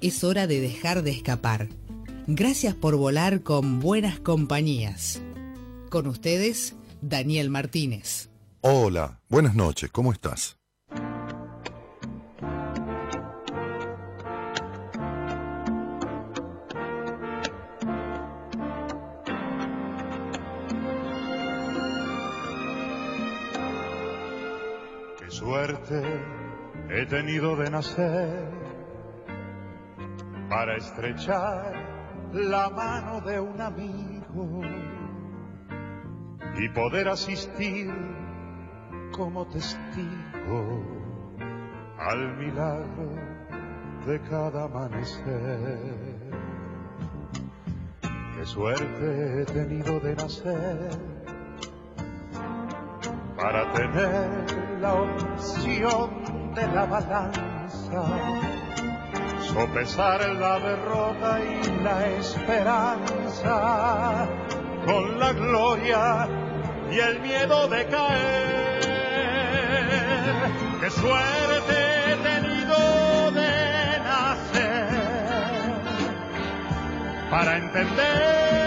es hora de dejar de escapar. Gracias por volar con buenas compañías. Con ustedes, Daniel Martínez. Hola, buenas noches, ¿cómo estás? Qué suerte he tenido de nacer para estrechar la mano de un amigo y poder asistir como testigo al milagro de cada amanecer. Qué suerte he tenido de nacer para tener la opción de la balanza sopesar la derrota y la esperanza con la gloria y el miedo de caer. Qué suerte tenido de nacer para entender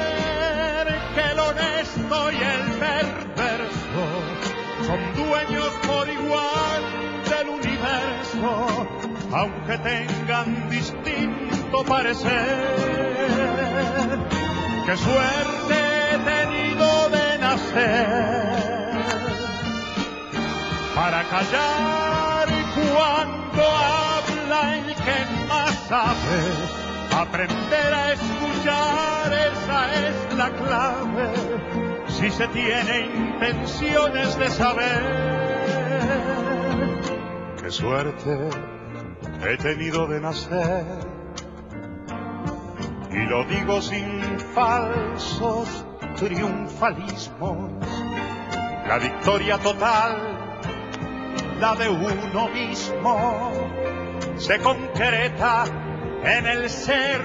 aunque tengan distinto parecer. Qué suerte he tenido de nacer para callar cuando habla el que más sabe. Aprender a escuchar, esa es la clave, si se tiene intenciones de saber. Qué suerte he tenido de nacer. Y lo digo sin falsos triunfalismos. La victoria total, la de uno mismo, se concreta en el ser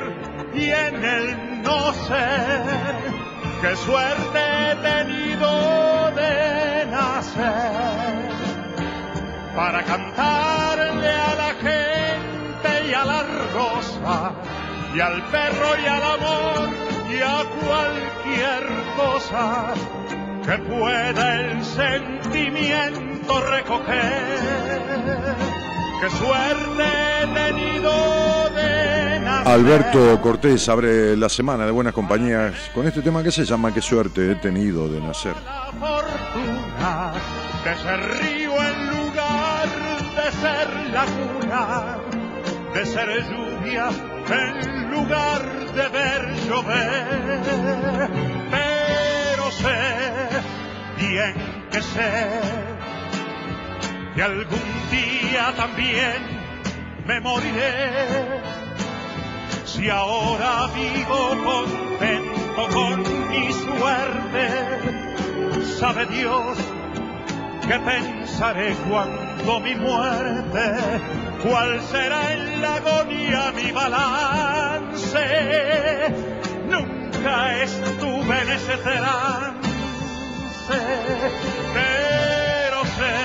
y en el no ser. Qué suerte he tenido de nacer para cantarle y al perro y al amor, y a cualquier cosa que pueda el sentimiento recoger. Qué suerte he tenido de nacer. Alberto Cortés abre la semana de buenas compañías con este tema que se llama Qué suerte he tenido de nacer. La fortuna de ser río en de ser laguna, de ser lluvia en lugar de ver llover. Pero sé, bien que sé, que algún día también me moriré. Si ahora vivo contento con mi suerte, sabe Dios que pensaré cuando mi muerte, cuál será en la agonía mi balance. Nunca estuve en ese trance, pero sé,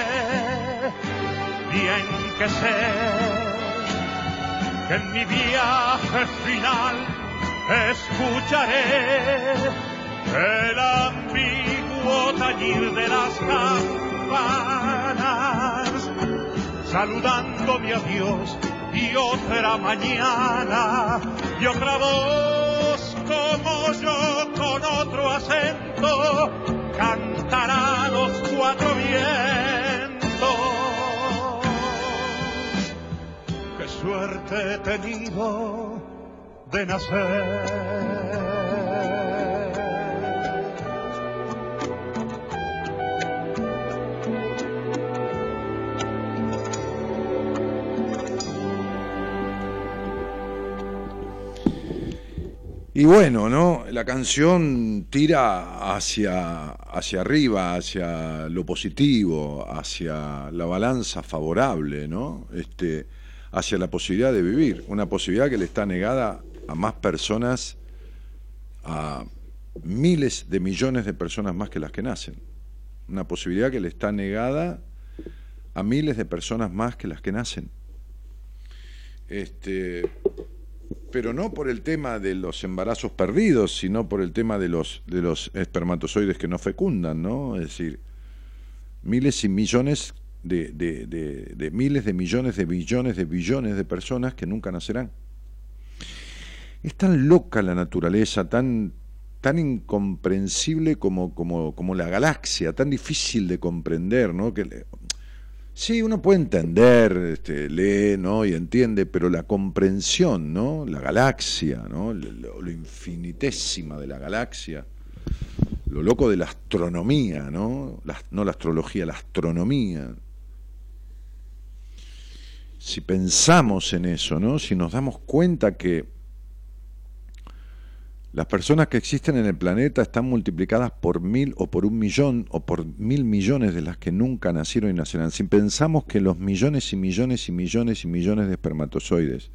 bien que sé, que en mi viaje final escucharé el ambiguo tañir de las campos saludando mi adiós y otra mañana y otra voz como yo con otro acento cantará los cuatro vientos. Qué suerte he tenido de nacer. Y bueno, ¿no? La canción tira hacia, hacia arriba, hacia lo positivo, hacia la balanza favorable, ¿no? Este, hacia la posibilidad de vivir, una posibilidad que le está negada a más personas, a miles de millones de personas más que las que nacen. Una posibilidad que le está negada a miles de personas más que las que nacen. Este, pero no por el tema de los embarazos perdidos, sino por el tema de los, de los espermatozoides que no fecundan, ¿no? Es decir, miles y millones de, de, miles de millones de billones de billones de personas que nunca nacerán. Es tan loca la naturaleza, tan, tan incomprensible como, como, como la galaxia, tan difícil de comprender, ¿no? Que, Sí, uno puede entender, este, lee, ¿no? Y entiende, pero la comprensión, ¿no? La galaxia, ¿no? Lo, infinitésima de la galaxia, lo loco de la astronomía, ¿no? no la astrología, la astronomía. Si pensamos en eso, ¿no? Si nos damos cuenta que las personas que existen en el planeta están multiplicadas por mil o por un millón o por mil millones de las que nunca nacieron y nacerán. Si pensamos que los millones y millones y millones y millones de espermatozoides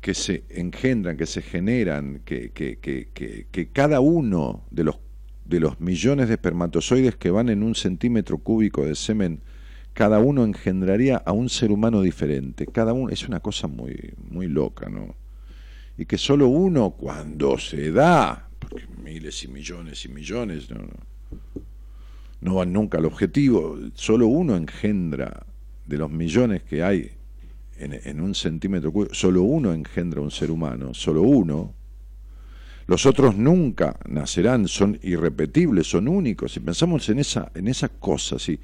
que se engendran, que se generan, que, que, que, que cada uno de los, de los millones de espermatozoides que van en un centímetro cúbico de semen, cada uno engendraría a un ser humano diferente. Cada uno es una cosa muy, muy loca, ¿no? Y que solo uno cuando se da, porque miles y millones y millones no, no van nunca al objetivo, solo uno engendra de los millones que hay en, un centímetro solo uno engendra un ser humano, solo uno. Los otros nunca nacerán, son irrepetibles, son únicos. Si pensamos en esa, en esa cosa, si,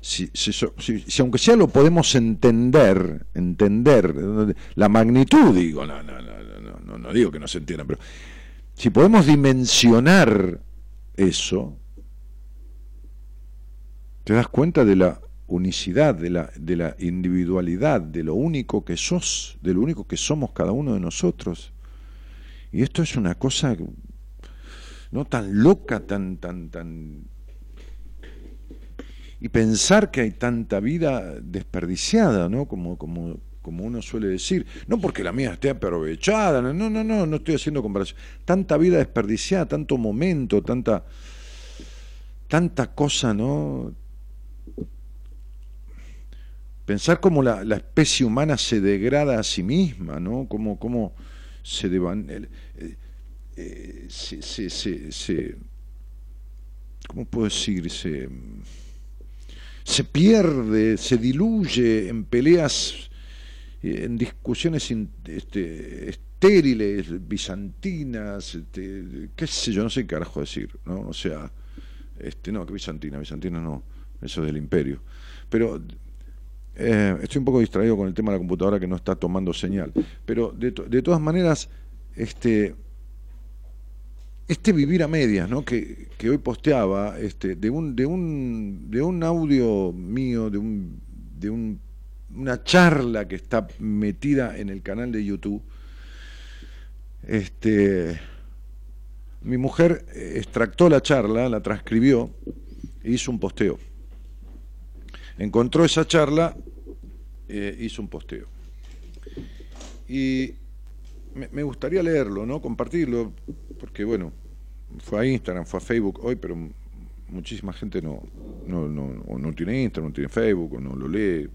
si, si, aunque sea lo podemos entender, entender la magnitud, digo, no, no, no, no, digo que no se entienda, pero si podemos dimensionar eso, te das cuenta de la unicidad, de la, de la individualidad, de lo único que sos, de lo único que somos cada uno de nosotros. Y esto es una cosa no tan loca, tan, tan, tan. Y pensar que hay tanta vida desperdiciada, ¿no? Como, como, como uno suele decir, no porque la mía esté aprovechada, no, no, no, no estoy haciendo comparación. Tanta vida desperdiciada, tanto momento, tanta, tanta cosa, ¿no? Pensar cómo la, especie humana se degrada a sí misma, ¿no? Cómo, cómo se, devan, eh, eh, se, se, se, se, ¿Cómo puedo decir? Se, se pierde, se diluye en peleas en discusiones este, estériles, bizantinas, este, qué sé yo, no sé qué carajo decir, ¿no? O sea, este, no, que bizantina, bizantina no, eso es del imperio. Pero eh, estoy un poco distraído con el tema de la computadora que no está tomando señal. Pero de, todas maneras, este, este vivir a medias, ¿no? Que, hoy posteaba, de un, de un, de un audio mío, de un una charla que está metida en el canal de YouTube. Este, mi mujer extractó la charla, la transcribió e hizo un posteo. Encontró esa charla, e hizo un posteo. Y me, gustaría leerlo, ¿no? Compartirlo, porque bueno, fue a Instagram, fue a Facebook hoy, pero muchísima gente no, no, no, no tiene Instagram, no tiene Facebook, o no lo lee,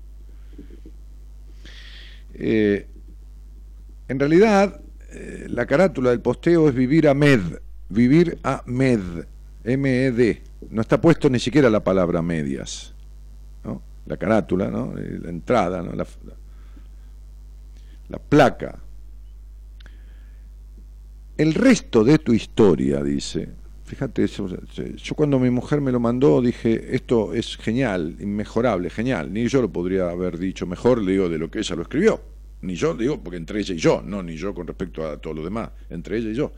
eh, en realidad, eh, la carátula del posteo es vivir a med, vivir a med, M-E-D. No está puesto ni siquiera la palabra medias. La carátula. Eh, la entrada, la placa. El resto de tu historia, dice, fíjate, yo cuando mi mujer me lo mandó dije, esto es genial, inmejorable, genial, ni yo lo podría haber dicho mejor, le digo, de lo que ella lo escribió, ni yo, digo, porque entre ella y yo, no, ni yo con respecto a todo lo demás, entre ella y yo.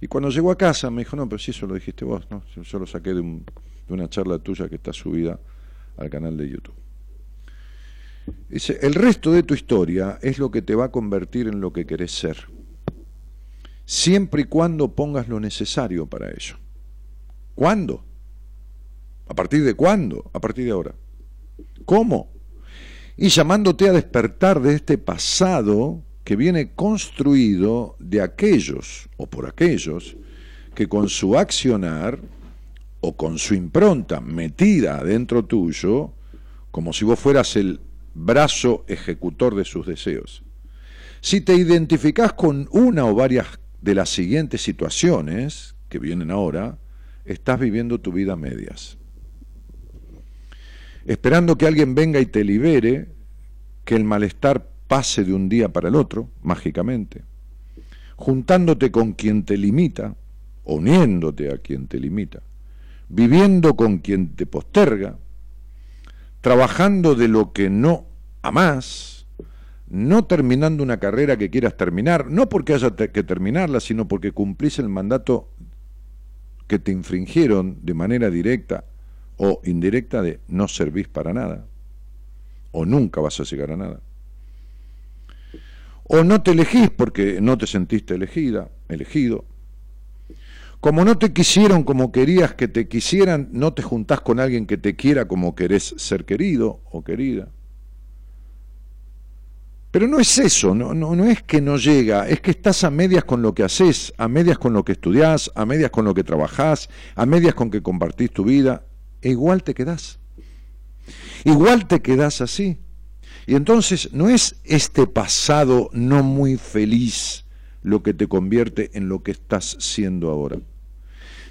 Y cuando llegó a casa me dijo, no, pero si eso lo dijiste vos, no, yo lo saqué de, de una charla tuya que está subida al canal de YouTube. Dice, el resto de tu historia es lo que te va a convertir en lo que querés ser. siempre y cuando pongas lo necesario para ello. ¿Cuándo? ¿A partir de cuándo? A partir de ahora. ¿Cómo? Y llamándote a despertar de este pasado que viene construido de aquellos o por aquellos que con su accionar o con su impronta metida dentro tuyo, como si vos fueras el brazo ejecutor de sus deseos. Si te identificás con una o varias de las siguientes situaciones que vienen ahora, estás viviendo tu vida a medias. Esperando que alguien venga y te libere, que el malestar pase de un día para el otro, mágicamente. Juntándote con quien te limita, uniéndote a quien te limita, viviendo con quien te posterga, trabajando de lo que no amás, no terminando una carrera que quieras terminar, no porque haya que terminarla, sino porque cumplís el mandato que te infringieron de manera directa o indirecta de no servís para nada, o nunca vas a llegar a nada. O no te elegís porque no te sentiste elegida, elegido, como no te quisieron como querías que te quisieran, no te juntás con alguien que te quiera como querés ser querido o querida. Pero no es eso, no, no, es que no llega, es que estás a medias con lo que haces, a medias con lo que estudiás, a medias con lo que trabajás, a medias con que compartís tu vida, e igual te quedás. Igual te quedás así. Y entonces no es este pasado no muy feliz lo que te convierte en lo que estás siendo ahora,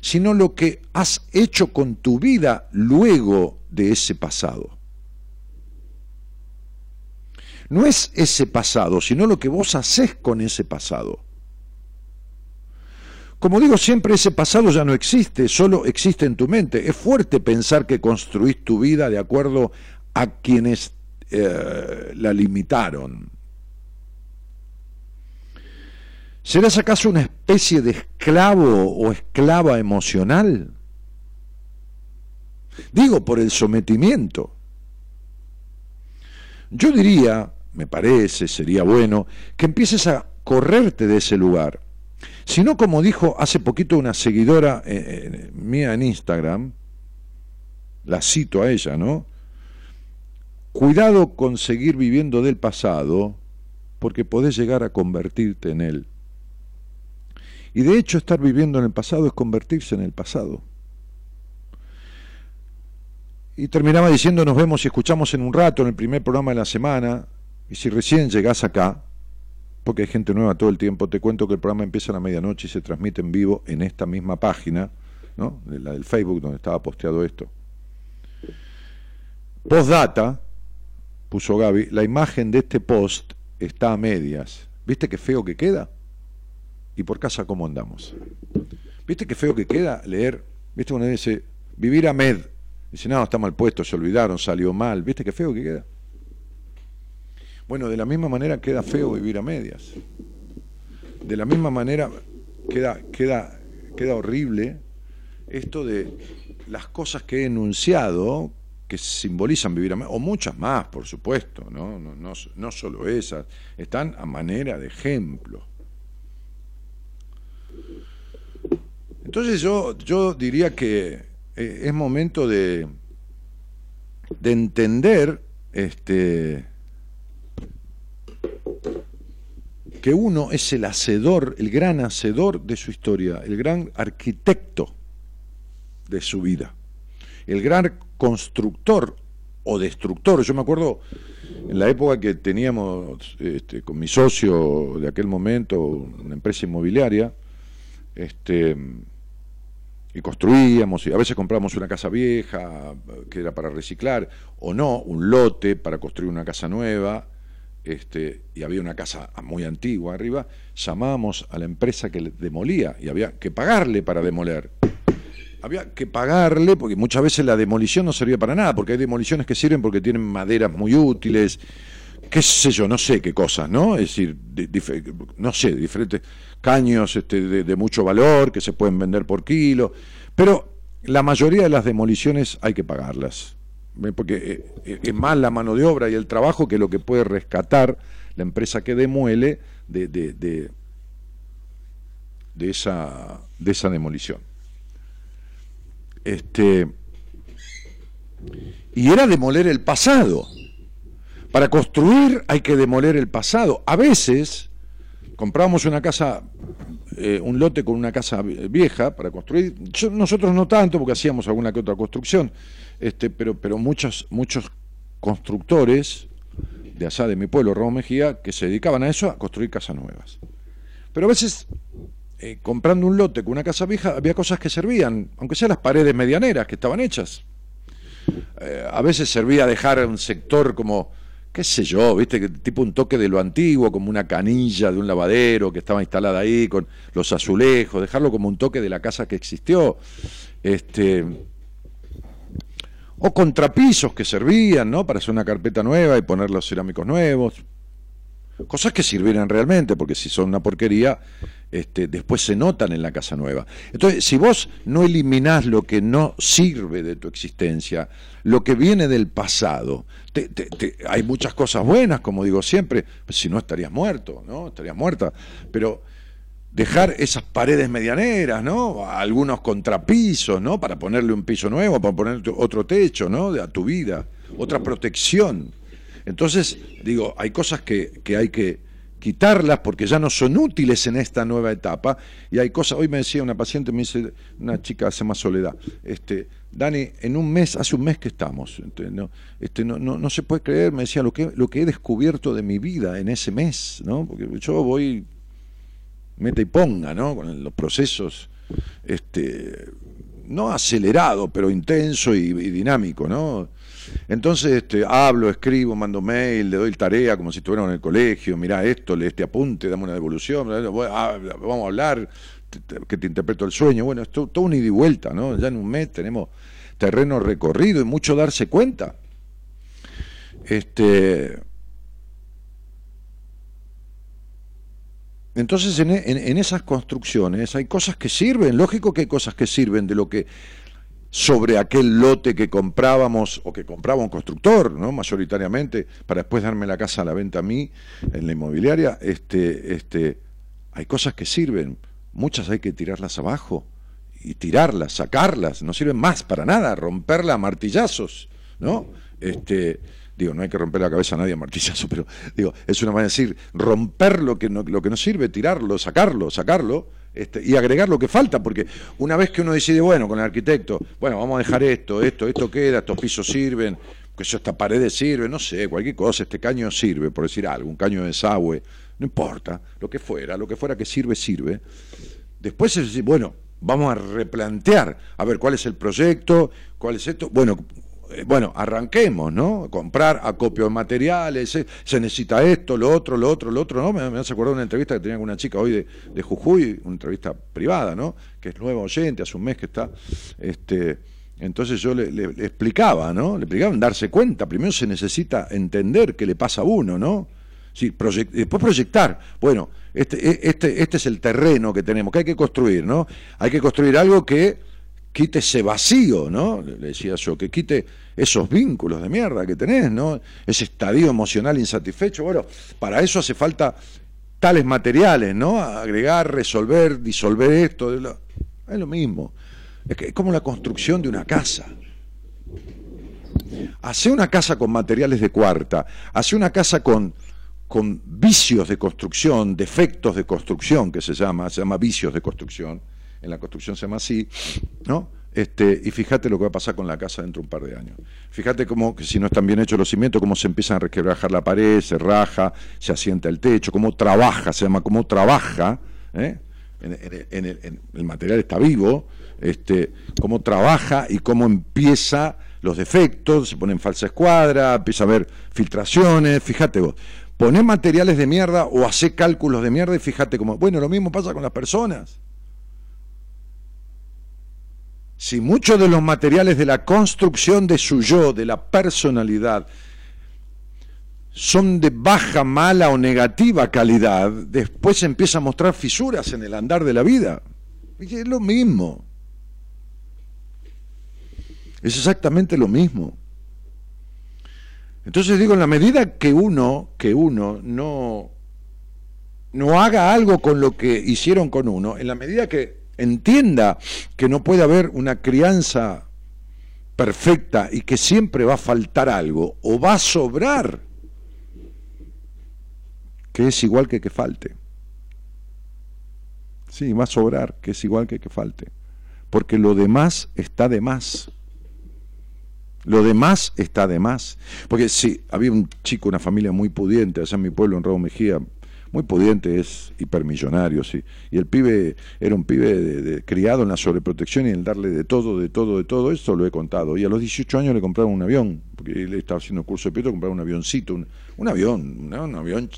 sino lo que has hecho con tu vida luego de ese pasado. No es ese pasado, sino lo que vos haces con ese pasado. Como digo siempre, ese pasado ya no existe, solo existe en tu mente. Es fuerte pensar que construís tu vida de acuerdo a quienes eh, la limitaron, ¿Serás acaso una especie de esclavo o esclava emocional? Digo por el sometimiento. Yo diría, me parece, sería bueno, que empieces a correrte de ese lugar. Si no, como dijo hace poquito una seguidora eh, eh, mía en Instagram, la cito a ella, ¿no? Cuidado con seguir viviendo del pasado, porque podés llegar a convertirte en él. Y de hecho estar viviendo en el pasado es convertirse en el pasado. Y terminaba diciendo, nos vemos y escuchamos en un rato, en el primer programa de la semana, y si recién llegás acá, porque hay gente nueva todo el tiempo, te cuento que el programa empieza a la medianoche y se transmite en vivo en esta misma página, ¿no? la del Facebook donde estaba posteado esto. Postdata, puso Gaby, la imagen de este post está a medias. ¿Viste qué feo que queda? y por casa cómo andamos. ¿Viste qué feo que queda leer? ¿Viste cuando dice vivir a med? Dice, no, está mal puesto, se olvidaron, salió mal. ¿Viste qué feo que queda? Bueno, de la misma manera queda feo vivir a medias. De la misma manera queda, queda, queda horrible esto de las cosas que he enunciado que simbolizan vivir a medias, o muchas más, por supuesto, ¿no? No, no, no solo esas, están a manera de ejemplo. Entonces yo, yo diría que eh, es momento de, de entender este, que uno es el hacedor, el gran hacedor de su historia, el gran arquitecto de su vida, el gran constructor o destructor. Yo me acuerdo en la época que teníamos este, con mi socio de aquel momento una empresa inmobiliaria, este, y construíamos, y a veces comprábamos una casa vieja que era para reciclar, o no, un lote para construir una casa nueva, este, y había una casa muy antigua arriba, llamábamos a la empresa que demolía y había que pagarle para demoler. Había que pagarle, porque muchas veces la demolición no servía para nada, porque hay demoliciones que sirven porque tienen maderas muy útiles, qué sé yo, no sé qué cosas, ¿no? Es decir, no sé, diferentes caños este, de, mucho valor que se pueden vender por kilo, pero la mayoría de las demoliciones hay que pagarlas, porque eh, eh, es más la mano de obra y el trabajo que lo que puede rescatar la empresa que demuele de, de esa, de esa demolición. Este, y era demoler el pasado. Para construir hay que demoler el pasado. A veces compramos una casa, eh, un lote con una casa vieja para construir. nosotros no tanto, porque hacíamos alguna que otra construcción, este, pero, pero muchos, muchos constructores de allá de mi pueblo, Ramón Mejía, que se dedicaban a eso, a construir casas nuevas. Pero a veces, eh, comprando un lote con una casa vieja, había cosas que servían, aunque sean las paredes medianeras que estaban hechas. Eh, a veces servía dejar un sector como qué sé yo, viste, tipo un toque de lo antiguo, como una canilla de un lavadero que estaba instalada ahí con los azulejos, dejarlo como un toque de la casa que existió. Este, o contrapisos que servían, ¿no? Para hacer una carpeta nueva y poner los cerámicos nuevos. Cosas que sirvieran realmente, porque si son una porquería, este, después se notan en la casa nueva. Entonces, si vos no eliminás lo que no sirve de tu existencia, lo que viene del pasado, hay muchas cosas buenas, como digo siempre, pues si no estarías muerto, ¿no? Estarías muerta. Pero dejar esas paredes medianeras, ¿no? Algunos contrapisos, ¿no? Para ponerle un piso nuevo, para poner otro techo, ¿no? A tu vida, otra protección entonces, digo, hay cosas que, hay que quitarlas porque ya no son útiles en esta nueva etapa y hay cosas, hoy me decía una paciente, me dice, una chica hace más soledad, este, Dani, en un mes, hace un mes que estamos, no, este, no, no, se puede creer, me decía, lo que, lo que he descubierto de mi vida en ese mes, ¿no? Porque yo voy, meta y ponga, ¿no? Con los procesos, este, no acelerado, pero intenso y, dinámico, ¿no? Entonces este, hablo, escribo, mando mail, le doy tarea como si estuviera en el colegio, mira esto, lee este apunte, dame una devolución, vamos a hablar, que te interpreto el sueño. Bueno, esto todo un ida y vuelta, ¿no? Ya en un mes tenemos terreno recorrido y mucho darse cuenta. Este, entonces, en, en, esas construcciones hay cosas que sirven, lógico que hay cosas que sirven de lo que sobre aquel lote que comprábamos o que compraba un constructor, ¿no? mayoritariamente, para después darme la casa a la venta a mí en la inmobiliaria, este, este, hay cosas que sirven, muchas hay que tirarlas abajo y tirarlas, sacarlas, no sirven más para nada, romperla a martillazos, ¿no? Este, digo, no hay que romper la cabeza a nadie a martillazos, pero digo, es una manera de decir, romper lo que no, lo que no sirve, tirarlo, sacarlo, sacarlo, este, y agregar lo que falta, porque una vez que uno decide, bueno, con el arquitecto, bueno, vamos a dejar esto, esto, esto queda, estos pisos sirven, que eso, esta pared sirve, no sé, cualquier cosa, este caño sirve, por decir algo, un caño de desagüe, no importa, lo que fuera, lo que fuera que sirve, sirve. Después es decir, bueno, vamos a replantear, a ver cuál es el proyecto, cuál es esto, bueno, bueno, arranquemos, ¿no? Comprar acopio de materiales, eh, se necesita esto, lo otro, lo otro, lo otro, ¿no? Me, hace acordar una entrevista que tenía con una chica hoy de, de, Jujuy, una entrevista privada, ¿no? Que es nueva oyente, hace un mes que está, este, entonces yo le, explicaba, ¿no? Le explicaba darse cuenta, primero se necesita entender qué le pasa a uno, ¿no? Sí, después proyectar, bueno, este, e, este, este es el terreno que tenemos, que hay que construir, ¿no? Hay que construir algo que quite ese vacío, ¿no? Le decía yo, que quite esos vínculos de mierda que tenés, ¿no? Ese estadio emocional insatisfecho. Bueno, para eso hace falta tales materiales, ¿no? Agregar, resolver, disolver esto. Es lo mismo. Es, que es como la construcción de una casa. Hace una casa con materiales de cuarta, hace una casa con, con vicios de construcción, defectos de construcción, que se llama, se llama vicios de construcción en la construcción se llama así, ¿no? Este, y fíjate lo que va a pasar con la casa dentro de un par de años. Fíjate cómo, que si no están bien hechos los cimientos, cómo se empiezan a resquebrajar la pared, se raja, se asienta el techo, cómo trabaja, se llama cómo trabaja, ¿eh? en, el, material está vivo, este, cómo trabaja y cómo empieza los defectos, se ponen falsa escuadra, empieza a haber filtraciones, fíjate vos, poné materiales de mierda o hace cálculos de mierda y fíjate cómo, bueno, lo mismo pasa con las personas si muchos de los materiales de la construcción de su yo, de la personalidad, son de baja, mala o negativa calidad, después empieza a mostrar fisuras en el andar de la vida. Y es lo mismo. Es exactamente lo mismo. Entonces digo, en la medida que uno, que uno no, no haga algo con lo que hicieron con uno, en la medida que entienda que no puede haber una crianza perfecta y que siempre va a faltar algo o va a sobrar, que es igual que que falte. Sí, va a sobrar, que es igual que que falte. Porque lo demás está de más. Lo demás está de más. Porque sí, había un chico, una familia muy pudiente allá en mi pueblo, en Raúl Mejía, muy pudiente, es hipermillonario, sí. Y el pibe era un pibe de, criado en la sobreprotección y en darle de todo, de todo, de todo, esto lo he contado. Y a los 18 años le compraron un avión, porque él estaba haciendo curso de piloto, compraron un avioncito, un, avión, un avión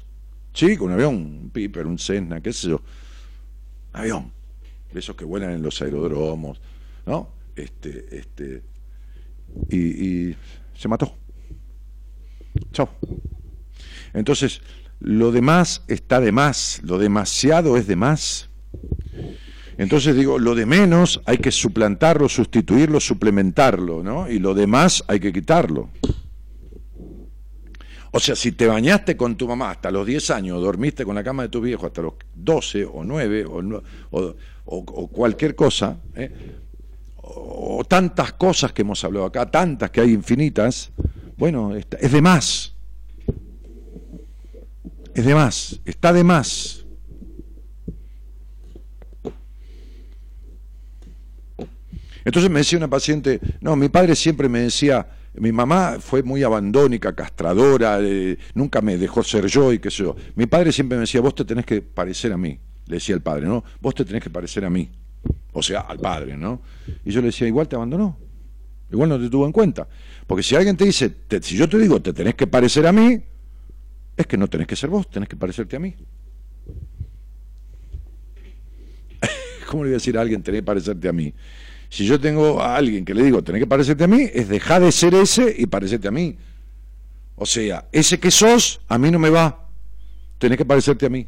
chico, un avión, un Piper, un Cessna, qué sé yo. Avión, de esos que vuelan en los aeródromos, ¿no? Este, este, y, se mató. Chao. Entonces, lo demás está de más, lo demasiado es de más. Entonces digo, lo de menos hay que suplantarlo, sustituirlo, suplementarlo, ¿no? Y lo demás hay que quitarlo. O sea, si te bañaste con tu mamá hasta los 10 años, dormiste con la cama de tu viejo hasta los 12 o 9 o, o cualquier cosa, ¿eh? o tantas cosas que hemos hablado acá, tantas que hay infinitas, bueno, es de más. Es de más, está de más. Entonces me decía una paciente, no, mi padre siempre me decía, mi mamá fue muy abandónica, castradora, eh, nunca me dejó ser yo y qué sé yo. Mi padre siempre me decía, vos te tenés que parecer a mí, le decía el padre, ¿no? Vos te tenés que parecer a mí o sea, al padre, ¿no? Y yo le decía, igual te abandonó, igual no te tuvo en cuenta. Porque si alguien te dice, si yo te digo, te tenés que parecer a mí, es que no tenés que ser vos, tenés que parecerte a mí. ¿Cómo le voy a decir a alguien, tenés que parecerte a mí? Si yo tengo a alguien que le digo, tenés que parecerte a mí, es dejar de ser ese y parecerte a mí. O sea, ese que sos, a mí no me va. Tenés que parecerte a mí.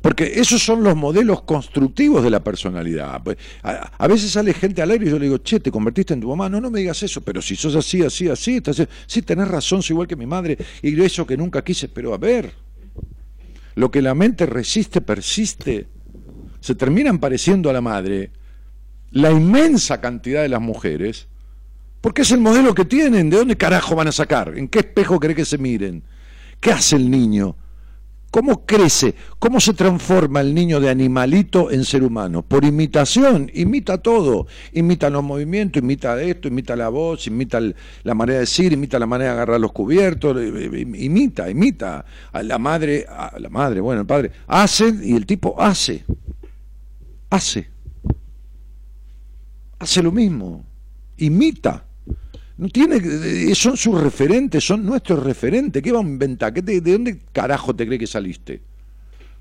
Porque esos son los modelos constructivos de la personalidad. A, veces sale gente al aire y yo le digo, che, te convertiste en tu mamá. No, no me digas eso, pero si sos así, así, así, estás, sí, tenés razón, soy igual que mi madre, y eso que nunca quise, pero a ver, lo que la mente resiste, persiste. Se terminan pareciendo a la madre la inmensa cantidad de las mujeres, porque es el modelo que tienen. ¿De dónde carajo van a sacar? ¿En qué espejo cree que se miren? ¿Qué hace el niño? ¿Cómo crece? ¿Cómo se transforma el niño de animalito en ser humano? Por imitación, imita todo. Imita los movimientos, imita esto, imita la voz, imita la manera de decir, imita la manera de agarrar los cubiertos, eh, eh, imita, imita. A la madre, a la madre, bueno, el padre, hace y el tipo hace. Hace. Hace lo mismo. Imita. No tiene, son sus referentes, son nuestros referentes. ¿Qué va a inventar? ¿De dónde carajo te crees que saliste?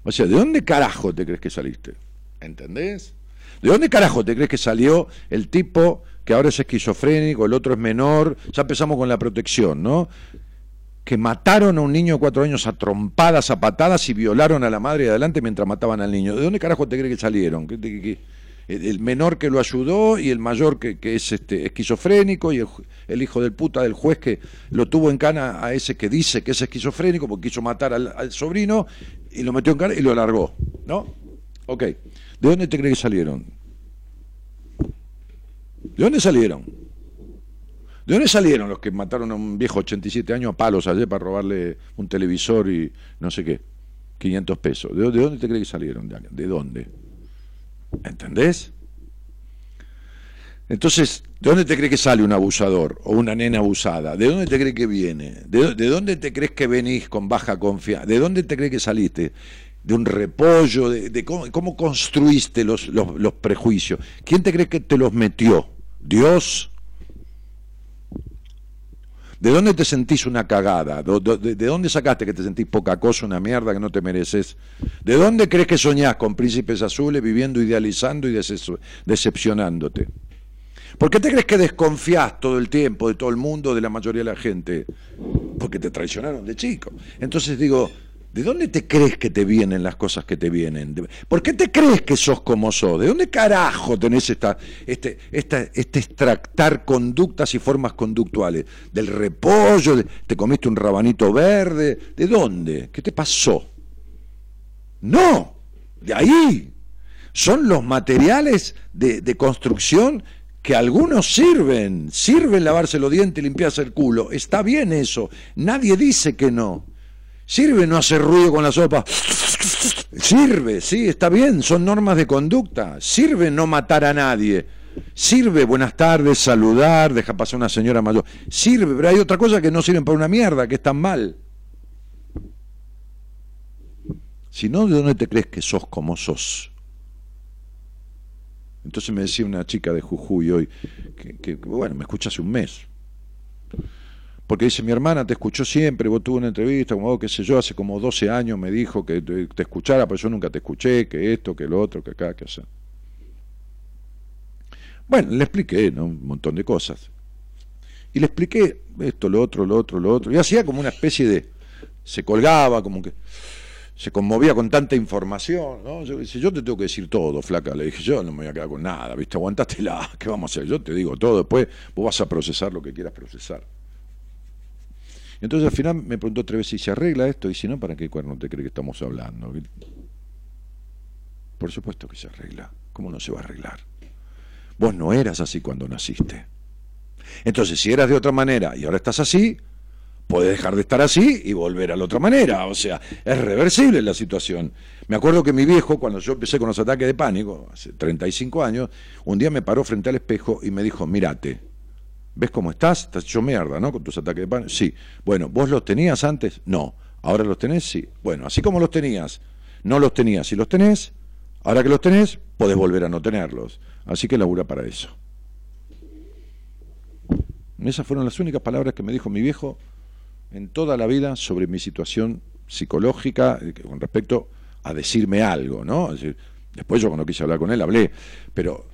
O sea, ¿de dónde carajo te crees que saliste? ¿Entendés? ¿De dónde carajo te crees que salió el tipo que ahora es esquizofrénico, el otro es menor? Ya empezamos con la protección, ¿no? Que mataron a un niño de cuatro años a trompadas, a patadas y violaron a la madre de adelante mientras mataban al niño. ¿De dónde carajo te crees que salieron? ¿Qué, qué, el menor que lo ayudó y el mayor que, es este, esquizofrénico y el, hijo del puta del juez que lo tuvo en cana a ese que dice que es esquizofrénico porque quiso matar al, sobrino y lo metió en cana y lo largó. ¿No? Ok. ¿De dónde te crees que salieron? ¿De dónde salieron? ¿De dónde salieron los que mataron a un viejo 87 años a palos ayer para robarle un televisor y no sé qué? 500 pesos. ¿De, dónde te crees que salieron? ¿De dónde? ¿Entendés? Entonces, ¿de dónde te crees que sale un abusador o una nena abusada? ¿De dónde te crees que viene? ¿De, dónde te crees que venís con baja confianza? ¿De dónde te crees que saliste? ¿De un repollo? ¿De, cómo, construiste los, los prejuicios? ¿Quién te cree que te los metió? ¿Dios? ¿De dónde te sentís una cagada? ¿De, dónde sacaste que te sentís poca cosa, una mierda que no te mereces? ¿De dónde crees que soñás con príncipes azules viviendo idealizando y decepcionándote? ¿Por qué te crees que desconfías todo el tiempo de todo el mundo, de la mayoría de la gente? Porque te traicionaron de chico. Entonces digo, ¿De dónde te crees que te vienen las cosas que te vienen? ¿Por qué te crees que sos como sos? ¿De dónde carajo tenés esta, este, esta, este extractar conductas y formas conductuales? ¿Del repollo? ¿Te comiste un rabanito verde? ¿De dónde? ¿Qué te pasó? No, de ahí. Son los materiales de, de construcción que algunos sirven. Sirven lavarse los dientes y limpiarse el culo. Está bien eso. Nadie dice que no. Sirve no hacer ruido con la sopa. Sirve, sí, está bien, son normas de conducta. Sirve no matar a nadie. Sirve, buenas tardes, saludar, deja pasar una señora mayor. Sirve, pero hay otra cosa que no sirven para una mierda, que están mal. Si no, ¿de dónde te crees que sos como sos? Entonces me decía una chica de Jujuy hoy, que, que bueno, me escucha hace un mes, porque dice, mi hermana te escuchó siempre, vos tuvo una entrevista, como qué sé yo, hace como 12 años me dijo que te, escuchara, pero yo nunca te escuché, que esto, que lo otro, que acá, que allá. Bueno, le expliqué ¿no? un montón de cosas. Y le expliqué esto, lo otro, lo otro, lo otro. Y hacía como una especie de... Se colgaba, como que se conmovía con tanta información, ¿no? Yo dice, yo te tengo que decir todo, flaca. Le dije, yo no me voy a quedar con nada, ¿viste? Aguantátela, ¿qué vamos a hacer? Yo te digo todo, después vos vas a procesar lo que quieras procesar. Entonces al final me preguntó tres veces si se arregla esto, y si no, ¿para qué cuerno te cree que estamos hablando? Por supuesto que se arregla. ¿Cómo no se va a arreglar? Vos no eras así cuando naciste. Entonces, si eras de otra manera y ahora estás así, puedes dejar de estar así y volver a la otra manera. O sea, es reversible la situación. Me acuerdo que mi viejo, cuando yo empecé con los ataques de pánico, hace 35 años, un día me paró frente al espejo y me dijo, mírate, ¿Ves cómo estás? Estás hecho mierda, ¿no? Con tus ataques de pánico. Sí. Bueno, ¿vos los tenías antes? No. ¿Ahora los tenés? Sí. Bueno, así como los tenías, no los tenías y los tenés, ahora que los tenés, podés volver a no tenerlos. Así que labura para eso. Esas fueron las únicas palabras que me dijo mi viejo en toda la vida sobre mi situación psicológica eh, con respecto a decirme algo, ¿no? después yo cuando quise hablar con él hablé, pero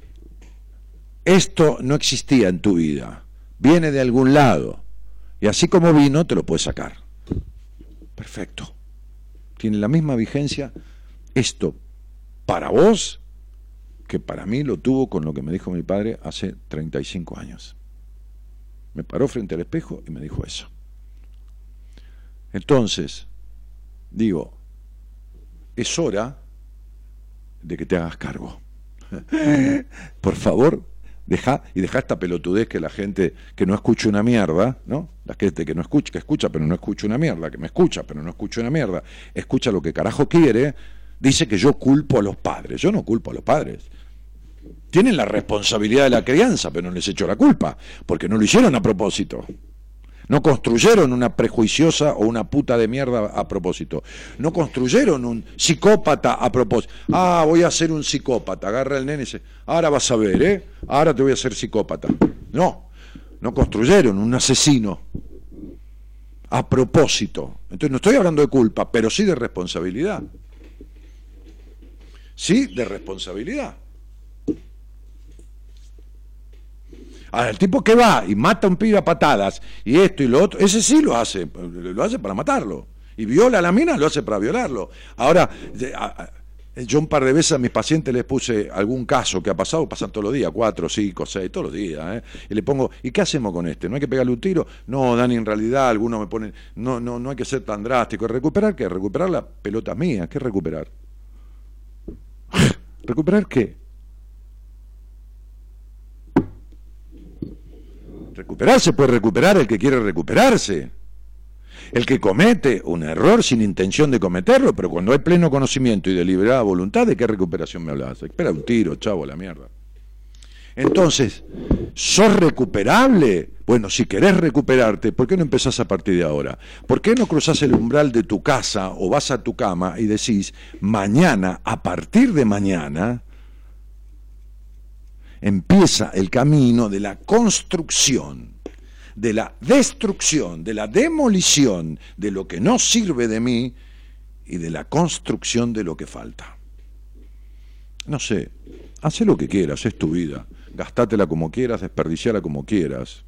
esto no existía en tu vida viene de algún lado. Y así como vino, te lo puedes sacar. Perfecto. Tiene la misma vigencia esto para vos que para mí lo tuvo con lo que me dijo mi padre hace 35 años. Me paró frente al espejo y me dijo eso. Entonces, digo, es hora de que te hagas cargo. Por favor, Deja, y deja esta pelotudez que la gente que no escucha una mierda, ¿no? La gente que no escucha, que escucha pero no escucha una mierda, que me escucha pero no escucha una mierda, escucha lo que carajo quiere, dice que yo culpo a los padres. Yo no culpo a los padres. Tienen la responsabilidad de la crianza, pero no les echo la culpa, porque no lo hicieron a propósito. No construyeron una prejuiciosa o una puta de mierda a propósito. No construyeron un psicópata a propósito. Ah, voy a ser un psicópata. Agarra el nene y dice, ahora vas a ver, ¿eh? Ahora te voy a hacer psicópata. No, no construyeron un asesino a propósito. Entonces no estoy hablando de culpa, pero sí de responsabilidad. Sí, de responsabilidad. El tipo que va y mata a un pibe a patadas y esto y lo otro, ese sí lo hace, lo hace para matarlo. Y viola a la mina, lo hace para violarlo. Ahora, yo un par de veces a mis pacientes les puse algún caso que ha pasado, pasan todos los días, cuatro, cinco, seis, todos los días, ¿eh? y le pongo, ¿y qué hacemos con este? ¿No hay que pegarle un tiro? No, Dani, en realidad algunos me ponen, no, no, no hay que ser tan drástico. ¿Recuperar qué? Recuperar la pelota mía, ¿qué recuperar? ¿Recuperar qué? Recuperarse puede recuperar el que quiere recuperarse. El que comete un error sin intención de cometerlo, pero cuando hay pleno conocimiento y deliberada voluntad, ¿de qué recuperación me hablas? Espera un tiro, chavo, la mierda. Entonces, ¿sos recuperable? Bueno, si querés recuperarte, ¿por qué no empezás a partir de ahora? ¿Por qué no cruzás el umbral de tu casa o vas a tu cama y decís, mañana, a partir de mañana, empieza el camino de la construcción, de la destrucción, de la demolición de lo que no sirve de mí y de la construcción de lo que falta. No sé, haz lo que quieras, es tu vida. Gastátela como quieras, desperdiciala como quieras.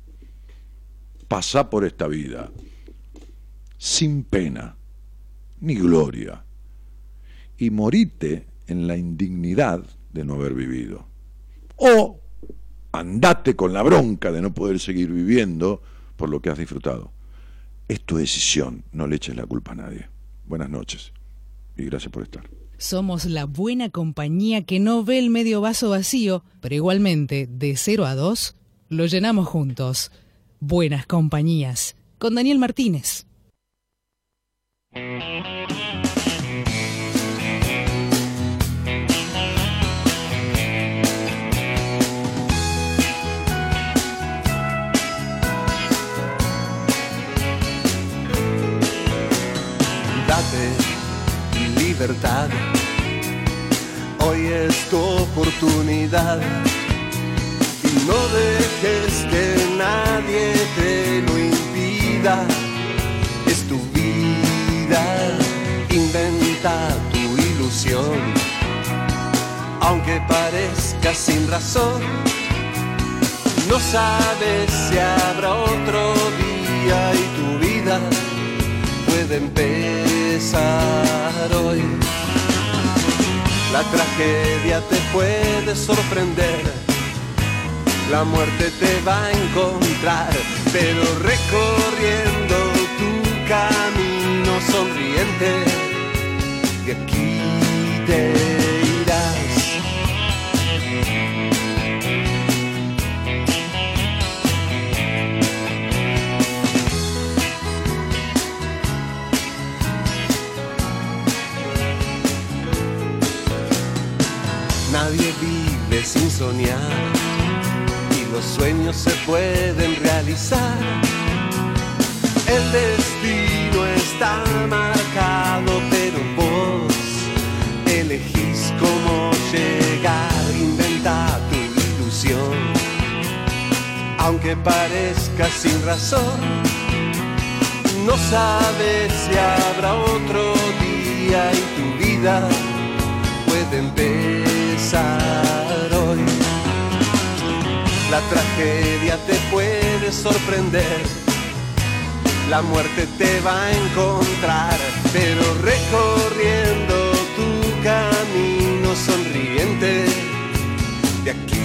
Pasá por esta vida sin pena, ni gloria. Y morite en la indignidad de no haber vivido. O andate con la bronca de no poder seguir viviendo por lo que has disfrutado. Es tu decisión, no le eches la culpa a nadie. Buenas noches y gracias por estar. Somos la buena compañía que no ve el medio vaso vacío, pero igualmente, de 0 a 2, lo llenamos juntos. Buenas compañías, con Daniel Martínez. Libertad. Hoy es tu oportunidad y no dejes que nadie te lo impida. Es tu vida, inventa tu ilusión, aunque parezca sin razón. No sabes si habrá otro día y tu vida puede empezar hoy. La tragedia te puede sorprender, la muerte te va a encontrar, pero recorriendo tu camino sonriente, de aquí te sin soñar y los sueños se pueden realizar. El destino está marcado, pero vos elegís cómo llegar, inventa tu ilusión. Aunque parezca sin razón, no sabes si habrá otro día y tu vida puede empezar. La tragedia te puede sorprender, la muerte te va a encontrar, pero recorriendo tu camino sonriente, de aquí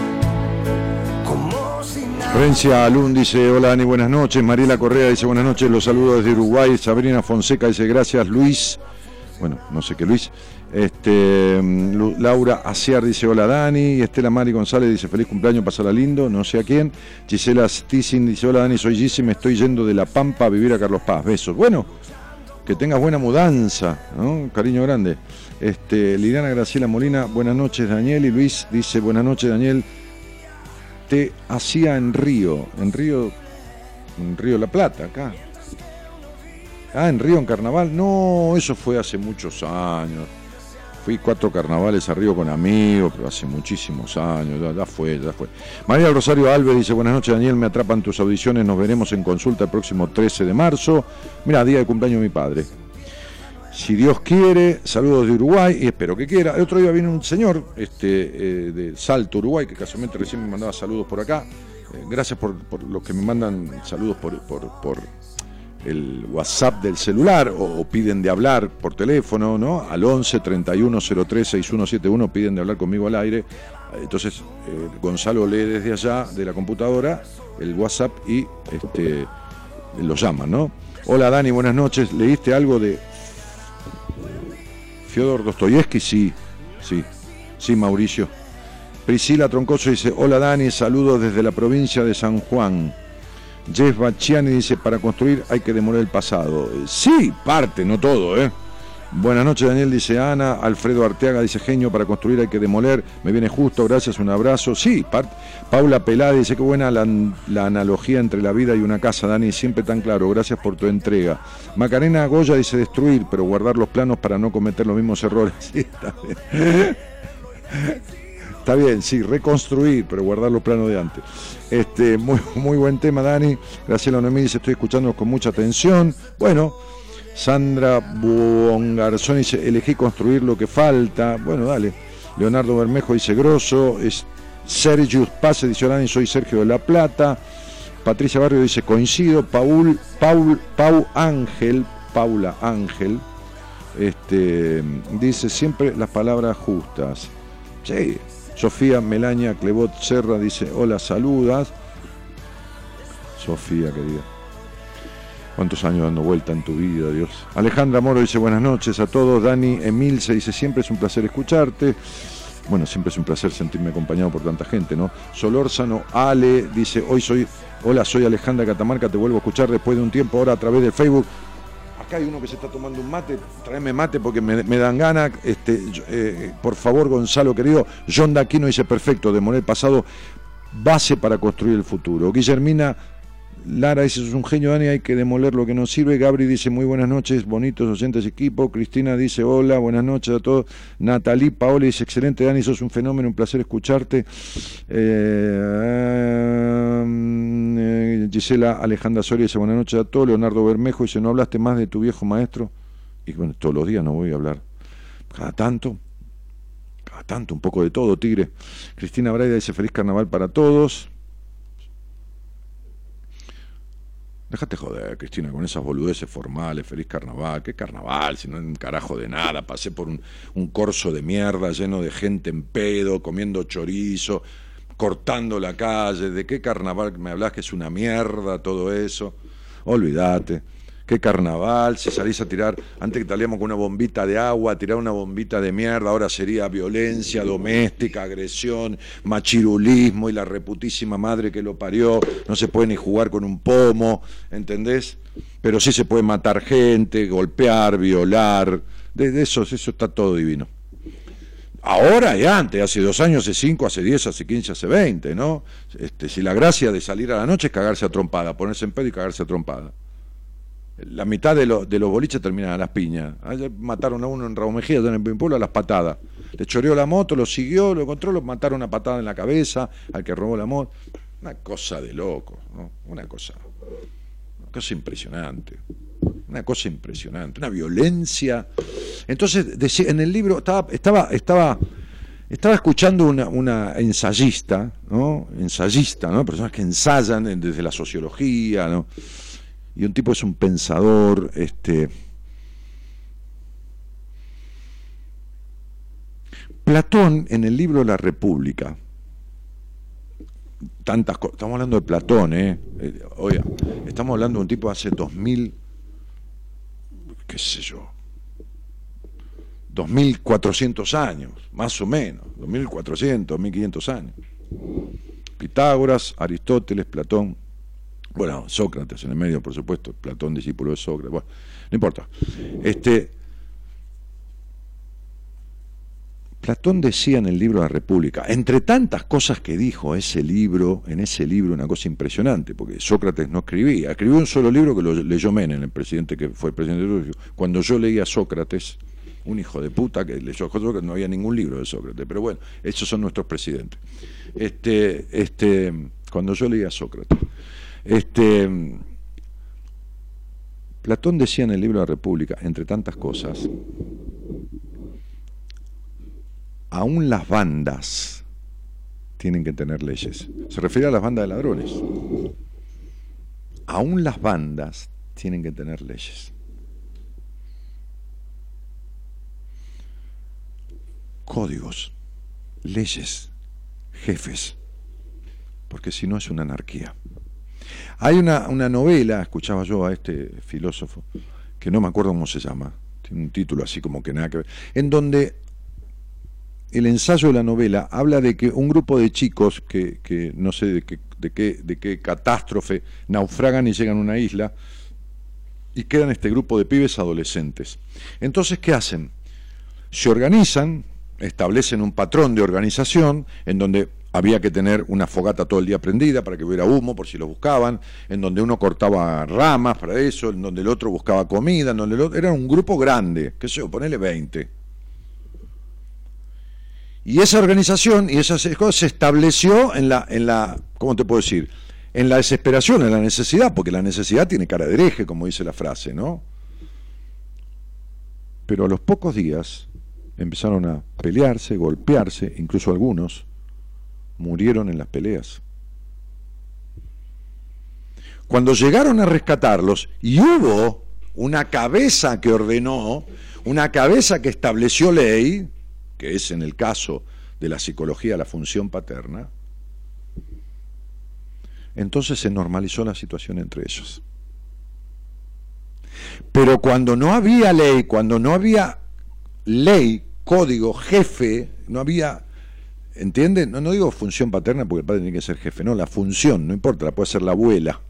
Florencia Alun dice, hola Dani, buenas noches. Mariela Correa dice, buenas noches, los saludos desde Uruguay. Sabrina Fonseca dice, gracias Luis. Bueno, no sé qué Luis. Este, mm, Laura Aciar dice, hola Dani. Estela Mari González dice, feliz cumpleaños, pasala lindo, no sé a quién. Gisela Stissin dice, hola Dani, soy Gisi, me estoy yendo de La Pampa a vivir a Carlos Paz. Besos. Bueno, que tengas buena mudanza, ¿no? Cariño grande. Este, Liliana Graciela Molina, buenas noches Daniel. Y Luis dice, buenas noches Daniel hacía en Río, en Río, en Río La Plata, acá. Ah, en Río en Carnaval. No, eso fue hace muchos años. Fui cuatro carnavales a Río con amigos, pero hace muchísimos años, ya, fue, ya fue. María Rosario Alves dice, buenas noches Daniel, me atrapan tus audiciones, nos veremos en consulta el próximo 13 de marzo. Mira, día de cumpleaños de mi padre. Si Dios quiere, saludos de Uruguay y espero que quiera. El otro día vino un señor este, eh, de Salto, Uruguay, que casualmente recién me mandaba saludos por acá. Eh, gracias por, los que me mandan saludos por, por el WhatsApp del celular o, piden de hablar por teléfono, ¿no? Al 11 31 03 6171 piden de hablar conmigo al aire. Entonces eh, Gonzalo lee desde allá de la computadora el WhatsApp y este, lo llaman, ¿no? Hola Dani, buenas noches. ¿Leíste algo de Fyodor Dostoyevsky? Sí, sí, sí, Mauricio. Priscila Troncoso dice, hola Dani, saludos desde la provincia de San Juan. Jeff Bacciani dice, para construir hay que demoler el pasado. Sí, parte, no todo, ¿eh? Buenas noches, Daniel, dice Ana. Alfredo Arteaga dice, genio, para construir hay que demoler. Me viene justo, gracias, un abrazo. Sí. Paula Pelada dice, qué buena la, analogía entre la vida y una casa, Dani, siempre tan claro. Gracias por tu entrega. Macarena Goya dice, destruir, pero guardar los planos para no cometer los mismos errores. Sí, está bien. Está bien, sí, reconstruir, pero guardar los planos de antes. Este, muy, muy buen tema, Dani. Graciela Noemí dice, estoy escuchando con mucha atención. Bueno, Sandra Buongarzón dice, elegí construir lo que falta. Bueno, dale. Leonardo Bermejo dice, grosso. Es Sergio Pase dice, Dani, soy Sergio de la Plata. Patricia Barrio dice, coincido. Paul, Paul, Pau Ángel, Paula Ángel, este, dice siempre las palabras justas. Sí, Sofía Melania Clebot Serra dice, hola, saludas. Sofía, querida. ¿Cuántos años dando vuelta en tu vida, Dios? Alejandra Moro dice buenas noches a todos. Dani Emil se dice siempre es un placer escucharte. Bueno, siempre es un placer sentirme acompañado por tanta gente, ¿no? Solórzano Ale dice, hoy soy, hola, soy Alejandra Catamarca, te vuelvo a escuchar después de un tiempo ahora a través de Facebook acá hay uno que se está tomando un mate, tráeme mate porque me, dan ganas. Este, eh, por favor, Gonzalo, querido, John Daquino dice perfecto, demoler el pasado, base para construir el futuro. Guillermina Lara dice, es un genio, Dani, hay que demoler lo que nos sirve. Gabri dice, muy buenas noches, bonitos oyentes equipo. Cristina dice, hola, buenas noches a todos. Natalie Paola dice, excelente, Dani, sos un fenómeno, un placer escucharte. Eh, eh, Gisela Alejandra Soria dice, buenas noches a todos. Leonardo Bermejo dice, ¿no hablaste más de tu viejo maestro? Y bueno, todos los días no voy a hablar. Cada tanto, cada tanto, un poco de todo, tigre. Cristina Braida dice, feliz carnaval para todos. Déjate joder, Cristina, con esas boludeces formales, feliz carnaval, qué carnaval, si no es un carajo de nada, pasé por un, un corso de mierda lleno de gente en pedo, comiendo chorizo, cortando la calle, ¿de qué carnaval me hablas que es una mierda todo eso? Olvídate qué carnaval, si salís a tirar, antes que salíamos con una bombita de agua, tirar una bombita de mierda, ahora sería violencia doméstica, agresión, machirulismo y la reputísima madre que lo parió, no se puede ni jugar con un pomo, ¿entendés? Pero sí se puede matar gente, golpear, violar, de, eso, eso está todo divino. Ahora y antes, hace dos años, hace cinco, hace diez, hace quince, hace veinte, ¿no? Este, si la gracia de salir a la noche es cagarse a trompada, ponerse en pedo y cagarse a trompada la mitad de, de los boliches terminan a las piñas. Mataron a uno en Raúl Mejía, en el pueblo, a las patadas. Le choreó la moto, lo siguió, lo encontró, lo mataron a patada en la cabeza al que robó la moto. Una cosa de loco, ¿no? Una cosa, una cosa impresionante. Una cosa impresionante, una violencia. Entonces, en el libro estaba, estaba, estaba, estaba escuchando una, una ensayista, ¿no? Ensayista, ¿no? Personas que ensayan desde la sociología, ¿no? Y un tipo es un pensador, este, Platón en el libro La República, tantas cosas, estamos hablando de Platón, ¿eh? eh oiga, estamos hablando de un tipo hace 2000, qué sé yo, 2400 años, más o menos, 2400, 1500 años. Pitágoras, Aristóteles, Platón, bueno, Sócrates en el medio, por supuesto, Platón, discípulo de Sócrates, bueno, no importa. Este, Platón decía en el libro La República, entre tantas cosas que dijo ese libro, en ese libro una cosa impresionante, porque Sócrates no escribía, escribió un solo libro que lo leyó Menem, el presidente que fue presidente de Rusia. Cuando yo leía Sócrates, un hijo de puta que leyó Sócrates, no había ningún libro de Sócrates, pero bueno, esos son nuestros presidentes. Este, este, cuando yo leía Sócrates, este, Platón decía en el libro de la República, entre tantas cosas, aún las bandas tienen que tener leyes. Se refiere a las bandas de ladrones. Aún las bandas tienen que tener leyes. Códigos, leyes, jefes, porque si no es una anarquía. Hay una, una novela, escuchaba yo a este filósofo, que no me acuerdo cómo se llama, tiene un título así como que nada que ver, en donde el ensayo de la novela habla de que un grupo de chicos que, que no sé de qué, de, qué, de qué catástrofe naufragan y llegan a una isla y quedan este grupo de pibes adolescentes. Entonces, ¿qué hacen? Se organizan, establecen un patrón de organización en donde había que tener una fogata todo el día prendida para que hubiera humo por si lo buscaban, en donde uno cortaba ramas para eso, en donde el otro buscaba comida, en donde el otro... era un grupo grande, qué sé yo, ponele 20 y esa organización y esas cosas se estableció en la, en la, ¿cómo te puedo decir? En la desesperación, en la necesidad, porque la necesidad tiene cara de hereje, como dice la frase, ¿no? Pero a los pocos días empezaron a pelearse, golpearse, incluso algunos murieron en las peleas. Cuando llegaron a rescatarlos, y hubo una cabeza que ordenó, una cabeza que estableció ley, que es en el caso de la psicología la función paterna, entonces se normalizó la situación entre ellos. Pero cuando no había ley, cuando no había ley, código, jefe, no había, ¿entiende? No, no digo función paterna porque el padre tiene que ser jefe, no, la función, no importa, la puede ser la abuela.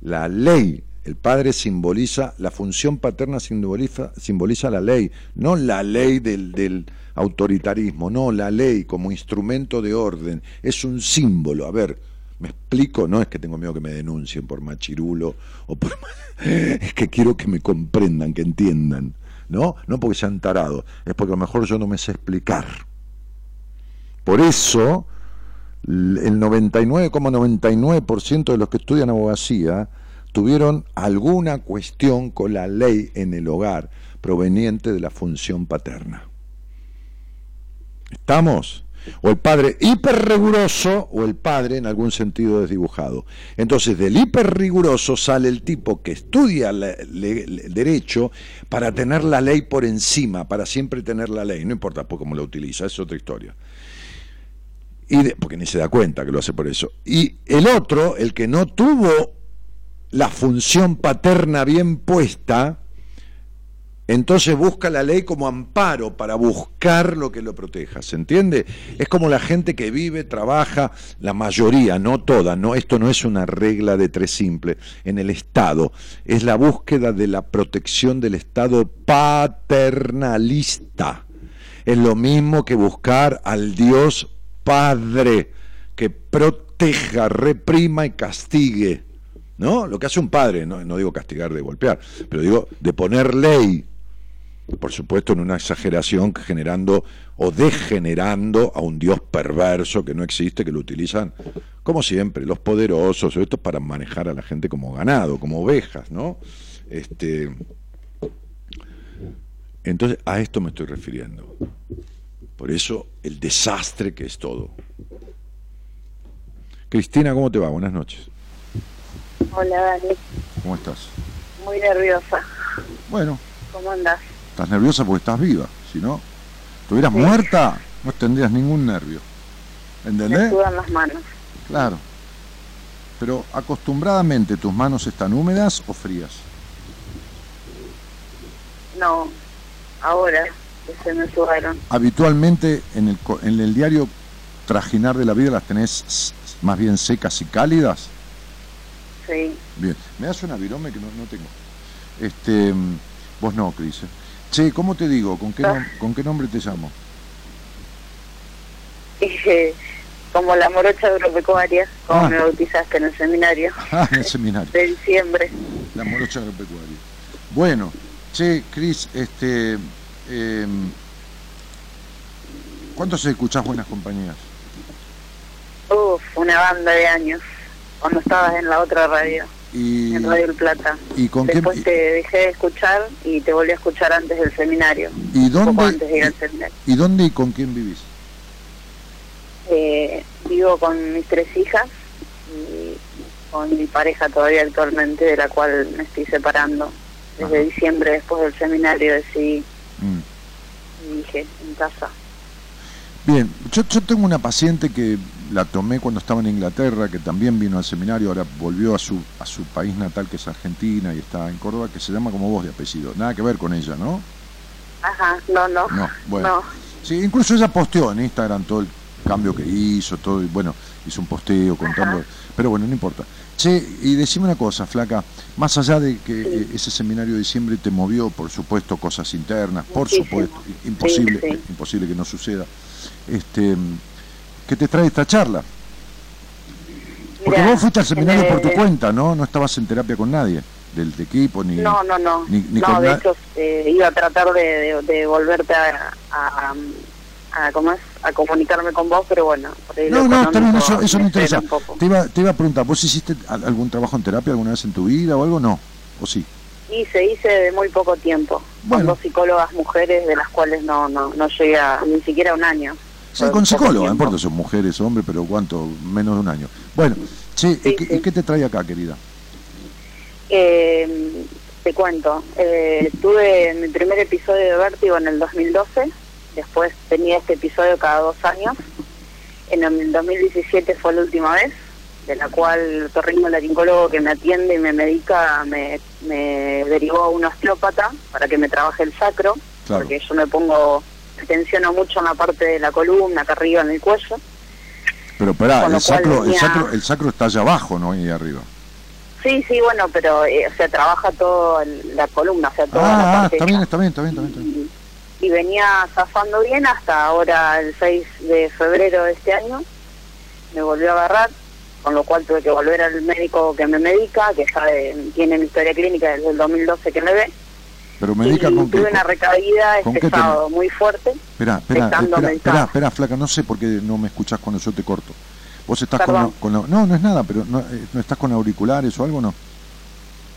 La ley el padre simboliza, la función paterna simboliza, simboliza la ley, no la ley del, autoritarismo, no la ley como instrumento de orden, es un símbolo. A ver, me explico, no es que tengo miedo que me denuncien por machirulo o por... es que quiero que me comprendan, que entiendan, ¿no? No porque sean tarados, es porque a lo mejor yo no me sé explicar. Por eso, el 99,99% de los que estudian abogacía tuvieron alguna cuestión con la ley en el hogar proveniente de la función paterna. ¿Estamos? O el padre hiperriguroso o el padre en algún sentido desdibujado. Entonces del hiperriguroso sale el tipo que estudia derecho para tener la ley por encima, para siempre tener la ley, no importa cómo la utiliza, es otra historia. Y porque ni se da cuenta que lo hace por eso. Y el otro, el que no tuvo la función paterna bien puesta, entonces busca la ley como amparo para buscar lo que lo proteja, ¿se entiende? Es como la gente que vive, trabaja, la mayoría, no toda, no, esto no es una regla de tres simple, en el Estado, es la búsqueda de la protección del Estado paternalista. Es lo mismo que buscar al Dios Padre, que proteja, reprima y castigue. ¿no? Lo que hace un padre, no, no digo castigar de golpear, pero digo de poner ley, por supuesto en una exageración generando o degenerando a un Dios perverso que no existe, que lo utilizan, como siempre, los poderosos, esto para manejar a la gente como ganado, como ovejas, ¿no? Este, entonces, a esto me estoy refiriendo. Por eso, el desastre que es todo. Cristina, ¿cómo te va? Buenas noches. Hola, Dani. ¿Cómo estás? Muy nerviosa. Bueno. ¿Cómo andas? Estás nerviosa porque estás viva. Si no, estuvieras muerta, no tendrías ningún nervio. ¿Entendés? Me sudan las manos. Claro. Pero acostumbradamente, ¿tus manos están húmedas o frías? No, ahora que se me sudaron. Habitualmente en el, en el diario Trajinar de la Vida las tenés más bien secas y cálidas. Bien. ¿Me das una virome que no, no tengo? Este, vos no, Cris. Che, ¿cómo te digo? ¿Con qué, ah. ¿con qué nombre te llamo? como la morocha agropecuaria, como ah. me bautizaste en el seminario. Ah, en el seminario. De diciembre. La morocha agropecuaria. Bueno, che, Cris, este, eh, ¿cuánto se escuchás Buenas Compañías? Uf, una banda de años. Cuando estabas en la otra radio, Y, en Radio El Plata. ¿Y con qué- Después te dejé de escuchar y te volví a escuchar antes del seminario. ¿Y Un poco dónde, antes de ir al seminario. ¿Y dónde y con quién vivís? Eh, vivo con mis tres hijas y con mi pareja todavía actualmente, de la cual me estoy separando. Desde Ajá. diciembre, después del seminario, decidí Mm. y dije en casa. Bien, yo, yo tengo una paciente que la tomé cuando estaba en Inglaterra, que también vino al seminario, ahora volvió a su, a su país natal, que es Argentina, y está en Córdoba, que se llama como vos de apellido. Nada que ver con ella, ¿no? Ajá, no, no. No, bueno. No. Sí, incluso ella posteó en Instagram todo el cambio que hizo, todo, y bueno, hizo un posteo contando, Ajá. pero bueno, no importa. Che, y decime una cosa, flaca, más allá de que eh, ese seminario de diciembre te movió, por supuesto, cosas internas, por Muchísimo. supuesto, imposible, Sí, sí. imposible que no suceda, este, ¿qué te trae esta charla? Porque Mirá, vos fuiste al seminario por tu eh, cuenta, ¿no? No estabas en terapia con nadie, del equipo, ni... No, no, no. ni- ni no, con de hecho, eh, iba a tratar de, de, de volverte a, a, a, ¿cómo es? a comunicarme con vos, pero bueno. por ahí No, no, económico eso, eso no me interesa. Te iba, te iba a preguntar, ¿vos hiciste al- algún trabajo en terapia alguna vez en tu vida o algo? No, ¿o sí? Hice, hice de muy poco tiempo. Bueno. Con dos psicólogas mujeres, de las cuales no, no, no llega ni siquiera un año. Sí, con poco psicólogo, no importa, son mujeres, hombres, pero ¿cuánto? Menos de un año. Bueno, che, ¿y, Sí, qué, sí. qué te trae acá, querida? Eh, te cuento, eh, tuve mi primer episodio de vértigo en el 2012, después tenía este episodio cada dos años, en el 2017 fue la última vez, de la cual el torrinolaringólogo que me atiende y me medica me, me derivó a un osteópata para que me trabaje el sacro, Claro. porque yo me pongo, me tensiono mucho en la parte de la columna, acá arriba en el cuello, Pero pará, el sacro, el, sacro, el sacro está allá abajo, ¿no? Ahí arriba. Sí, sí, bueno, pero eh, o sea, trabaja toda la columna, o sea, toda la Ah, ah, parte está bien, está bien, está bien, está bien. está bien. Y, venía zafando bien hasta ahora el 6 de febrero de este año. Me volvió a agarrar, con lo cual tuve que volver al médico que me medica, que sabe, tiene mi historia clínica desde el 2012 que me ve. Pero medica y con qué. tuve una recaída este sábado muy fuerte. Espera, espera, espera, espera, flaca, no sé por qué no me escuchás cuando yo te corto. Vos estás con, la- con la- No, no es nada, pero no, eh, ¿no estás con auriculares o algo, no?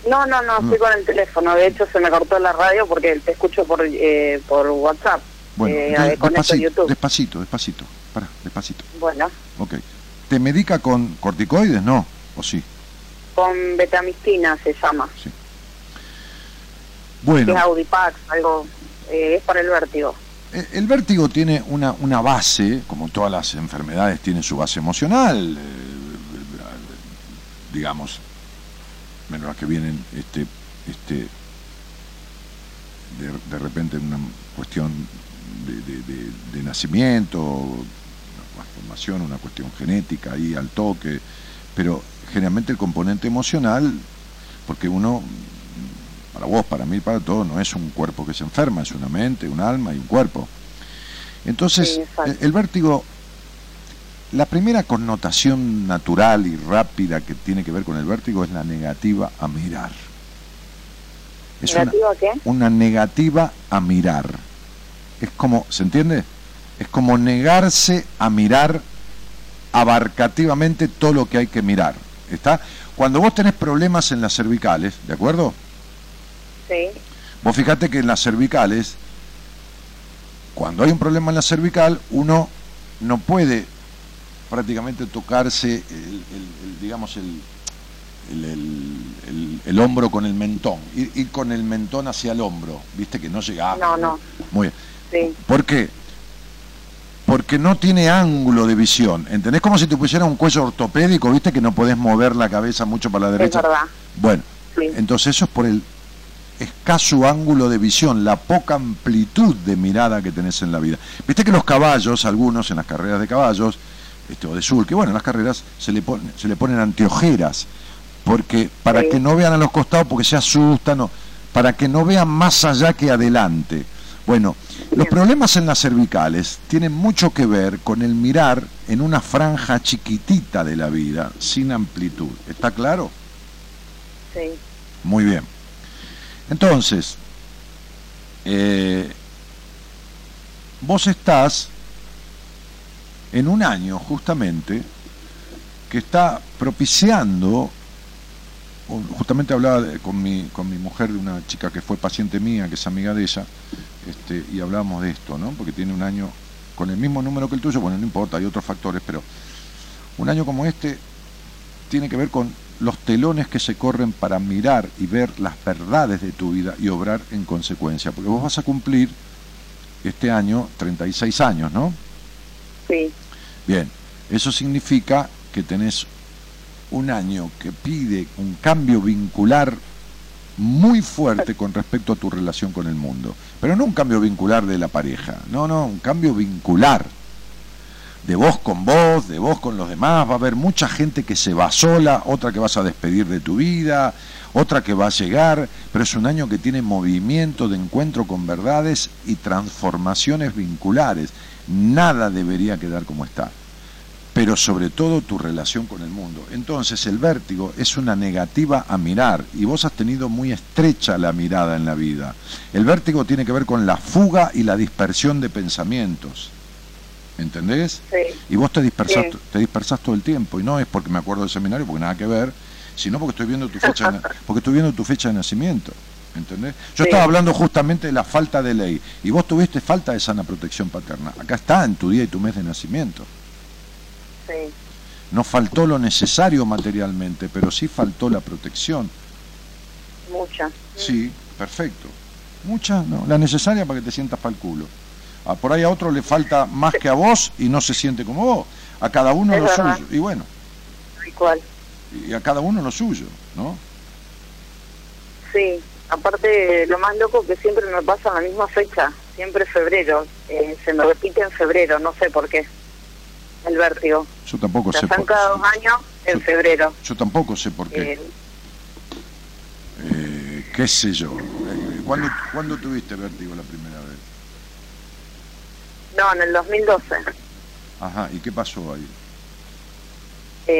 No, no, no, estoy con el teléfono. De hecho, se me cortó la radio porque te escucho por eh, por WhatsApp. Bueno, eh, con esto despacito, YouTube. despacito, despacito, pará, despacito. Bueno, Ok. ¿Te medica con corticoides? No, ¿o sí? con betamistina se llama. Sí. Bueno, es Audipax, algo, eh, es para el vértigo. eh, el vértigo tiene una, una base, como todas las enfermedades tienen su base emocional, eh, digamos, menos las que vienen este, este, de, de repente una cuestión de, de- de- de nacimiento, una formación, una cuestión genética ahí al toque, pero generalmente el componente emocional, porque uno, para vos, para mí, para todos, no es un cuerpo que se enferma, es una mente, un alma y un cuerpo. Entonces, Sí, exacto. el, el vértigo, la primera connotación natural y rápida que tiene que ver con el vértigo es la negativa a mirar. Es una- ¿Negativo a qué? una negativa a mirar. Es como, ¿se entiende? Es como negarse a mirar abarcativamente todo lo que hay que mirar. ¿Está? Cuando vos tenés problemas en las cervicales, ¿de acuerdo? Sí, Vos fijate que en las cervicales, cuando hay un problema en la cervical, uno no puede prácticamente tocarse, el, el- el, digamos, el, el, el- el- el hombro con el mentón, ir, ir con el mentón hacia el hombro, viste que no llega. No, no. Muy bien. sí, ¿Por qué? Porque no tiene ángulo de visión. ¿Entendés? Como si te pusiera un cuello ortopédico, viste que no podés mover la cabeza mucho para la es derecha. verdad. Bueno, Sí. entonces eso es por el escaso ángulo de visión, la poca amplitud de mirada que tenés en la vida. Viste que los caballos, algunos en las carreras de caballos, este, o de sul, que bueno, en las carreras se le, pon- se le ponen anteojeras, porque para Sí. que no vean a los costados, porque se asustan, o para que no vean más allá que adelante. Bueno, los problemas en las cervicales tienen mucho que ver con el mirar en una franja chiquitita de la vida, sin amplitud. ¿Está claro? Sí, Muy bien. Entonces, eh, vos estás en un año justamente que está propiciando, justamente hablaba con, mi, con mi mujer de una chica que fue paciente mía, que es amiga de ella, este, y hablábamos de esto, ¿no? Porque tiene un año con el mismo número que el tuyo, bueno, no importa, hay otros factores, pero un año como este tiene que ver con los telones que se corren para mirar y ver las verdades de tu vida y obrar en consecuencia, porque vos vas a cumplir este año 36 años, ¿no? Sí. Bien, eso significa que tenés un año que pide un cambio vincular muy fuerte con respecto a tu relación con el mundo. Pero no un cambio vincular de la pareja, no, no, un cambio vincular. De vos con vos, de vos con los demás, va a haber mucha gente que se va sola, otra que vas a despedir de tu vida, otra que va a llegar, pero es un año que tiene movimiento de encuentro con verdades y transformaciones vinculares. Nada debería quedar como está pero sobre todo tu relación con el mundo. Entonces el vértigo es una negativa a mirar y vos has tenido muy estrecha la mirada en la vida. El vértigo tiene que ver con la fuga y la dispersión de pensamientos. ¿Entendés? Sí. Y vos te dispersás, te dispersás todo el tiempo y no es porque me acuerdo del seminario, porque nada que ver, sino porque estoy viendo tu fecha de, porque estoy viendo tu fecha de nacimiento. ¿Entendés? Yo estaba hablando justamente de la falta de ley y vos tuviste falta de sana protección paterna. Acá está en tu día y tu mes de nacimiento. No faltó lo necesario materialmente, pero sí faltó la protección. Mucha. Sí, perfecto. Mucha, no, la necesaria para que te sientas para el culo. Ah, por ahí a otro le falta más que a vos y no se siente como vos. A cada uno lo suyo. Y bueno. ¿Cuál? Y a cada uno lo suyo, ¿no? Sí, aparte lo más loco que siempre me pasa en la misma fecha, siempre febrero. Eh, se me repite en febrero, no sé por qué el vértigo. Yo tampoco sé. por... cada dos años en febrero. Yo tampoco sé por qué. Eh, eh, ¿Qué sé yo? Eh, ¿Cuándo, ¿Cuándo tuviste vértigo la primera? No, en el 2012. Ajá, ¿y qué pasó ahí?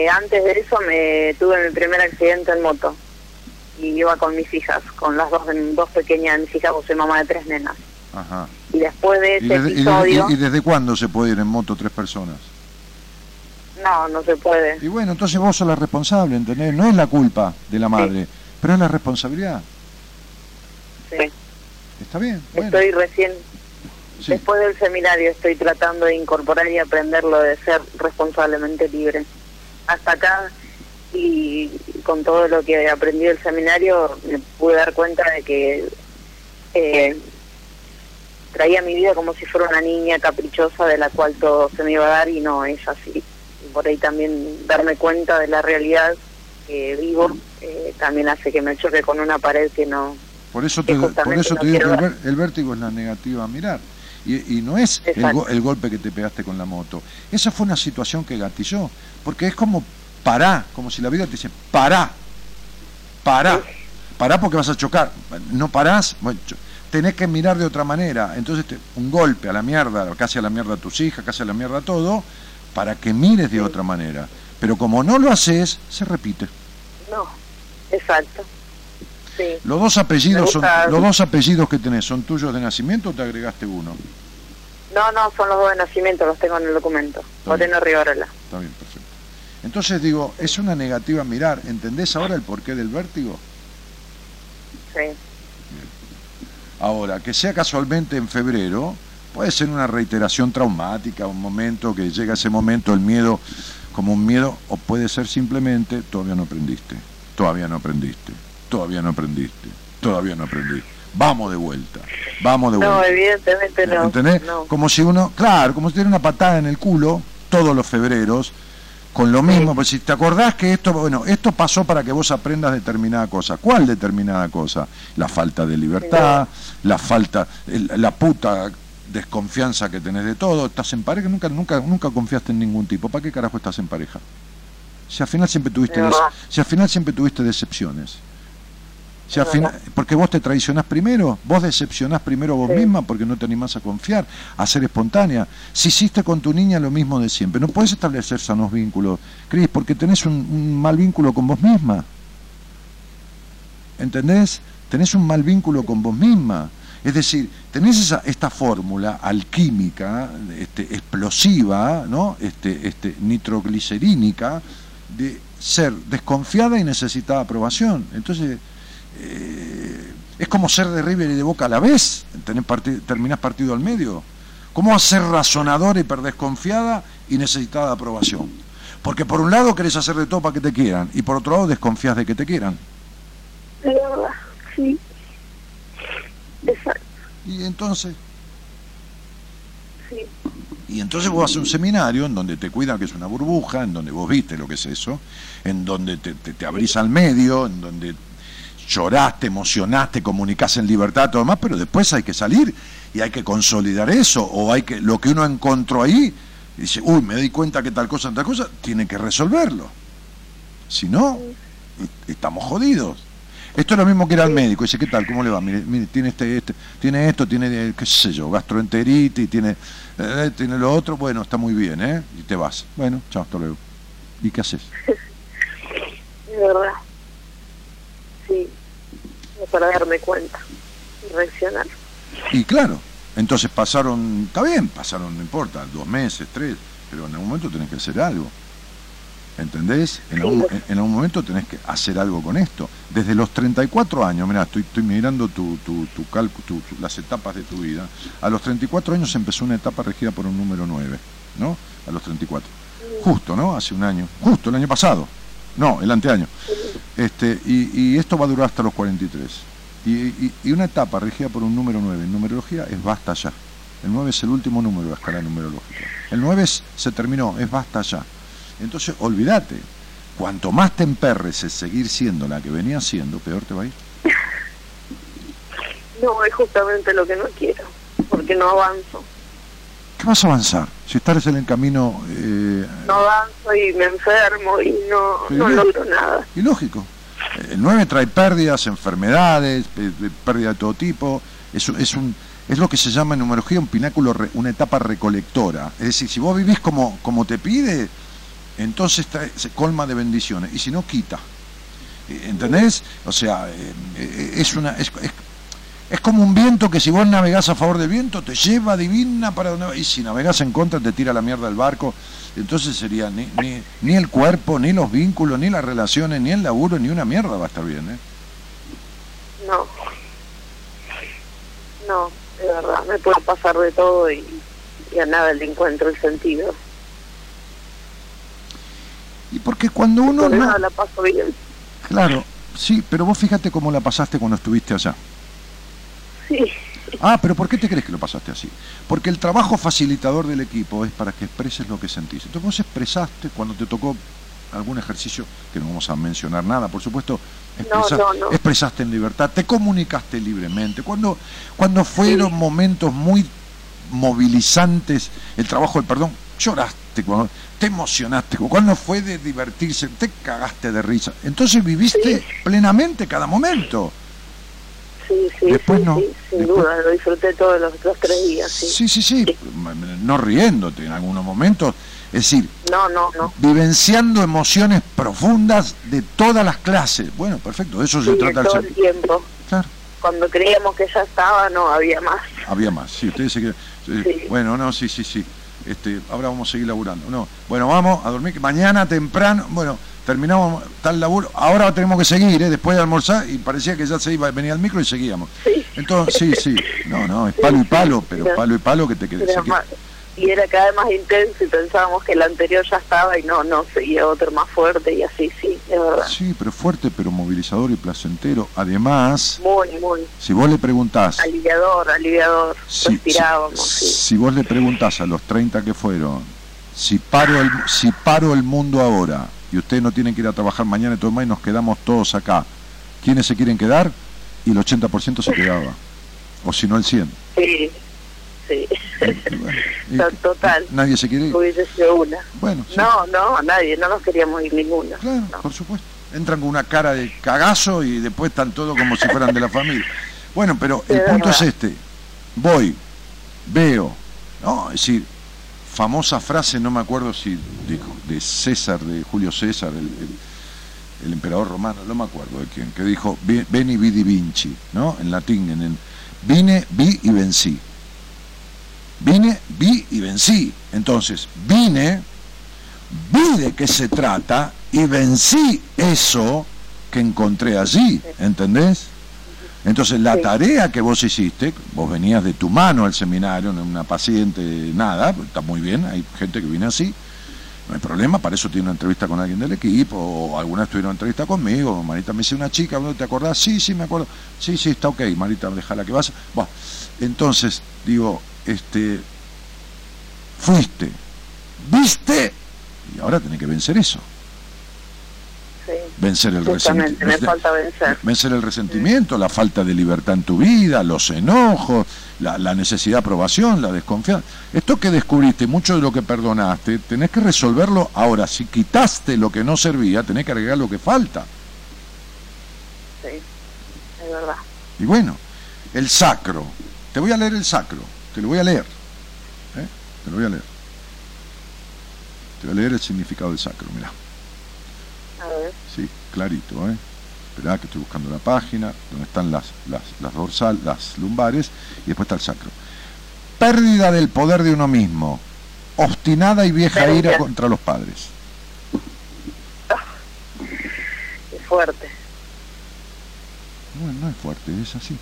antes de eso me tuve mi primer accidente en moto y iba con mis hijas, con las dos, dos pequeñas mis hijas, vos soy mamá de tres nenas. Ajá. Y después de ese episodio... y, desde cuándo se puede ir en moto tres personas? No, no se puede. Y bueno, entonces vos sos la responsable, ¿entendés? No es la culpa de la madre, pero es la responsabilidad. Sí. Está bien. Estoy recién, después del seminario, estoy tratando de incorporar y aprender lo de ser responsablemente libre. Hasta acá, y con todo lo que aprendí del seminario, me pude dar cuenta de que eh, traía mi vida como si fuera una niña caprichosa de la cual todo se me iba a dar y no es así. Por ahí también darme cuenta de la realidad que vivo eh, también hace que me choque con una pared que no por eso te, por eso te digo que el, vértigo es la negativa a mirar y, y no es el, golpe que te pegaste con la moto esa fue una situación que gatilló porque es como pará como si la vida te dice pará pará pará porque vas a chocar no parás bueno, tenés que mirar de otra manera entonces un golpe a la mierda casi a la mierda a tus hijas casi a la mierda a todo para que mires de otra manera. Pero como no lo haces, se repite. No, exacto. Sí. Los dos apellidos son, los dos apellidos que tenés son tuyos de nacimiento o te agregaste uno? No, no, son los dos de nacimiento, los tengo en el documento. Moreno Rivarola. Está bien, perfecto. Entonces digo, es una negativa mirar. ¿Entendés ahora el porqué del vértigo? Sí. Ahora, que sea casualmente en febrero, Puede ser una reiteración traumática, un momento que llega ese momento, el miedo como un miedo, o puede ser simplemente todavía no aprendiste, todavía no aprendiste, todavía no aprendiste, todavía no aprendiste. Vamos de vuelta, vamos de vuelta. No, evidentemente no. ¿Entendés? Como si uno, claro, como si tiene una patada en el culo todos los febreros, con lo mismo, pues si te acordás que esto, bueno, esto pasó para que vos aprendas determinada cosa. ¿Cuál determinada cosa? La falta de libertad, la falta, la puta desconfianza que tenés de todo, estás en pareja, nunca, nunca, nunca confiaste en ningún tipo, ¿para qué carajo estás en pareja? Si al final siempre tuviste, si al final siempre tuviste decepciones. Final, porque vos te traicionás primero, vos decepcionás primero vos misma porque no te animás a confiar, a ser espontánea. Si hiciste con tu niña lo mismo de siempre, no puedes establecer sanos vínculos, Cris, porque tenés un, un mal vínculo con vos misma. ¿Entendés? Tenés un mal vínculo con vos misma Es decir, tenés esa, esta fórmula alquímica, este, explosiva, ¿no? este, este, nitroglicerínica, de ser desconfiada y necesitada aprobación. Entonces, eh, es como ser de River y de Boca a la vez, tenés terminás partido al medio. ¿Cómo hacer razonadora y desconfiada y necesitada de aprobación? Porque por un lado querés hacer de todo para que te quieran y por otro lado desconfías de que te quieran. De verdad, sí. Exacto. Y entonces... Sí. Y entonces vos haces un seminario en donde te cuidan que es una burbuja, en donde vos viste lo que es eso, en donde te, te, abrís al medio, en donde lloraste, emocionaste, comunicás en libertad, todo demás, pero después hay que salir y hay que consolidar eso, o hay que, lo que uno encontró ahí, dice, uy, me di cuenta que tal cosa, tal cosa, tiene que resolverlo. Si no, estamos jodidos. Esto es lo mismo que era el médico. Dice, ¿qué tal? ¿Cómo le va? Mire, mire tiene este, este, tiene esto, tiene, qué sé yo, gastroenteritis, tiene, eh, tiene lo otro. Bueno, está muy bien, ¿eh? Y te vas. Bueno, chao, hasta luego. ¿Y qué haces? De verdad. Sí. Para darme cuenta y reaccionar. Y claro, entonces pasaron, está bien, pasaron, no importa, dos meses, tres, pero en algún momento tenés que hacer algo. ¿Entendés? En algún, en algún, momento tenés que hacer algo con esto. Desde los 34 años, mira, estoy, estoy mirando tu, tu, tu, tu, las etapas de tu vida. A los 34 años empezó una etapa regida por un número 9, ¿no? A los 34. Justo, ¿no? Hace un año. Justo, el año pasado. No, el anteaño. Este, y, y esto va a durar hasta los 43. Y, y, y, una etapa regida por un número 9 en numerología es basta ya. El 9 es el último número de la escala numerológica. El 9 se terminó, es basta ya. Entonces, olvídate, cuanto más te emperres en seguir siendo la que venía siendo, peor te va a ir. No, es justamente lo que no quiero, porque no avanzo. ¿Qué vas a avanzar? Si estás en el camino... Eh, no avanzo y me enfermo y no, no logro nada. Y lógico. El 9 trae pérdidas, enfermedades, pérdida de todo tipo. Es, es, un, es lo que se llama en numerología un pináculo, una etapa recolectora. Es decir, si vos vivís como, como te pide, entonces se colma de bendiciones, y si no, quita. Eh, ¿Entendés? O sea, eh, eh, es una... Es, es, como un viento que si vos navegás a favor del viento te lleva divina para donde y si navegás en contra te tira la mierda del barco entonces sería ni, ni, ni, el cuerpo ni los vínculos ni las relaciones ni el laburo ni una mierda va a estar bien ¿eh? no no de verdad me puede pasar de todo y, y a nada le encuentro el sentido y porque cuando uno... No, la paso bien. Claro, sí, pero vos fíjate cómo la pasaste cuando estuviste allá. Sí. Ah, pero ¿por qué te crees que lo pasaste así? Porque el trabajo facilitador del equipo es para que expreses lo que sentís. Entonces vos expresaste cuando te tocó algún ejercicio, que no vamos a mencionar nada, por supuesto, expresaste en libertad, te comunicaste libremente. Cuando, cuando fueron momentos muy movilizantes, el trabajo del perdón, lloraste, cuando, te emocionaste, cuando fue de divertirse, te cagaste de risa. Entonces viviste plenamente cada momento. Sí, sí, Después no. sin duda, lo disfruté todos los, tres días. Sí. sí, sí, no riéndote en algunos momentos, es decir, no, no, no. vivenciando emociones profundas de todas las clases. Bueno, perfecto, de eso se trata todo el tiempo. Claro. Cuando creíamos que ya estaba, no, había más. Había más, sí, ustedes se que... Bueno, no, sí, sí, sí este, ahora vamos a seguir laburando. No, bueno, vamos a dormir, que mañana temprano, bueno, terminamos tal laburo, ahora tenemos que seguir, ¿eh? después de almorzar, y parecía que ya se iba, venía al micro y seguíamos. Entonces, sí, sí, no, no, es palo y palo, pero palo y palo que te quedes y era cada vez más intenso y pensábamos que el anterior ya estaba y no, no, seguía otro más fuerte y así, sí, es verdad. Sí, pero fuerte, pero movilizador y placentero. Además, muy, muy. Si vos le preguntás... Aliviador, aliviador, respirábamos. Si, si, vos le preguntás a los 30 que fueron, si paro el, si paro el mundo ahora y ustedes no tienen que ir a trabajar mañana y todo más y nos quedamos todos acá, ¿quiénes se quieren quedar? Y el 80% se quedaba. O si no el 100. Sí, sí. Total. Nadie se quiere ir. Hubiese sido una. Bueno, No, no, nadie, no nos queríamos ir ninguna. Claro, por supuesto. Entran con una cara de cagazo y después están todos como si fueran de la familia. Bueno, pero el punto es este. Voy, veo, ¿no? Es decir, famosa frase, no me acuerdo si de, de César, de Julio César, el, el, emperador romano, no me acuerdo de quién, que dijo, veni vidi vinci, ¿no? En latín, en el Vine, vi y vencí. Vine, vi y vencí. Entonces, vine, vi de qué se trata y vencí eso que encontré allí, ¿entendés? Entonces la tarea que vos hiciste, vos venías de tu mano al seminario, no una paciente, nada, está muy bien, hay gente que viene así, no hay problema, para eso tiene una entrevista con alguien del equipo, o alguna tuvieron entrevista conmigo, Marita me dice una chica, ¿te acordás? Sí, sí, me acuerdo. Sí, sí, está ok, Marita, déjala que vas. Bueno, entonces, digo, este, fuiste, viste, y ahora tenés que vencer eso. Vencer el resentimiento. vencer. el resentimiento, la falta de libertad en tu vida, los enojos, la, necesidad de aprobación, la desconfianza. Esto que descubriste, mucho de lo que perdonaste, tenés que resolverlo ahora. Si quitaste lo que no servía, tenés que agregar lo que falta. Sí, es verdad. Y bueno, el sacro. Te voy a leer el sacro, te lo voy a leer. ¿eh? Te lo voy a leer. Te voy a leer el significado del sacro, mira. A ver. Sí, clarito, ¿eh? Esperá que estoy buscando la página, donde están las, las, las dorsal, las lumbares, y después está el sacro. Pérdida del poder de uno mismo, obstinada y vieja ira contra los padres. Es fuerte. Bueno, no es fuerte, es así.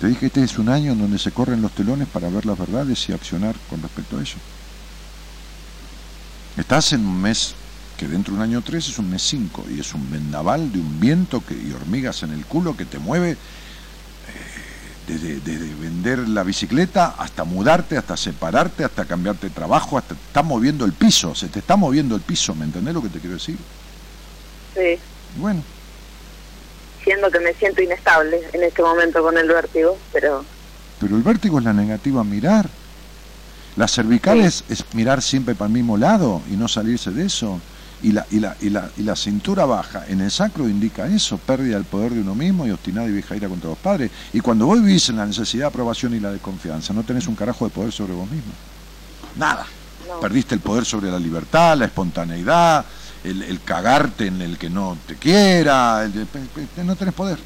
Te dije que este es un año en donde se corren los telones para ver las verdades y accionar con respecto a eso. Estás en un mes que dentro de un año 3 es un mes 5 y es un vendaval de un viento que, y hormigas en el culo que te mueve eh, desde, vender la bicicleta hasta mudarte, hasta separarte, hasta cambiarte de trabajo, hasta te está moviendo el piso, se te está moviendo el piso, ¿me entendés lo que te quiero decir? Sí. Bueno. Siendo que me siento inestable en este momento con el vértigo, pero... Pero el vértigo es la negativa a mirar. Las cervicales es mirar siempre para el mismo lado y no salirse de eso y la, y la, y la, y la cintura baja en el sacro indica eso, pérdida del poder de uno mismo y obstinada y vieja ira contra los padres. Y cuando vos vivís en la necesidad de aprobación y la desconfianza, no tenés un carajo de poder sobre vos mismo. Nada. Perdiste el poder sobre la libertad, la espontaneidad, el, cagarte en el que no te quiera, no tenés poder.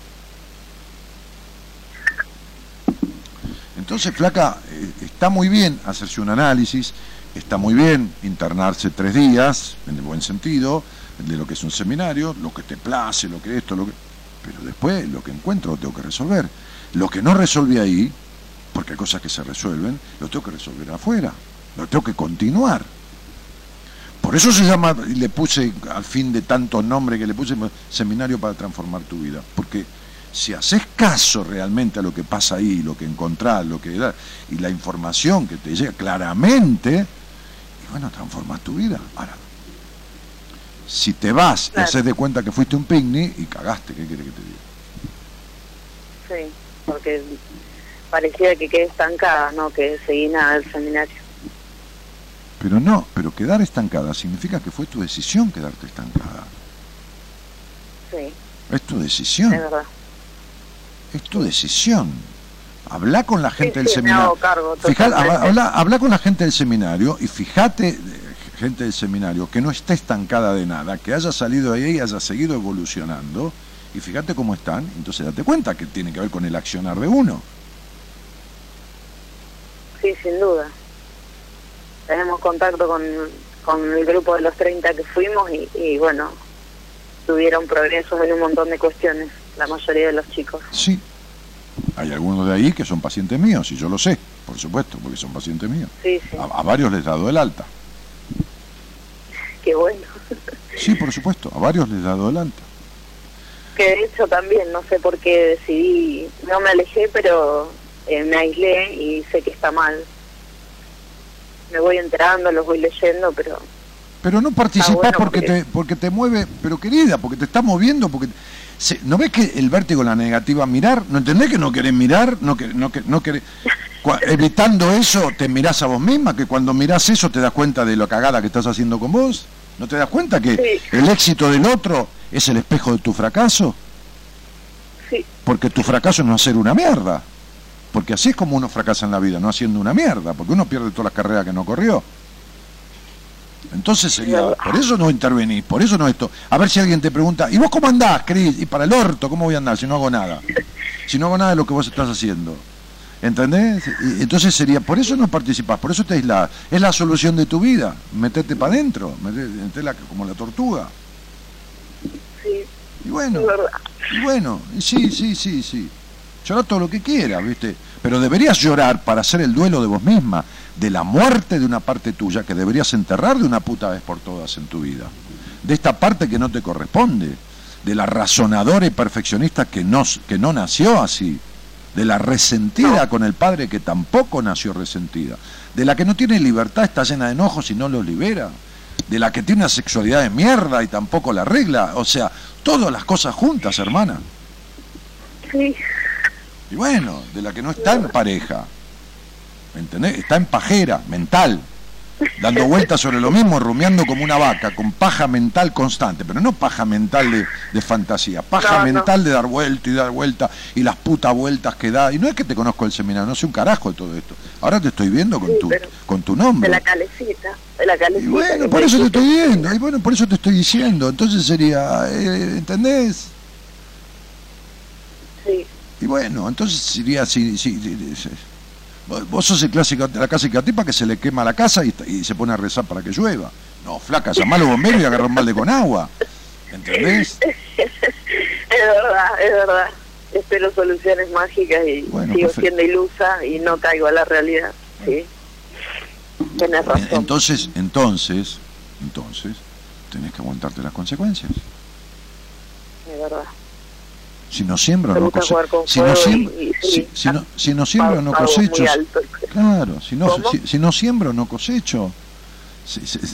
Entonces, flaca, eh, está muy bien hacerse un análisis, está muy bien internarse tres días, en el buen sentido, de lo que es un seminario, lo que te place, lo que esto, lo que... Pero después lo que encuentro lo tengo que resolver. Lo que no resolví ahí, porque hay cosas que se resuelven, lo tengo que resolver afuera, lo tengo que continuar. Por eso se llama, y le puse al fin de tantos nombres que le puse, seminario para transformar tu vida. Porque si haces caso realmente a lo que pasa ahí, lo que encontrás, lo que y la información que te llega claramente, bueno, transformas tu vida. Ahora, si te vas y haces de cuenta que fuiste un picnic y cagaste, ¿qué quiere que te diga? Sí, porque parecía que quedé estancada, no que seguí nada del seminario. Pero no, pero quedar estancada significa que fue tu decisión quedarte estancada. Sí. Es tu decisión. Es verdad. Es tu decisión. Habla con la gente del seminario. habla, con la gente del seminario y fíjate, gente del seminario, que no esté estancada de nada, que haya salido de ahí y haya seguido evolucionando. Y fíjate cómo están, entonces date cuenta que tiene que ver con el accionar de uno. Sí, sin duda. Tenemos contacto con, el grupo de los 30 que fuimos y, y bueno, tuvieron progresos en un montón de cuestiones, la mayoría de los chicos. Sí, hay algunos de ahí que son pacientes míos, y yo lo sé, por supuesto, porque son pacientes míos. A, varios les he dado el alta. Qué bueno. Sí, por supuesto, a varios les he dado el alta. Que de hecho también, no sé por qué decidí, no me alejé, pero eh, me aislé y sé que está mal. Me voy enterando, los voy leyendo, pero... Pero no participas porque, te, porque te mueve, pero querida, porque te está moviendo, porque ¿No ves que el vértigo, la negativa, mirar? ¿No entendés que no querés mirar? ¿No, que, no, no querés... Evitando eso, te mirás a vos misma, que cuando mirás eso te das cuenta de lo cagada que estás haciendo con vos. ¿No te das cuenta que el éxito del otro es el espejo de tu fracaso? Sí. Porque tu fracaso no es hacer una mierda. Porque así es como uno fracasa en la vida, no haciendo una mierda, porque uno pierde todas las carreras que no corrió. Entonces sería, por eso no intervenís, por eso no esto. A ver si alguien te pregunta, ¿y vos cómo andás, Cris? Y para el orto, ¿cómo voy a andar si no hago nada? si no hago nada de lo que vos estás haciendo? ¿Entendés? Y entonces sería, por eso no participás, por eso te aislás. Es la solución de tu vida, meterte para adentro, meterte como la tortuga. Sí. Y bueno, y bueno, y sí, sí, sí, sí. Llorar todo lo que quieras, ¿viste? Pero deberías llorar para hacer el duelo de vos misma, de la muerte de una parte tuya que deberías enterrar de una puta vez por todas en tu vida. De esta parte que no te corresponde, de la razonadora y perfeccionista que no, que no nació así, de la resentida con el padre que tampoco nació resentida, de la que no tiene libertad, está llena de enojos y no los libera, de la que tiene una sexualidad de mierda y tampoco la arregla, o sea, todas las cosas juntas, hermana. Sí, Y bueno, de la que no está en pareja, ¿me entendés? Está en pajera, mental, dando vueltas sobre lo mismo, rumiando como una vaca, con paja mental constante, pero no paja mental de, de fantasía, paja No, no. mental de dar vuelta y dar vuelta y las putas vueltas que da. Y no es que te conozco el seminario, no sé un carajo de todo esto. Ahora te estoy viendo con Sí, tu, con tu de nombre. la calecita, de la calecita. Y bueno, por eso te estoy viendo, y bueno, por eso te estoy diciendo. Entonces sería, eh, ¿entendés? Sí, Y bueno, entonces sería así, sí, sí, sí, sí. Vos- sos el clásico, la clásica tipa que se le quema la casa y, y se pone a rezar para que llueva. No, flaca, llamá a los bomberos y agarra un balde con agua. ¿Entendés? es verdad, es verdad. Espero soluciones mágicas y Bueno, sigo perfecto. siendo ilusa y no caigo a la realidad. Sí, tenés En- razón. Entonces, entonces, entonces, tenés que aguantarte las consecuencias. Es verdad. Si no siembro, no cosecho. Si no siembro, y si, si no, si no siembro, no cosecho. Claro, si no, si, si no siembro, no cosecho.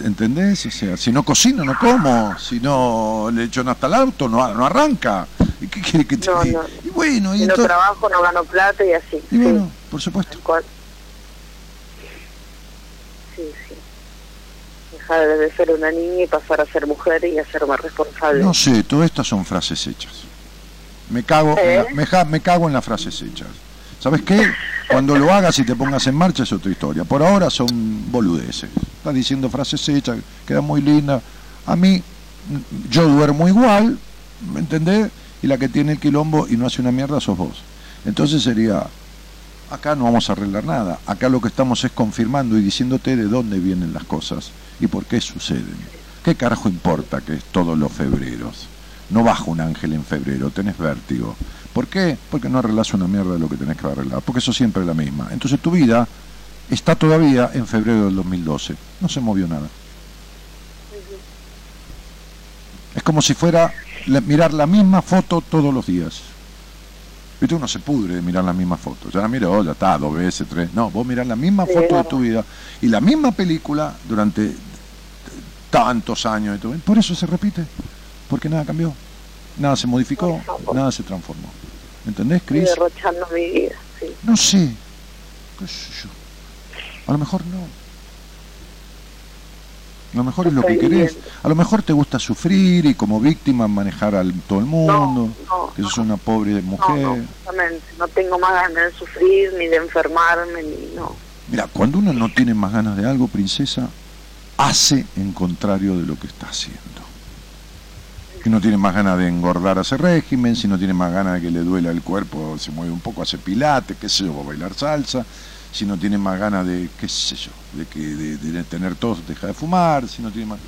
¿Entendés? O sea, si no cocino, no como. Si no le echo hasta el auto, no, no arranca. ¿Y qué quiere que te No, diga? no. Y bueno, y Si no entonces. trabajo, no gano plata y así. Y bueno, por supuesto. Sí, sí. Dejar de ser una niña y pasar a ser mujer y hacerme responsable. No sé, todas estas son frases hechas. Me cago, en la- me, me cago en las frases hechas. ¿Sabes qué? Cuando lo hagas y te pongas en marcha es otra historia. Por ahora son boludeces. Estás diciendo frases hechas, queda muy linda. A mí, yo duermo igual, ¿me entendés? Y la que tiene el quilombo y no hace una mierda sos vos. Entonces sería, acá no vamos a arreglar nada. Acá lo que estamos es confirmando y diciéndote de dónde vienen las cosas y por qué suceden. ¿Qué carajo importa que es todos los febreros? No baja un ángel en febrero, tenés vértigo. ¿Por qué? Porque no arreglás una mierda de lo que tenés que arreglar. Porque eso siempre es la misma. Entonces tu vida está todavía en febrero del 2012. No se movió nada. Es como si fuera mirar la misma foto todos los días. Viste, uno se pudre de mirar la misma foto. Ya la miro, ya está, dos veces, tres. No, vos mirás la misma Sí, foto de tu vida y la misma película durante tantos años. Y todo. Por eso se repite. Porque nada cambió. Nada se modificó, favor. nada se transformó. ¿Entendés, Estoy Cris? derrochando mi vida, sí. No sé. ¿Qué sé yo? A lo mejor no. A lo mejor es lo que querés. viviendo. A lo mejor te gusta sufrir y como víctima manejar a todo el mundo. no, que sos no. una pobre No, mujer. no, justamente. No tengo más ganas de sufrir, ni de enfermarme, ni no. Mira, cuando uno no tiene más ganas de algo, princesa, hace en contrario de lo que está haciendo. Si no tiene más ganas de engordar, hace régimen. Si no tiene más ganas de que le duela el cuerpo, se mueve un poco, hace pilate, qué sé yo, va a bailar salsa. Si no tiene más ganas de, qué sé yo, de, que, de, de tener tos, deja de fumar. Si no tiene más...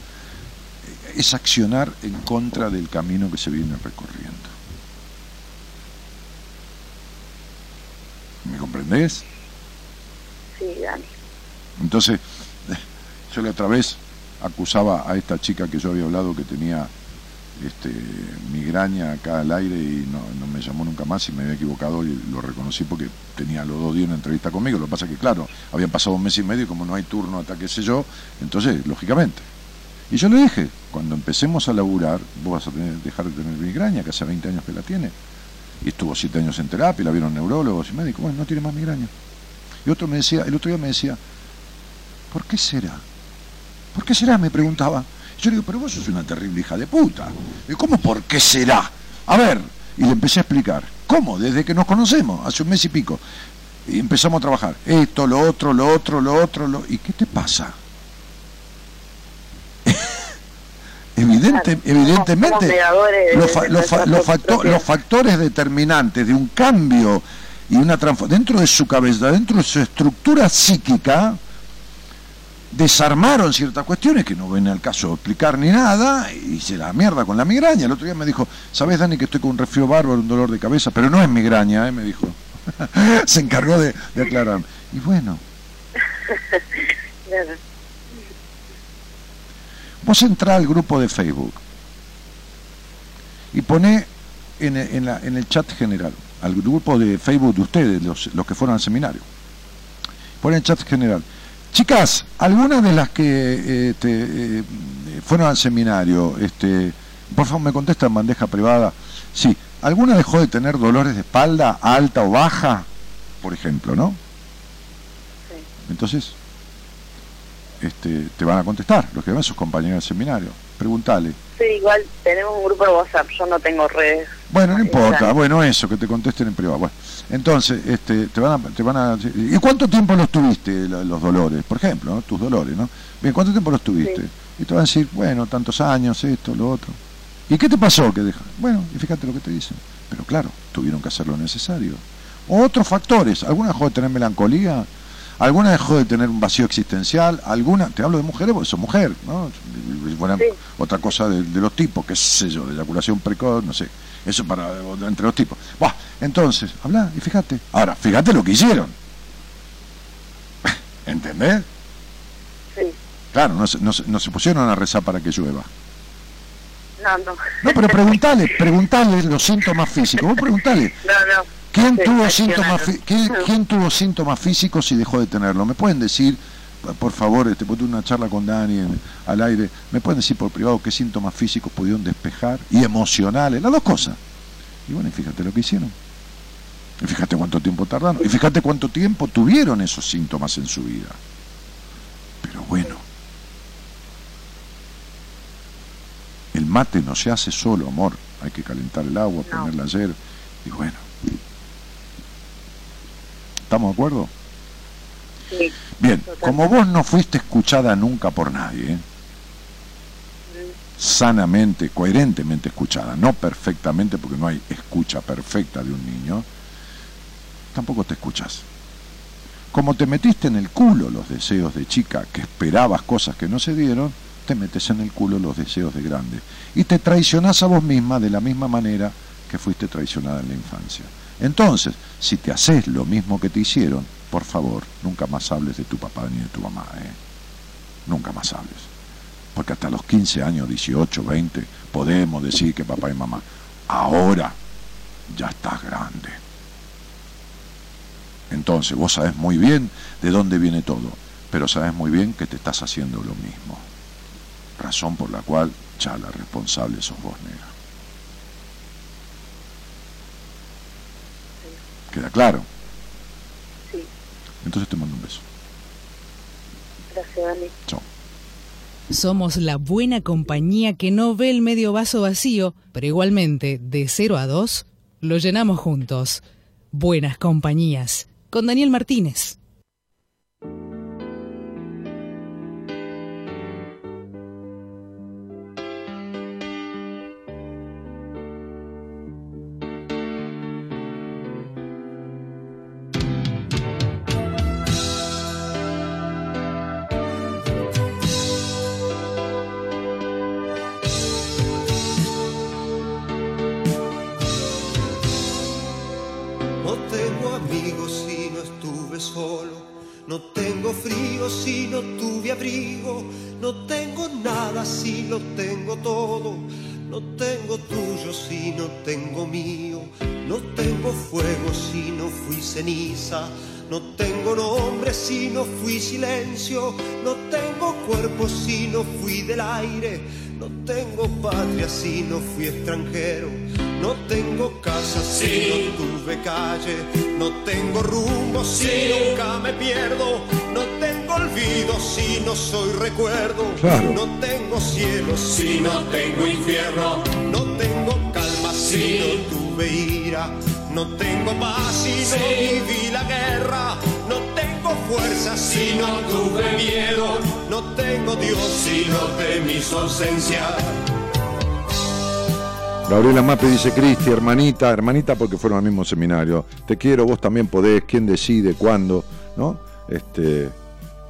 Es accionar en contra del camino que se viene recorriendo. ¿Me comprendés? Sí, Dani. Entonces, yo la otra vez acusaba a esta chica que yo había hablado que tenía este, migraña acá al aire y no, me llamó nunca más y me había equivocado y lo reconocí porque tenía los dos días una entrevista conmigo. Lo que pasa que, claro, habían pasado un mes y medio y como no hay turno hasta qué sé yo, entonces, lógicamente. Y yo le dije, cuando empecemos a laburar, vos vas a tener, dejar de tener migraña, que hace 20 años que la tiene. Y estuvo 7 años en terapia, la vieron neurólogos y médicos, bueno, no tiene más migraña. Y otro me decía, el otro día me decía, ¿por qué será? ¿Por qué será? Me preguntaba. Yo le digo, pero vos sos una terrible hija de puta. Y ¿cómo por qué será? A ver, y le empecé a explicar. ¿Cómo? Desde que nos conocemos, hace un mes y pico. Y empezamos a trabajar. Esto, lo otro, lo otro, lo otro, lo... ¿Y qué te pasa? Evidente, evidentemente, los, fa- los fa- nuestras los facto- propias- los factores determinantes de un cambio y una transformación dentro de su cabeza, dentro de su estructura psíquica, desarmaron ciertas cuestiones que no ven al caso explicar ni nada y se la mierda con la migraña. El otro día me dijo, ¿sabes Dani que estoy con un resfrío bárbaro, un dolor de cabeza? Pero no es migraña, ¿eh? me dijo. se encargó de, de aclarar. Y bueno. Vos entrá al grupo de Facebook y poné en, el- en la- en el chat general, al grupo de Facebook de ustedes, los, los que fueron al seminario. Poné en el chat general. Chicas, algunas de las que este, eh, fueron al seminario, este, por favor me contesta en bandeja privada. Sí, ¿alguna dejó de tener dolores de espalda alta o baja? Por ejemplo, ¿no? Sí. Entonces, este, te van a contestar, los que ven sus compañeros del seminario. Preguntale. Sí, igual tenemos un grupo de WhatsApp, yo no tengo redes. Bueno, no importa, bueno, eso, que te contesten en privado. Bueno, entonces, este, te van a, te van a, ¿y cuánto tiempo los tuviste, la- los dolores? Por ejemplo, ¿no? tus dolores, ¿no? Bien, ¿cuánto tiempo los tuviste? Sí. Y te van a decir, bueno, tantos años, esto, lo otro. ¿Y qué te pasó que deja? Bueno, y fíjate lo que te dicen. Pero claro, tuvieron que hacer lo necesario. O otros factores, alguna dejó de tener melancolía, alguna dejó de tener un vacío existencial, alguna, te hablo de mujeres porque son mujer, ¿no? Bueno, Sí. Otra cosa de, de los tipos, qué sé yo, de eyaculación precoz, no sé, eso para entre los tipos. Buah, entonces, habla y fíjate. Ahora, fíjate lo que hicieron. ¿Entendés? Sí. Claro, no se, no, no se pusieron a rezar para que llueva. No, no. No, pero preguntale, preguntale los síntomas físicos. Vos preguntale, No, no. ¿quién Sí, tuvo síntomas quién tuvo síntomas físicos y dejó de tenerlo? ¿Me pueden decir, por favor, este, una charla con Dani en- al aire, ¿me pueden decir por privado qué síntomas físicos pudieron despejar y emocionales? Las dos cosas. Y bueno, y fíjate lo que hicieron. Y fíjate cuánto tiempo tardaron. Y fíjate cuánto tiempo tuvieron esos síntomas en su vida. Pero bueno. El mate no se hace solo, amor. Hay que calentar el agua, ponerla ayer. Y bueno. ¿Estamos de acuerdo? Sí. Bien, Totalmente. como vos no fuiste escuchada nunca por nadie, ¿eh? sanamente, coherentemente escuchada, no perfectamente, porque no hay escucha perfecta de un niño, tampoco te escuchas. Como te metiste en el culo los deseos de chica, que esperabas cosas que no se dieron, te metes en el culo los deseos de grande. Y te traicionás a vos misma de la misma manera que fuiste traicionada en la infancia. Entonces, si te haces lo mismo que te hicieron, por favor, nunca más hables de tu papá ni de tu mamá, ¿eh? Nunca más hables. Porque hasta los 15 años, 18, 20, podemos decir que papá y mamá. Ahora ya estás grande. Entonces, vos sabés muy bien de dónde viene todo, pero sabés muy bien que te estás haciendo lo mismo. Razón por la cual ya la responsable sos vos, negra. ¿Queda claro? Entonces te mando un beso. Gracias, Dani. Chao. Somos la buena compañía que no ve el medio vaso vacío, pero igualmente, de 0 a 2, lo llenamos juntos. Buenas compañías. Con Daniel Martínez. Aire. No tengo patria si no fui extranjero. No tengo casa si no tuve calle. No tengo rumbo si nunca me pierdo. No tengo olvido si no soy recuerdo. Claro. No tengo cielo si no tengo infierno. No tengo calma si no tuve ira. No tengo paz si no viví la guerra. Tengo fuerza si no tuve miedo, no tengo Dios si no temí su ausencia. Gabriela Mape dice, Cristi, hermanita, hermanita porque fueron al mismo seminario. Te quiero, vos también podés, quién decide, cuándo, ¿no? Este,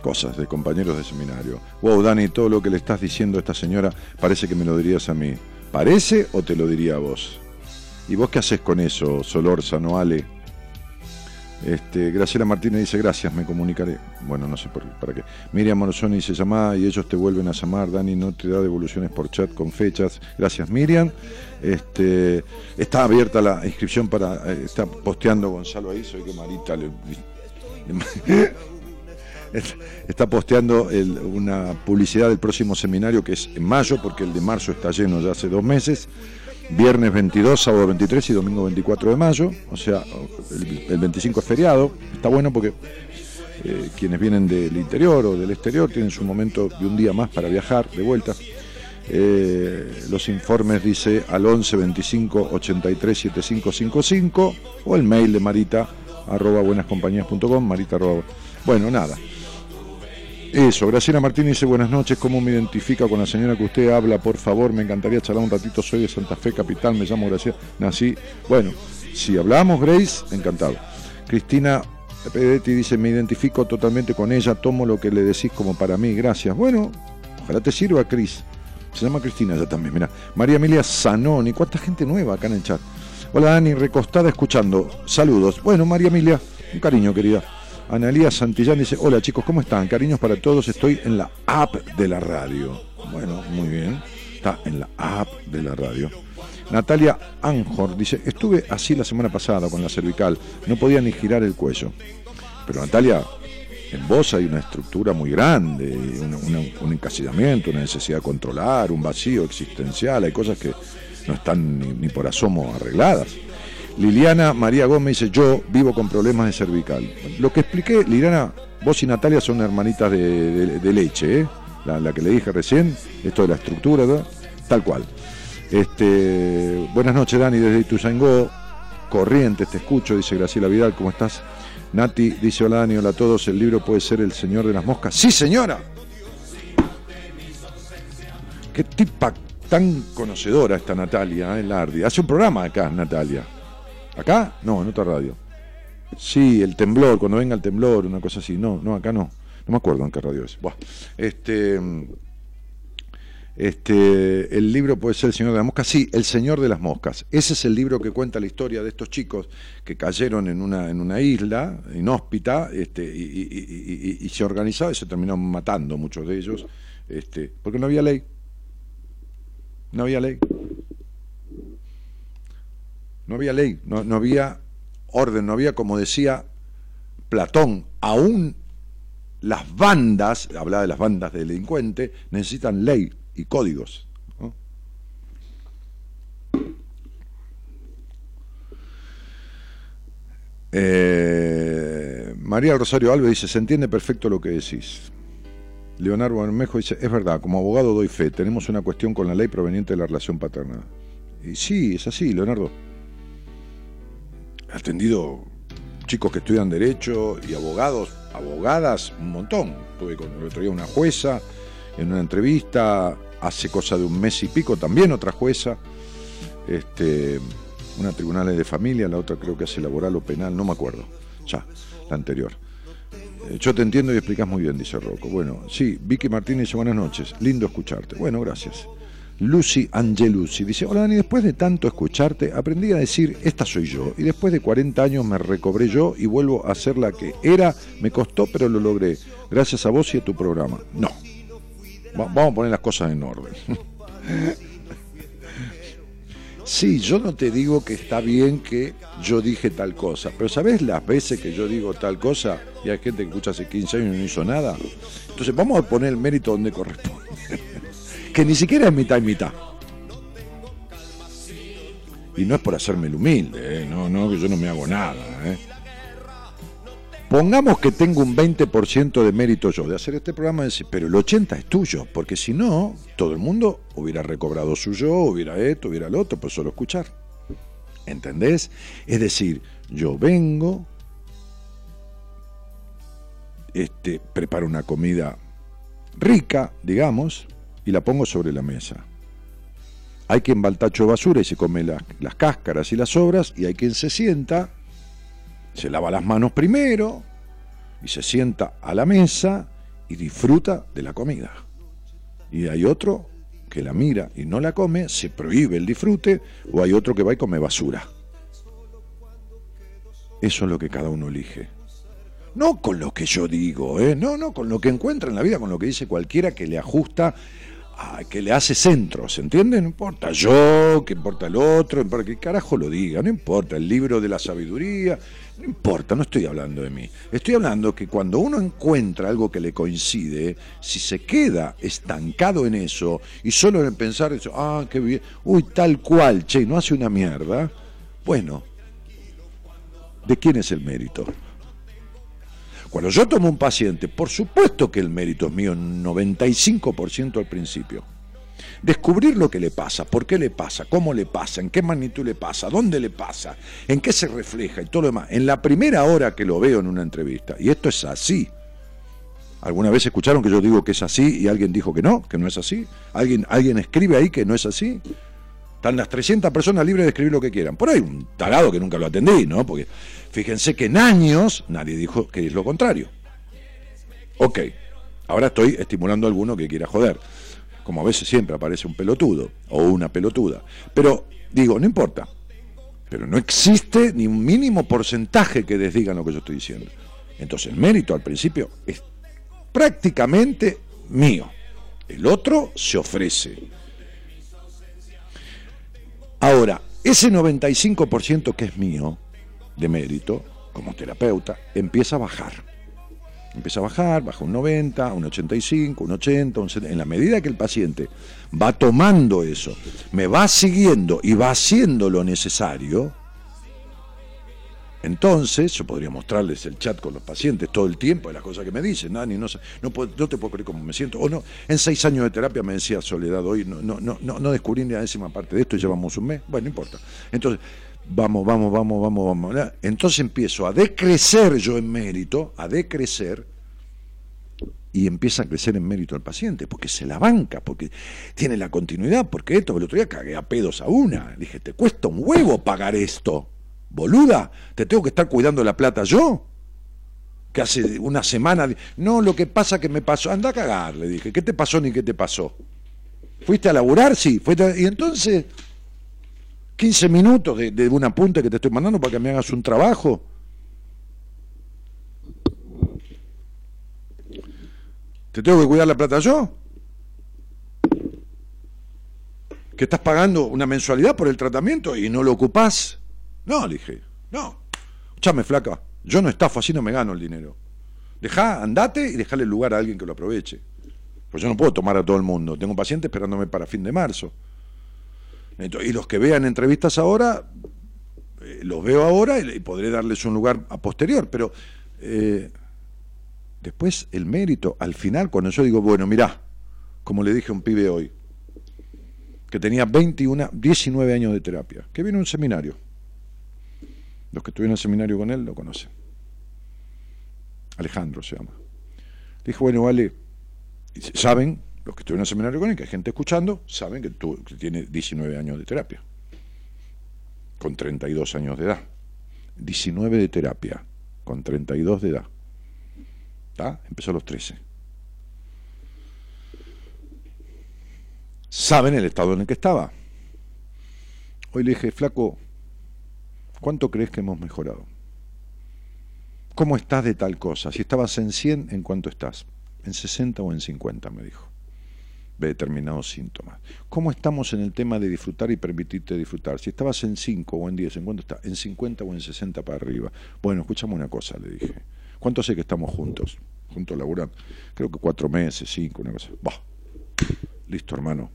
cosas de compañeros de seminario. Wow, Dani, todo lo que le estás diciendo a esta señora parece que me lo dirías a mí. ¿Parece o te lo diría a vos? ¿Y vos qué haces con eso, Solórzano, Ale? Este, Graciela Martínez dice, gracias, me comunicaré. Bueno, no sé por, para qué. Miriam Morosoni dice, llama y ellos te vuelven a llamar. Dani no te da devoluciones por chat con fechas. Gracias, Miriam. Este, está abierta la inscripción para... Eh, está posteando Gonzalo ahí, soy que Marita le... está posteando una publicidad del próximo seminario que es en mayo, porque el de marzo está lleno ya hace dos meses viernes 22, sábado 23 y domingo 24 de mayo, o sea, el, 25 es feriado, está bueno porque eh, quienes vienen del interior o del exterior tienen su momento de un día más para viajar de vuelta. Eh, los informes dice al 11 25 83 7555 o el mail de marita arroba buenascompañías.com marita arroba, bueno nada eso, Graciela Martínez dice buenas noches, ¿cómo me identifica con la señora que usted habla? Por favor, me encantaría charlar un ratito, soy de Santa Fe Capital, me llamo Graciela, nací, bueno, si hablamos Grace, encantado. Cristina Pedetti dice, me identifico totalmente con ella, tomo lo que le decís como para mí, gracias. Bueno, ojalá te sirva, Cris. Se llama Cristina ya también, mira. María Emilia Zanoni, cuánta gente nueva acá en el chat. Hola Dani, recostada escuchando. Saludos. Bueno, María Emilia, un cariño, querida. Analía Santillán dice, hola chicos, ¿cómo están? Cariños para todos, estoy en la app de la radio. Bueno, muy bien, está en la app de la radio. Natalia Anjor dice, estuve así la semana pasada con la cervical, no podía ni girar el cuello. Pero Natalia, en vos hay una estructura muy grande, un encasillamiento, una necesidad de controlar, un vacío existencial, hay cosas que no están ni por asomo arregladas. Liliana María Gómez dice, yo vivo con problemas de cervical. Lo que expliqué, Liliana, vos y Natalia son hermanitas de, leche, ¿eh? la, que le dije recién, esto de la estructura, tal cual. Este, buenas noches, Dani, desde Ituzaingó, Corrientes, te escucho, dice Graciela Vidal, ¿cómo estás? Nati dice, hola Dani, hola a todos, el libro puede ser El Señor de las Moscas. ¡Sí, señora! Qué tipa tan conocedora esta Natalia, ¿eh? Lardi. Hace un programa acá, Natalia. ¿Acá? No, en otra radio. Sí, el temblor, cuando venga el temblor, una cosa así. No, no, acá no. No me acuerdo en qué radio es. este, este, el libro puede ser El Señor de las Moscas. Sí, El Señor de las Moscas. Ese es el libro que cuenta la historia de estos chicos que cayeron en una, en una isla inhóspita este, y, se organizaron y se terminaron matando muchos de ellos este, porque no había ley. No había ley. No había ley, no, había orden, no había, como decía Platón, aún las bandas, hablaba de las bandas de delincuentes, necesitan ley y códigos. Eh, María Rosario Alves dice, se entiende perfecto lo que decís. Leonardo Bermejo dice, es verdad, como abogado doy fe, tenemos una cuestión con la ley proveniente de la relación paterna. Y sí, es así, Leonardo atendido chicos que estudian derecho y abogados, abogadas, un montón. Tuve con el otro día una jueza en una entrevista, hace cosa de un mes y pico también otra jueza, este, una tribunal de familia, la otra creo que hace laboral o penal, no me acuerdo, ya, la anterior. Eh, yo te entiendo y explicas muy bien, dice Rocco. Bueno, sí, Vicky Martínez buenas noches, lindo escucharte. Bueno, gracias. Lucy Angelucci. Dice, hola Dani, después de tanto escucharte, aprendí a decir, esta soy yo. Y después de 40 años me recobré yo y vuelvo a ser la que era. Me costó, pero lo logré. Gracias a vos y a tu programa. No. vamos a poner las cosas en orden. sí, yo no te digo que está bien que yo dije tal cosa, pero ¿sabes las veces que yo digo tal cosa y hay gente que escucha hace 15 años y no hizo nada? Entonces vamos a poner el mérito donde corresponde que ni siquiera es mitad y mitad. Y no es por hacerme el humilde, ¿eh? no, no, que yo no me hago nada. ¿eh? Pongamos que tengo un 20% de mérito yo de hacer este programa, pero el 80% es tuyo, porque si no, todo el mundo hubiera recobrado su yo, hubiera esto, hubiera lo otro, por solo escuchar. ¿Entendés? Es decir, yo vengo, este, preparo una comida rica, digamos, y la pongo sobre la mesa. Hay quien va al tacho de basura y se come las cáscaras y las sobras, y hay quien se sienta, se lava las manos primero, y se sienta a la mesa y disfruta de la comida. Y hay otro que la mira y no la come, se prohíbe el disfrute, o hay otro que va y come basura. Eso es lo que cada uno elige. No con lo que yo digo, ¿eh? no, no, con lo que encuentra en la vida, con lo que dice cualquiera que le ajusta, a, que le hace centro, ¿se entiende? No importa yo, que importa el otro, no importa que carajo lo diga, no importa el libro de la sabiduría, no importa, no estoy hablando de mí. Estoy hablando que cuando uno encuentra algo que le coincide, si se queda estancado en eso y solo en pensar eso, ah, qué bien, uy, tal cual, che, no hace una mierda, bueno, ¿de quién es el mérito? Cuando yo tomo un paciente, por supuesto que el mérito es mío, 95% al principio descubrir lo que le pasa, por qué le pasa, cómo le pasa, en qué magnitud le pasa, dónde le pasa, en qué se refleja y todo lo demás. En la primera hora que lo veo en una entrevista, y esto es así. ¿Alguna vez escucharon que yo digo que es así y alguien dijo que no, que no es así? ¿Alguien, alguien escribe ahí que no es así? Están las 300 personas libres de escribir lo que quieran. Por ahí un tarado que nunca lo atendí, ¿no? Porque fíjense que en años nadie dijo que es lo contrario. Ok, ahora estoy estimulando a alguno que quiera joder como a veces siempre aparece un pelotudo o una pelotuda. Pero digo, no importa. Pero no existe ni un mínimo porcentaje que desdigan lo que yo estoy diciendo. Entonces el mérito al principio es prácticamente mío. El otro se ofrece. Ahora, ese 95% que es mío de mérito, como terapeuta, empieza a bajar empieza a bajar, baja un 90, un 85, un 80, un 70. En la medida que el paciente va tomando eso, me va siguiendo y va haciendo lo necesario, entonces yo podría mostrarles el chat con los pacientes todo el tiempo de las cosas que me dicen, Nani, no, no, no te puedo creer cómo me siento. O no, en seis años de terapia me decía Soledad hoy, no, no, no, no descubrí ni la décima parte de esto y llevamos un mes. Bueno, no importa. Entonces, vamos, vamos, vamos, vamos, vamos. Entonces empiezo a decrecer yo en mérito, a decrecer, y empieza a crecer en mérito al paciente, porque se la banca, porque tiene la continuidad, porque esto, el otro día cagué a pedos a una. dije, te cuesta un huevo pagar esto, boluda, te tengo que estar cuidando la plata yo. Que hace una semana, no, lo que pasa que me pasó, anda a cagar, le dije, ¿qué te pasó ni qué te pasó? ¿Fuiste a laburar? Sí, fuiste y entonces 15 minutos de, de un que te estoy mandando para que me hagas un trabajo. ¿Te tengo que cuidar la plata yo? ¿Que estás pagando una mensualidad por el tratamiento y no lo ocupás? No, le dije, no. Escúchame, flaca, yo no estafo, así no me gano el dinero. Dejá, andate y dejale el lugar a alguien que lo aproveche. Pues yo no puedo tomar a todo el mundo. Tengo pacientes esperándome para fin de marzo y los que vean entrevistas ahora, eh, los veo ahora y, podré darles un lugar a posterior, pero eh, después el mérito, al final, cuando yo digo, bueno, mirá, como le dije a un pibe hoy, que tenía 21, 19 años de terapia, que viene a un seminario. Los que estuvieron en el seminario con él lo conocen. Alejandro se llama. Dije, bueno, vale, saben los que estuvieron en el seminario con él, que hay gente escuchando, saben que, tú, tiene 19 años de terapia, con 32 años de edad. 19 de terapia, con 32 de edad. ¿Está? Empezó a los 13. Saben el estado en el que estaba. Hoy le dije, flaco, ¿cuánto crees que hemos mejorado? ¿Cómo estás de tal cosa? Si estabas en 100, ¿en cuánto estás? En 60 o en 50, me dijo de determinados síntomas. ¿Cómo estamos en el tema de disfrutar y permitirte disfrutar? Si estabas en 5 o en 10, ¿en cuánto está? En 50 o en 60 para arriba. Bueno, escuchame una cosa, le dije. ¿Cuánto sé que estamos juntos? Juntos laburando. Creo que cuatro meses, cinco, una cosa. Bah. Listo, hermano.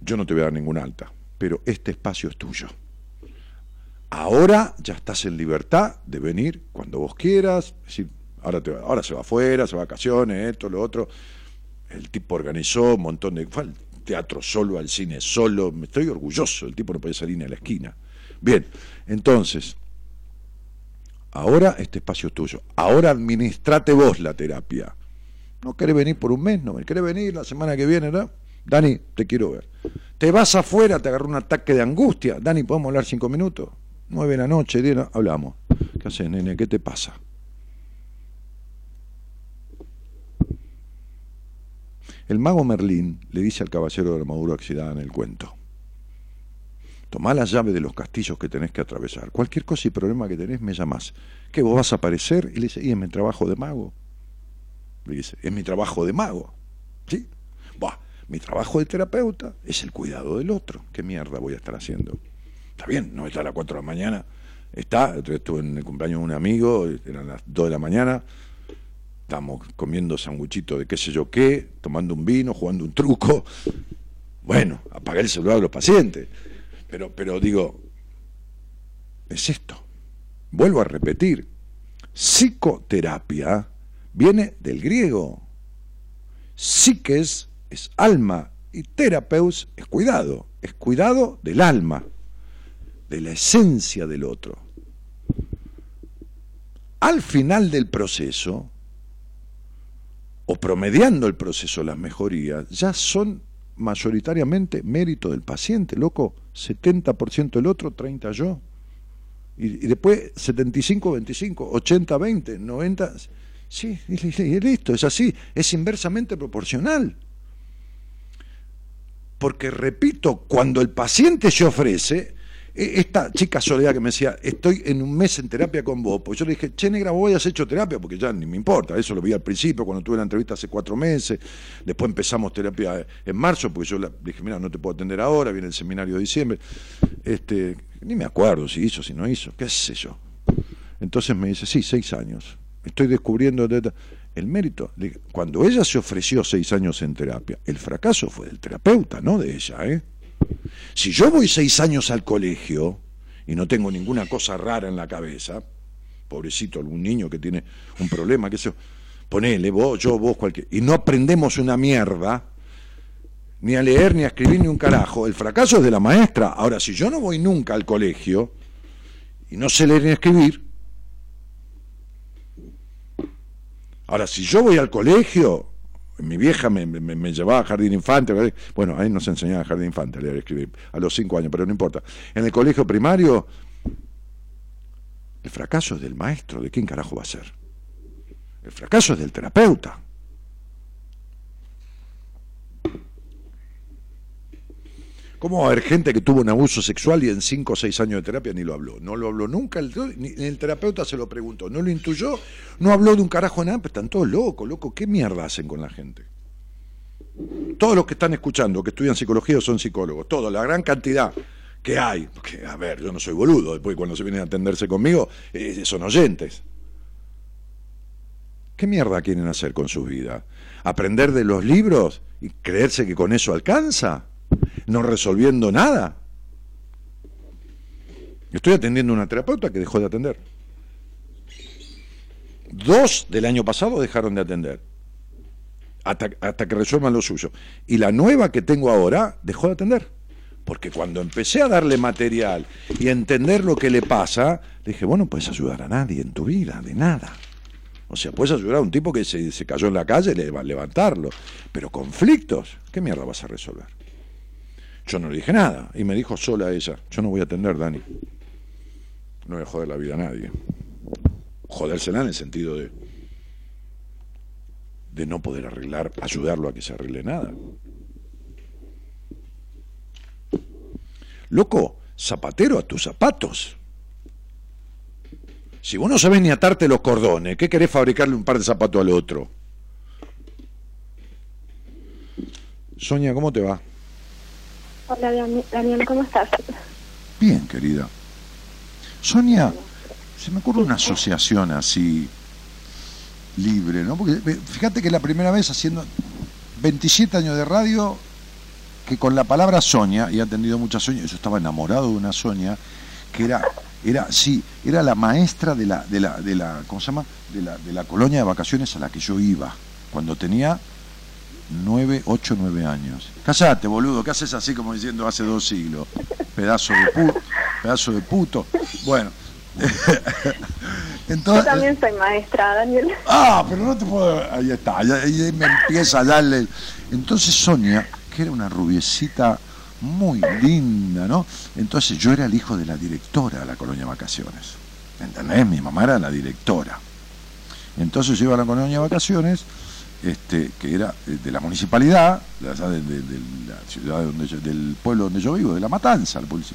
Yo no te voy a dar ninguna alta, pero este espacio es tuyo. Ahora ya estás en libertad de venir cuando vos quieras. ahora, te, ahora se va afuera, se va a vacaciones, esto, lo otro el tipo organizó un montón de... Fue al teatro solo, al cine solo, me estoy orgulloso, el tipo no podía salir ni a la esquina. Bien, entonces, ahora este espacio es tuyo, ahora administrate vos la terapia. No querés venir por un mes, no, querés venir la semana que viene, ¿no? Dani, te quiero ver. Te vas afuera, te agarró un ataque de angustia. Dani, ¿podemos hablar cinco minutos? Nueve de la noche, diez, hablamos. ¿Qué haces, nene? ¿Qué te pasa? El mago Merlín le dice al caballero de armadura oxidada en el cuento, tomá la llave de los castillos que tenés que atravesar. Cualquier cosa y problema que tenés, me llamás. ¿Qué, vos vas a aparecer? Y le dice, y es mi trabajo de mago. Le dice, es mi trabajo de mago. ¿Sí? Buah, mi trabajo de terapeuta es el cuidado del otro. ¿Qué mierda voy a estar haciendo? Está bien, no está a las 4 de la mañana. Está, estuve en el cumpleaños de un amigo, eran las 2 de la mañana, estamos comiendo sanguchito de qué sé yo qué, tomando un vino, jugando un truco. Bueno, apagué el celular de los pacientes. Pero, pero digo, es esto. Vuelvo a repetir, psicoterapia viene del griego. Psiques es alma y terapeus es cuidado, es cuidado del alma, de la esencia del otro. Al final del proceso, o promediando el proceso las mejorías, ya son mayoritariamente mérito del paciente, loco, 70% el otro, 30 yo. Y, después 75, 25, 80, 20, 90. Sí, y listo, es así, es inversamente proporcional. Porque, repito, cuando el paciente se ofrece, esta chica Soledad que me decía, estoy en un mes en terapia con vos, pues yo le dije, che, negra, vos has hecho terapia, porque ya ni me importa, eso lo vi al principio, cuando tuve la entrevista hace cuatro meses, después empezamos terapia en marzo, porque yo le dije, mira, no te puedo atender ahora, viene el seminario de diciembre, este, ni me acuerdo si hizo, si no hizo, qué sé yo. Entonces me dice, sí, seis años, estoy descubriendo el mérito. Cuando ella se ofreció seis años en terapia, el fracaso fue del terapeuta, no de ella, ¿eh? Si yo voy seis años al colegio y no tengo ninguna cosa rara en la cabeza, pobrecito, algún niño que tiene un problema, que se ponele, vos, yo, vos, cualquier, y no aprendemos una mierda, ni a leer, ni a escribir, ni un carajo, el fracaso es de la maestra. Ahora, si yo no voy nunca al colegio y no sé leer ni escribir, ahora, si yo voy al colegio mi vieja me, llevaba a jardín infante, bueno, ahí nos enseñaba jardín infante a escribir, a los cinco años, pero no importa. En el colegio primario, el fracaso es del maestro, ¿de quién carajo va a ser? El fracaso es del terapeuta. ¿Cómo va a haber gente que tuvo un abuso sexual y en cinco o seis años de terapia ni lo habló? No lo habló nunca, el, el terapeuta se lo preguntó, no lo intuyó, no habló de un carajo nada, pero están todos locos, loco, ¿qué mierda hacen con la gente? Todos los que están escuchando, que estudian psicología son psicólogos, todos, la gran cantidad que hay, porque a ver, yo no soy boludo, después cuando se vienen a atenderse conmigo, eh, son oyentes. ¿Qué mierda quieren hacer con su vida? ¿Aprender de los libros y creerse que con eso alcanza? No resolviendo nada. Estoy atendiendo a una terapeuta que dejó de atender. Dos del año pasado dejaron de atender. Hasta, hasta, que resuelvan lo suyo. Y la nueva que tengo ahora dejó de atender. Porque cuando empecé a darle material y a entender lo que le pasa, dije, bueno, puedes ayudar a nadie en tu vida, de nada. O sea, puedes ayudar a un tipo que se, se cayó en la calle, le levantarlo. Pero conflictos, ¿qué mierda vas a resolver? Yo no le dije nada. Y me dijo sola ella, yo no voy a atender, Dani. No voy a joder la vida a nadie. Jodérsela en el sentido de, de no poder arreglar, ayudarlo a que se arregle nada. Loco, zapatero a tus zapatos. Si vos no sabés ni atarte los cordones, ¿qué querés fabricarle un par de zapatos al otro? Sonia, ¿cómo te va? Hola, Daniel, ¿cómo estás? Bien, querida. Sonia, se me ocurre una asociación así libre, ¿no? Porque fíjate que la primera vez haciendo 27 años de radio que con la palabra Sonia, y ha atendido muchas Sonia, yo estaba enamorado de una Sonia, que era, era, sí, era la maestra de la, de la, de la, ¿cómo se llama? De la, de la colonia de vacaciones a la que yo iba, cuando tenía 9, 8, 9 años. Callate, boludo, ¿qué haces así como diciendo hace dos siglos? Pedazo de puto, pedazo de puto. Bueno, Yo también soy maestra, Daniel. Ah, pero no te puedo. Ahí está, ahí, me empieza a darle. Entonces Sonia, que era una rubiecita muy linda, ¿no? Entonces yo era el hijo de la directora de la colonia de vacaciones. ¿Entendés? Mi mamá era la directora. Entonces yo iba a la colonia de vacaciones, este, que era eh, de la municipalidad, de, la ciudad donde del pueblo donde yo vivo, de La Matanza. pueblo-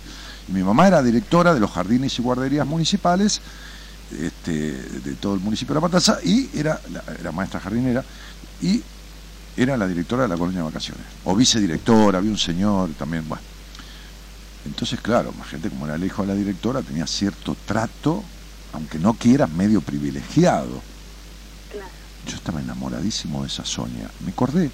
Y mi mamá era directora de los jardines y guarderías municipales este, de todo el municipio de La Matanza y era, la- era maestra jardinera y era la directora de la colonia de vacaciones. O vicedirectora, había un señor también, bueno. Entonces, claro, más gente como era el hijo de la directora tenía cierto trato, aunque no quiera, medio privilegiado. Yo estaba enamoradísimo de esa Sonia, me acordé.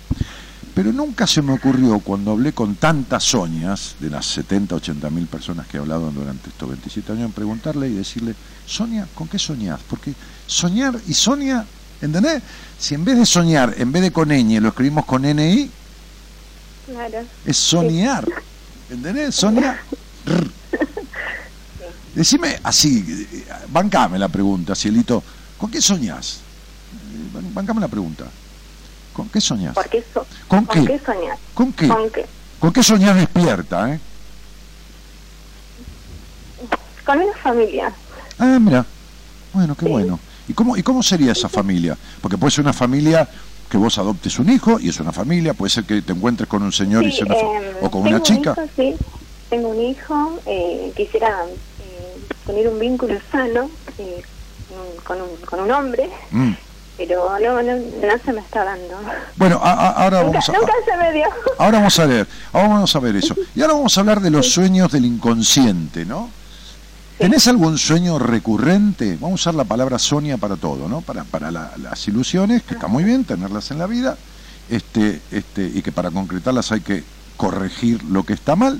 Pero nunca se me ocurrió cuando hablé con tantas Soñas, de las 70, 80 mil personas que he hablado durante estos 27 años, preguntarle y decirle, Sonia, ¿con qué soñás? Porque soñar y Sonia, ¿entendés? Si en vez de soñar, en vez de con ñ, lo escribimos con NI, Claro. es soñar. ¿Entendés? Soñar. Decime así, bancame la pregunta, Cielito. ¿Con qué soñás? Ban- Bancame la pregunta. ¿Con qué soñás? ¿Por qué, so ¿Con qué? qué soñar? ¿Con qué? ¿Con qué? ¿Con qué soñás despierta, eh? Con una familia. Ah, mira. Bueno, qué Sí. bueno. ¿Y cómo, ¿Y cómo sería esa familia? Porque puede ser una familia que vos adoptes un hijo y es una familia, puede ser que te encuentres con un señor y sea una eh, o con una chica. Un hijo, sí, tengo un hijo, eh, quisiera eh, tener un vínculo sano eh, con, un, con un hombre, Mm. Pero no, no, no se me está dando. Bueno, a- a- ahora Nunca, vamos a... nunca se me dio. Ahora vamos a ver, ahora vamos a ver eso. Y ahora vamos a hablar de los sueños del inconsciente, ¿no? ¿Tenés algún sueño recurrente? Vamos a usar la palabra Sonia para todo, ¿no? Para, para la- las ilusiones, que está muy bien tenerlas en la vida, este, este, y que para concretarlas hay que corregir lo que está mal.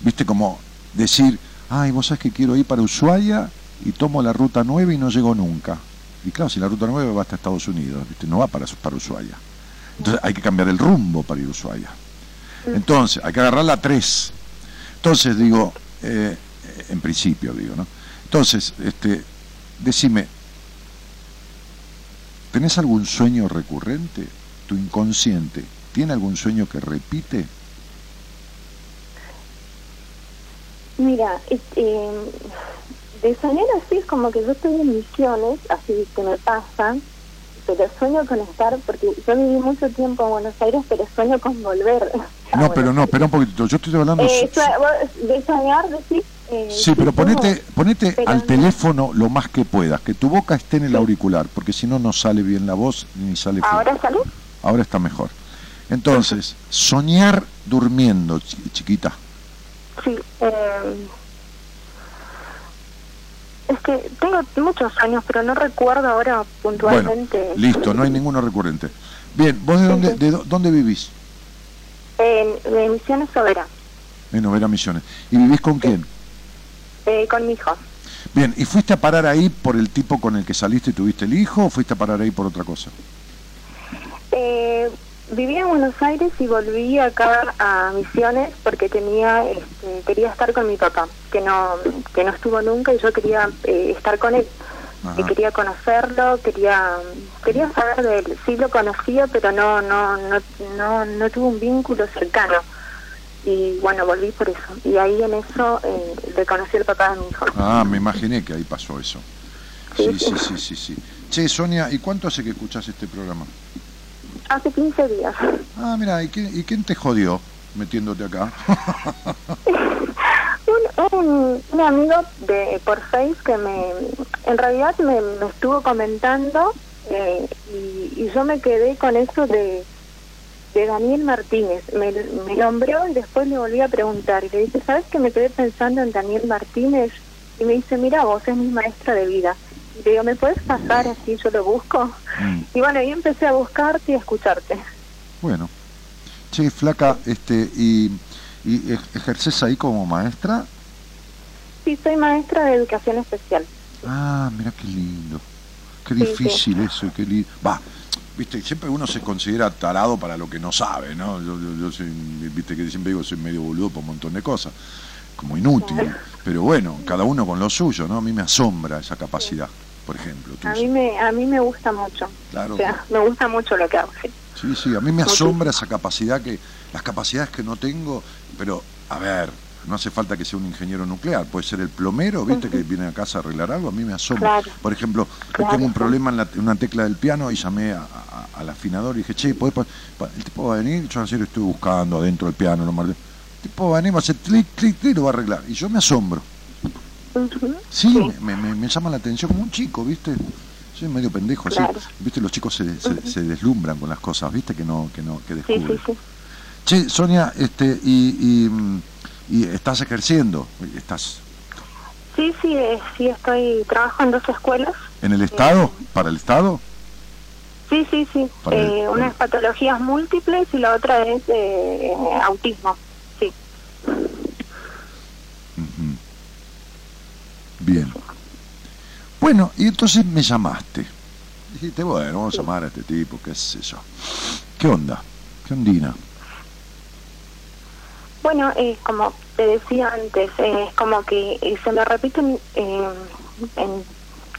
¿Viste? Como decir, ay, vos sabés que quiero ir para Ushuaia y tomo la ruta 9 y no llego nunca. Y claro, si la ruta 9 va hasta Estados Unidos, ¿viste? no va para, para Ushuaia. Entonces hay que cambiar el rumbo para ir a Ushuaia. Entonces, hay que agarrar la 3. Entonces, digo, eh, en principio digo, ¿no? Entonces, este, decime, ¿tenés algún sueño recurrente? ¿Tu inconsciente tiene algún sueño que repite? Mira, es- eh, de soñar así es como que yo estoy en misiones, así que me pasan, pero sueño con estar, porque yo viví mucho tiempo en Buenos Aires, pero sueño con volver. No, pero no, espera un poquito, yo estoy hablando... Eh, su- de soñar, decís... eh, Sí, pero ponete, ponete Pero al no- teléfono lo más que puedas, que tu boca esté en el auricular, porque si no, no sale bien la voz ni sale. ¿Ahora sale? Ahora está mejor. Entonces, soñar durmiendo, chi- chiquita. Sí. eh, es que tengo muchos años, pero no recuerdo ahora Bueno, puntualmente. listo, no hay ninguno recurrente. Bien, ¿vos de dónde, sí. de dó- dónde vivís? En, en Misiones Sobera, En Novera Misiones. ¿Y vivís con quién? eh, con mi hijo. Bien, ¿y fuiste a parar ahí por el tipo con el que saliste y tuviste el hijo o fuiste a parar ahí por otra cosa? Eh, vivía en Buenos Aires y volví acá a Misiones porque tenía, este, quería estar con mi papá, que no, que no estuvo nunca y yo quería eh, estar con él. Ajá. Y quería conocerlo, quería, quería saber de él. Sí lo conocía, pero no, no, no, no, no tuve un vínculo cercano. Y bueno, volví por eso. Y ahí en eso eh, le conocí al papá de mi hijo. Ah, me imaginé que ahí pasó eso. Sí, Sí, sí, sí, sí, sí. Che, Sonia, ¿y cuánto hace que escuchás este programa? Hace 15 días. Ah, mira, ¿y, quién- ¿y quién te jodió metiéndote acá? Un, un, un amigo de por Face que me, en realidad me, me estuvo comentando eh, y, y yo me quedé con eso de, de Daniel Martínez. Me, me nombró y después le volví a preguntar y le dije, ¿sabes que me quedé pensando en Daniel Martínez? Y me dice, mira, vos es mi maestra de vida. Digo, ¿me puedes pasar así? Yo lo busco. Mm, Y bueno, ahí empecé a buscarte y a escucharte. bueno. Che, flaca, este, ¿y, y ej- ejerces ahí como maestra? Sí, soy maestra de educación especial. Ah, mira qué lindo. Qué Sí, difícil eso, y qué lindo. Va, viste, siempre uno se considera tarado para lo que no sabe, ¿no? Yo, yo, yo soy, viste que siempre digo, soy medio boludo por un montón de cosas, como inútil. Pero bueno, cada uno con lo suyo, ¿no? A mí me asombra esa capacidad. Por ejemplo. A mí me, a mí me gusta mucho. Claro. O sea, me gusta mucho lo que hago, sí. Sí, sí, a mí me asombra esa capacidad que, las capacidades que no tengo, pero a ver, no hace falta que sea un ingeniero nuclear, puede ser el plomero, viste, que viene a casa a arreglar algo, a mí me asombra. Claro. Por ejemplo, yo tengo un problema en, la- en una tecla del piano y llamé a- a- al afinador y dije, che, ¿podés el tipo va a venir? Yo ayer estoy buscando adentro del piano, lo martillo. El tipo va a venir, va a hacer clic, clic, clic y lo va a arreglar. Y yo me asombro. Sí, me, me- me llama la atención como un chico, ¿viste? Soy medio pendejo. Claro. ¿Viste? Los chicos se, se- se deslumbran con las cosas, ¿viste? Que no, que no, que Sí, descubren. sí, sí. Che, Sonia, este, y, y, y estás ejerciendo, estás Sí, sí, eh, sí, estoy, trabajo en dos escuelas. en el Estado, para el Estado. Sí, sí, sí. Eh, una es patologías múltiples y la otra es eh, autismo. Sí. Ujú. Bien. Bueno, y entonces me llamaste. Dijiste, bueno, vamos a llamar a este tipo, qué sé yo. ¿Qué onda? ¿Qué ondina? Bueno, eh, como te decía antes, eh, es como que eh, se me repiten en-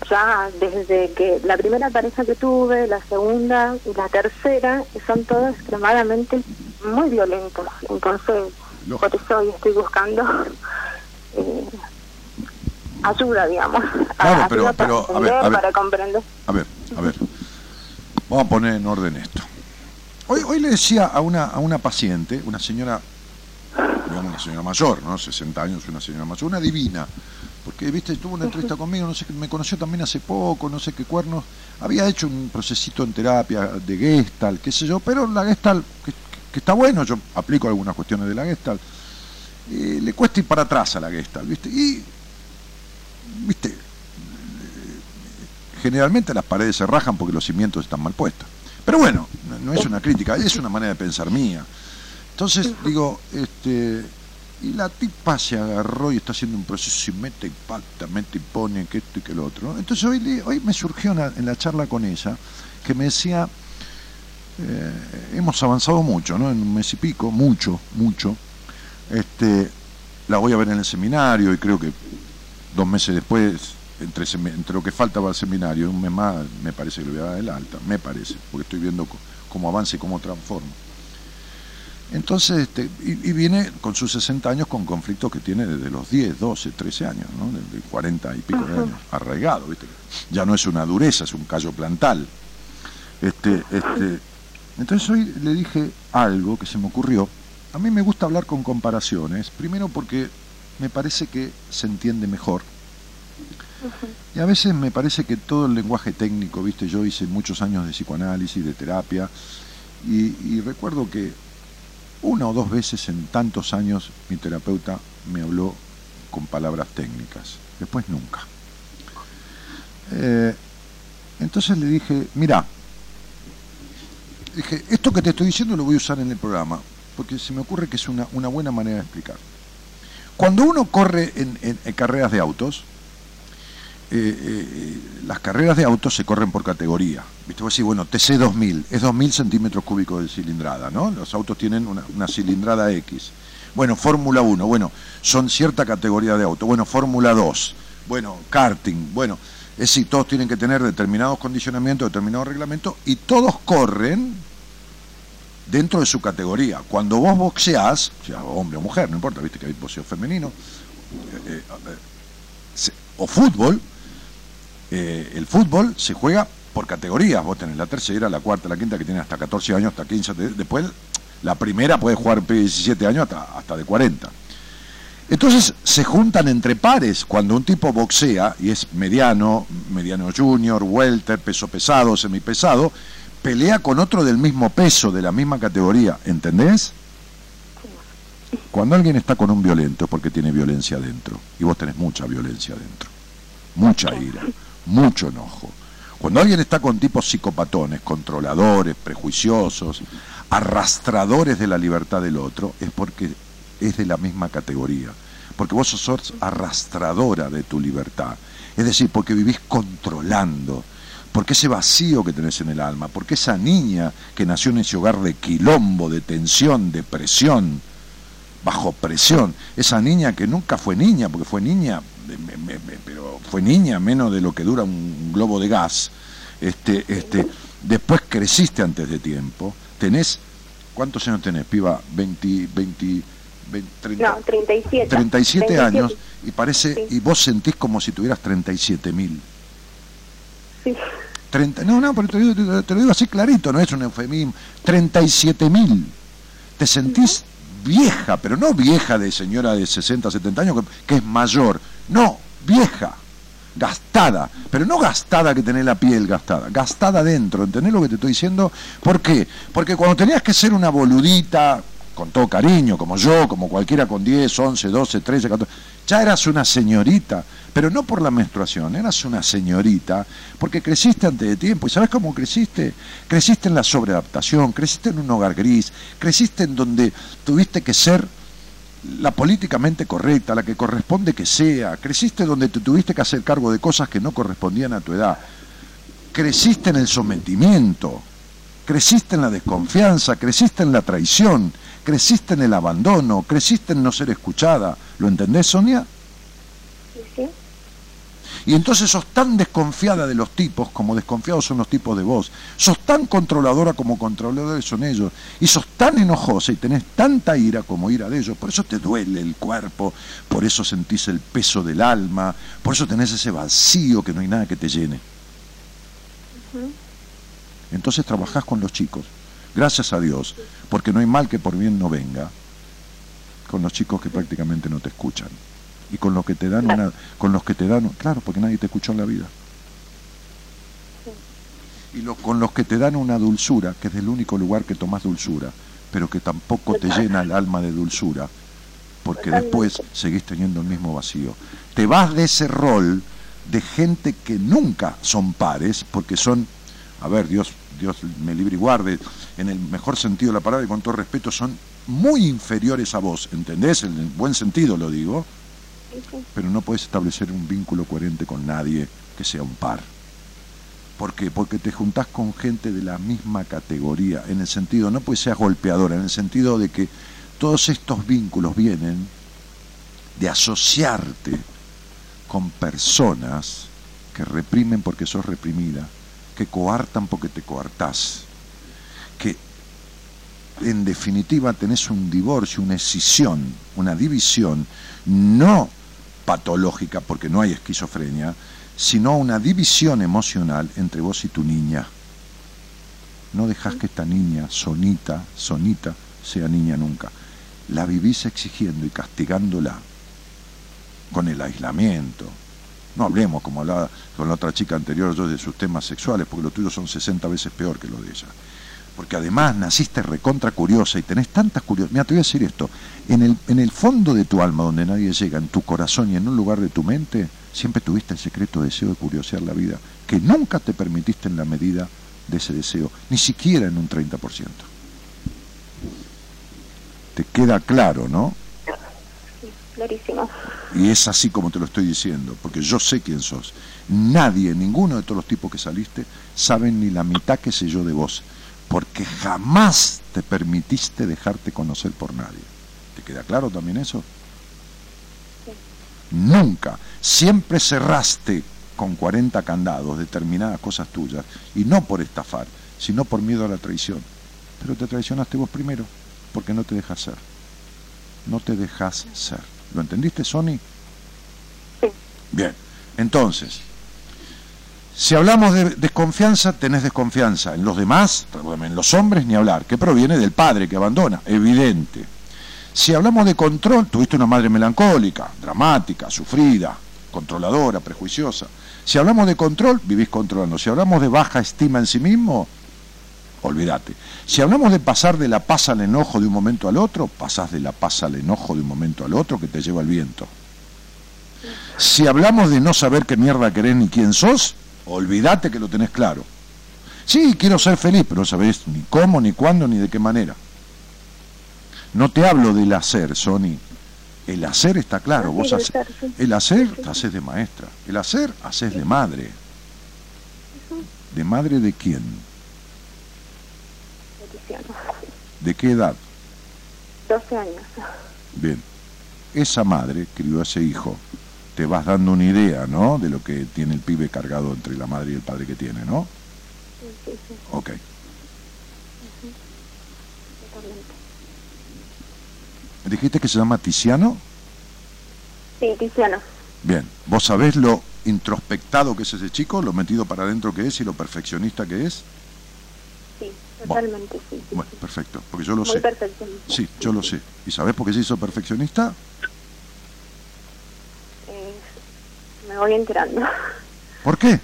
ya desde que la primera pareja que tuve, la segunda y la tercera, son todos extremadamente muy violentos. Entonces, Lógico. por eso hoy estoy buscando eh, ayuda, digamos. Claro, ayuda pero- para pero, a ver, a ver. para comprender. A ver, a ver. Vamos a poner en orden esto. Hoy, hoy le decía a una, a una paciente, una señora, digamos una señora mayor, ¿no? 60 años, una señora mayor, una divina, porque, viste, tuvo una entrevista conmigo, no sé, qué, me conoció también hace poco, no sé qué cuernos, había hecho un procesito en terapia de Gestalt, qué sé yo, pero la Gestalt, que, que está bueno, yo aplico algunas cuestiones de la Gestalt, eh, le cuesta ir para atrás a la Gestalt, viste, y, viste, generalmente las paredes se rajan porque los cimientos están mal puestos. Pero bueno, no, es una crítica, es una manera de pensar mía. Entonces digo, este, y la tipa se agarró y está haciendo un proceso y mete y pata, mete y pone que esto y que lo otro. Entonces hoy, hoy me surgió en la charla con ella que me decía, eh, hemos avanzado mucho, ¿no? En un mes y pico, mucho, mucho. Este, la voy a ver en el seminario y creo que dos meses después, entre, entre lo que falta para el seminario, un mes más, me parece que le voy a dar el alta, me parece, porque estoy viendo cómo avanza y cómo transforma. Entonces, este, y, y viene con sus 60 años con conflictos que tiene desde los 10, 12, 13 años, ¿no? Desde 40 y pico de años, arraigado, ¿viste? Ya no es una dureza, es un callo plantal. Este, este, entonces hoy le dije algo que se me ocurrió. A mí me gusta hablar con comparaciones, primero porque me parece que se entiende mejor. Y a veces me parece que todo el lenguaje técnico, viste, yo hice muchos años de psicoanálisis, de terapia, y, y recuerdo que una o dos veces en tantos años mi terapeuta me habló con palabras técnicas, después nunca. Eh, entonces le dije, mira, dije, esto que te estoy diciendo lo voy a usar en el programa, porque se me ocurre que es una, una buena manera de explicar. Cuando uno corre en, carreras de autos, eh, eh, las carreras de autos se corren por categoría. ¿Viste? Vos decís, bueno, TC 2000, es 2000 centímetros cúbicos de cilindrada, ¿no? Los autos tienen una, una cilindrada X. Bueno, Fórmula 1, bueno, son cierta categoría de auto. Bueno, Fórmula 2, bueno, karting, bueno, es decir, todos tienen que tener determinados condicionamientos, determinados reglamentos, y todos corren dentro de su categoría. Cuando vos boxeás, sea hombre o mujer, no importa, viste que hay boxeo femenino, eh, eh, o fútbol, eh, el fútbol se juega por categorías. Vos tenés la tercera, la cuarta, la quinta, que tiene hasta 14 años, hasta 15. de- Después, la primera puede jugar de 17 años hasta, hasta de 40. Entonces se juntan entre pares cuando un tipo boxea y es mediano, mediano junior, welter, peso pesado, semipesado, pelea con otro del mismo peso, de la misma categoría, ¿entendés? Cuando alguien está con un violento es porque tiene violencia adentro, y vos tenés mucha violencia adentro, mucha ira, mucho enojo. Cuando alguien está con tipos psicopatones, controladores, prejuiciosos, arrastradores de la libertad del otro, es porque es de la misma categoría. Porque vos sos arrastradora de tu libertad. Es decir, porque vivís controlando. Porque ese vacío que tenés en el alma, porque esa niña que nació en ese hogar de quilombo, de tensión, de presión, bajo presión. Esa niña que nunca fue niña, porque fue niña, pero fue niña menos de lo que dura un globo de gas. Este, este, después creciste antes de tiempo, tenés, ¿cuántos años tenés, piba? 20, 20, 30, no, 37. 37, años y parece, y vos sentís como si tuvieras 37 mil. Sí. 30, no, no, pero te, lo digo así clarito, no es un eufemismo. 37 mil. Te sentís vieja, pero no vieja de señora de 60, 70 años, que, es mayor. No, vieja, gastada, pero no gastada que tenés la piel gastada, gastada dentro, ¿entendés lo que te estoy diciendo? ¿Por qué? Porque cuando tenías que ser una boludita, con todo cariño, como yo, como cualquiera con 10, 11, 12, 13, 14, ya eras una señorita, pero no por la menstruación, eras una señorita, porque creciste antes de tiempo. ¿Y sabes cómo creciste? Creciste en la sobreadaptación, creciste en un hogar gris, creciste en donde tuviste que ser la políticamente correcta, la que corresponde que sea, creciste donde te tuviste que hacer cargo de cosas que no correspondían a tu edad, creciste en el sometimiento, creciste en la desconfianza, creciste en la traición, creciste en el abandono, creciste en no ser escuchada. ¿Lo entendés, Sonia? Y entonces sos tan desconfiada de los tipos como desconfiados son los tipos de vos. Sos tan controladora como controladores son ellos. Y sos tan enojosa y tenés tanta ira como ira de ellos. Por eso te duele el cuerpo, por eso sentís el peso del alma, por eso tenés ese vacío que no hay nada que te llene. Entonces trabajás con los chicos. Gracias a Dios, porque no hay mal que por bien no venga con los chicos que prácticamente no te escuchan y con los que te dan una con los que te dan claro porque nadie te escuchó en la vida. Y con los que te dan una dulzura que es el único lugar que tomas dulzura pero que tampoco te llena el alma de dulzura porque después seguís teniendo el mismo vacío. Te vas de ese rol de gente que nunca son pares porque son a ver Dios Dios me libre y guarde en el mejor sentido de la palabra y con todo respeto son muy inferiores a vos ¿entendés? en el buen sentido lo digo pero no puedes establecer un vínculo coherente con nadie que sea un par. ¿Por qué? Porque te juntás con gente de la misma categoría, en el sentido, no pues seas golpeadora, en el sentido de que todos estos vínculos vienen de asociarte con personas que reprimen porque sos reprimida, que coartan porque te coartás, que en definitiva tenés un divorcio, una escisión, una división, no patológica, porque no hay esquizofrenia, sino una división emocional entre vos y tu niña. No dejas que esta niña, sonita, sonita, sea niña nunca. La vivís exigiendo y castigándola con el aislamiento. No hablemos, como hablaba con la otra chica anterior yo, de sus temas sexuales, porque los tuyos son 60 veces peor que los de ella porque además naciste recontra curiosa y tenés tantas curiosidades. Mira, te voy a decir esto, en el, en el fondo de tu alma, donde nadie llega, en tu corazón y en un lugar de tu mente, siempre tuviste el secreto deseo de curiosear la vida, que nunca te permitiste en la medida de ese deseo, ni siquiera en un 30%. Te queda claro, ¿no? clarísimo. Y es así como te lo estoy diciendo, porque yo sé quién sos. Nadie, ninguno de todos los tipos que saliste, saben ni la mitad que sé yo de vos porque jamás te permitiste dejarte conocer por nadie. ¿Te queda claro también eso? Nunca. Siempre cerraste con 40 candados determinadas cosas tuyas, y no por estafar, sino por miedo a la traición. Pero te traicionaste vos primero, porque no te dejas ser. No te dejas ser. ¿Lo entendiste, Sony? Bien. Entonces, si hablamos de desconfianza, tenés desconfianza. En los demás, en los hombres ni hablar, que proviene del padre que abandona, evidente. Si hablamos de control, tuviste una madre melancólica, dramática, sufrida, controladora, prejuiciosa. Si hablamos de control, vivís controlando. Si hablamos de baja estima en sí mismo, olvídate. Si hablamos de pasar de la paz al enojo de un momento al otro, pasás de la paz al enojo de un momento al otro que te lleva el viento. Si hablamos de no saber qué mierda querés ni quién sos, Olvídate que lo tenés claro. Sí, quiero ser feliz, pero no sabés ni cómo, ni cuándo, ni de qué manera. No te hablo del hacer, Sony. El hacer está claro. Vos el hacer haces de maestra. El hacer haces de madre. ¿De madre de quién? De ¿De qué edad? 12 años. Bien. Esa madre crió a ese hijo. Te vas dando una idea, ¿no? De lo que tiene el pibe cargado entre la madre y el padre que tiene, ¿no? Sí, sí, Ok. ¿Dijiste que se llama Tiziano? Sí, Tiziano. Bien. ¿Vos sabés lo introspectado que es ese chico, lo metido para adentro que es y lo perfeccionista que es? Sí, totalmente, sí. sí, Bueno, perfecto, porque yo lo Muy sé. perfeccionista. Sí, yo lo sé. ¿Y sabés por qué se hizo perfeccionista? Eh, me voy enterando ¿Por qué?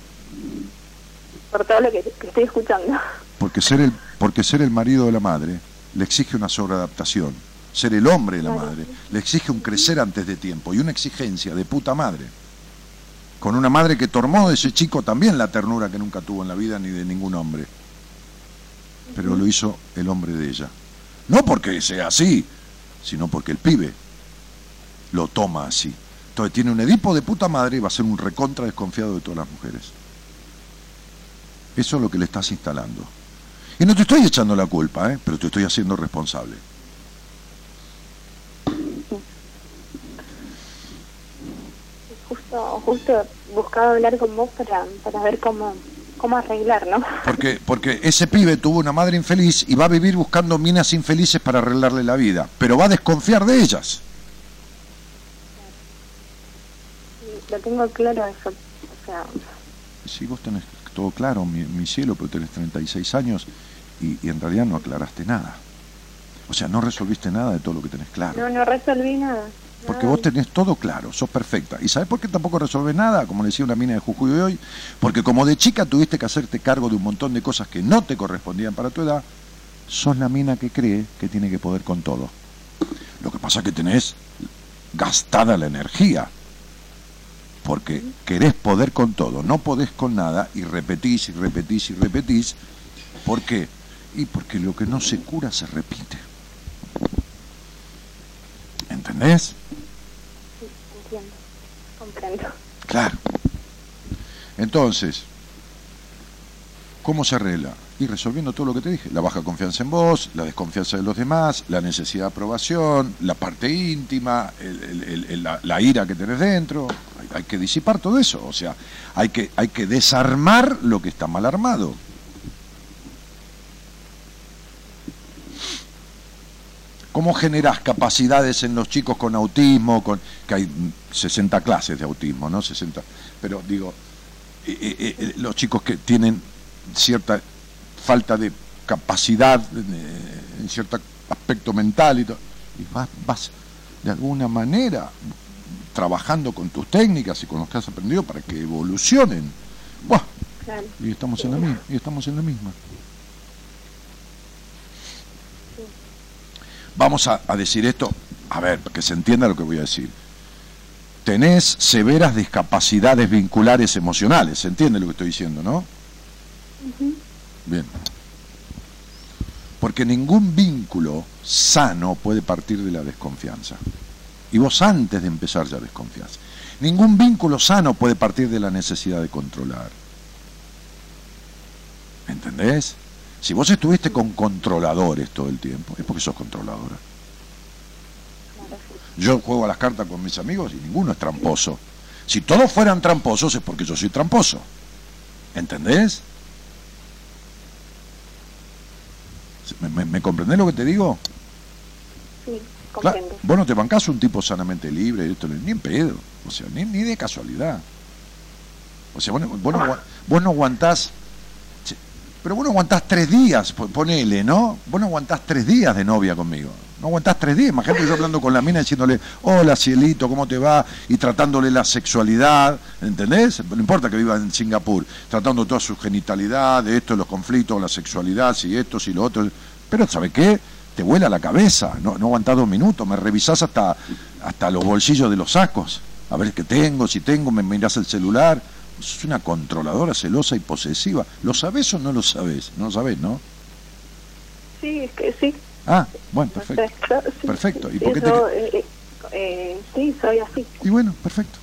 por todo lo que, que estoy escuchando. Porque ser el, porque ser el marido de la madre le exige una sobreadaptación. Ser el hombre de la madre le exige un crecer antes de tiempo y una exigencia de puta madre. Con una madre que tomó de ese chico también la ternura que nunca tuvo en la vida ni de ningún hombre. Pero lo hizo el hombre de ella. No porque sea así, sino porque el pibe lo toma así. Entonces tiene un Edipo de puta madre y va a ser un recontra desconfiado de todas las mujeres. Eso es lo que le estás instalando. Y no te estoy echando la culpa, ¿eh? pero te estoy haciendo responsable. Justo, justo buscaba hablar con vos para, para ver cómo, cómo arreglar, ¿no? Porque, porque ese pibe tuvo una madre infeliz y va a vivir buscando minas infelices para arreglarle la vida, pero va a desconfiar de ellas. Lo tengo claro eso. O sea, Si vos tenés todo claro, mi, mi cielo, pero tenés 36 años y, y en realidad no aclaraste nada. O sea, no resolviste nada de todo lo que tenés claro. no, no resolví nada. Porque vos tenés todo claro, sos perfecta. ¿Y sabés por qué tampoco resolvés nada? Como le decía una mina de Jujuy de hoy. Porque como de chica tuviste que hacerte cargo de un montón de cosas que no te correspondían para tu edad, sos la mina que cree que tiene que poder con todo. Lo que pasa es que tenés gastada la energía. Porque querés poder con todo, no podés con nada y repetís y repetís y repetís. ¿Por qué? Y porque lo que no se cura se repite. ¿Entendés? Sí, entiendo. Comprendo. Claro. Entonces, ¿cómo se arregla? Y resolviendo todo lo que te dije. La baja confianza en vos, la desconfianza de los demás, la necesidad de aprobación, la parte íntima, el- el- el- el- la, la ira que tenés dentro. Hay, hay que disipar todo eso. O sea, hay que, hay que desarmar lo que está mal armado. ¿Cómo generás capacidades en los chicos con autismo? Con, que hay mm, 60 clases de autismo, ¿no? 60. Pero digo, eh, eh, eh, los chicos que tienen cierta falta de capacidad eh, en cierto aspecto mental y todo, y vas, vas de alguna manera trabajando con tus técnicas y con los que has aprendido para que evolucionen. Buah, Claro. y estamos en la misma, y estamos en la misma. Vamos a, a decir esto, a ver, para que se entienda lo que voy a decir. Tenés severas discapacidades vinculares emocionales, ¿se entiende lo que estoy diciendo, no? Bien. Porque ningún vínculo sano puede partir de la desconfianza. Y vos antes de empezar ya desconfías. Ningún vínculo sano puede partir de la necesidad de controlar. ¿Me entendés? Si vos estuviste con controladores todo el tiempo, es porque sos controladora. Claro. Yo juego a las cartas con mis amigos y ninguno es tramposo. Si todos fueran tramposos es porque yo soy tramposo. ¿Entendés? ¿Me, me, me comprendés lo que te digo? Sí, Claro, comprendo. vos no te bancás un tipo sanamente libre, esto, ni en pedo, o sea, ni, ni de casualidad. O sea, vos, no- vos no, vos no aguantás, pero vos no aguantás tres días, po- ponele, ¿no? Vos no aguantás tres días de novia conmigo. No aguantás tres días. Imagínate yo hablando con la mina diciéndole, hola cielito, ¿cómo te va? Y tratándole la sexualidad, ¿entendés? No importa que viva en Singapur, tratando toda su genitalidad, de esto, los conflictos, la sexualidad, si esto, si lo otro. Pero, ¿sabe qué? Te vuela la cabeza, no, no aguantás dos minutos, me revisás hasta, hasta los bolsillos de los sacos, a ver qué tengo, si tengo, me mirás el celular. Sos una controladora celosa y posesiva. ¿Lo sabés o no lo sabés? No lo sabés, ¿no? Sí, es que sí. Ah, bueno, perfecto. Perfecto. sí, Perfecto. ¿Y sí, por qué te eh, eh, eh, sí, soy así. Y bueno, perfecto.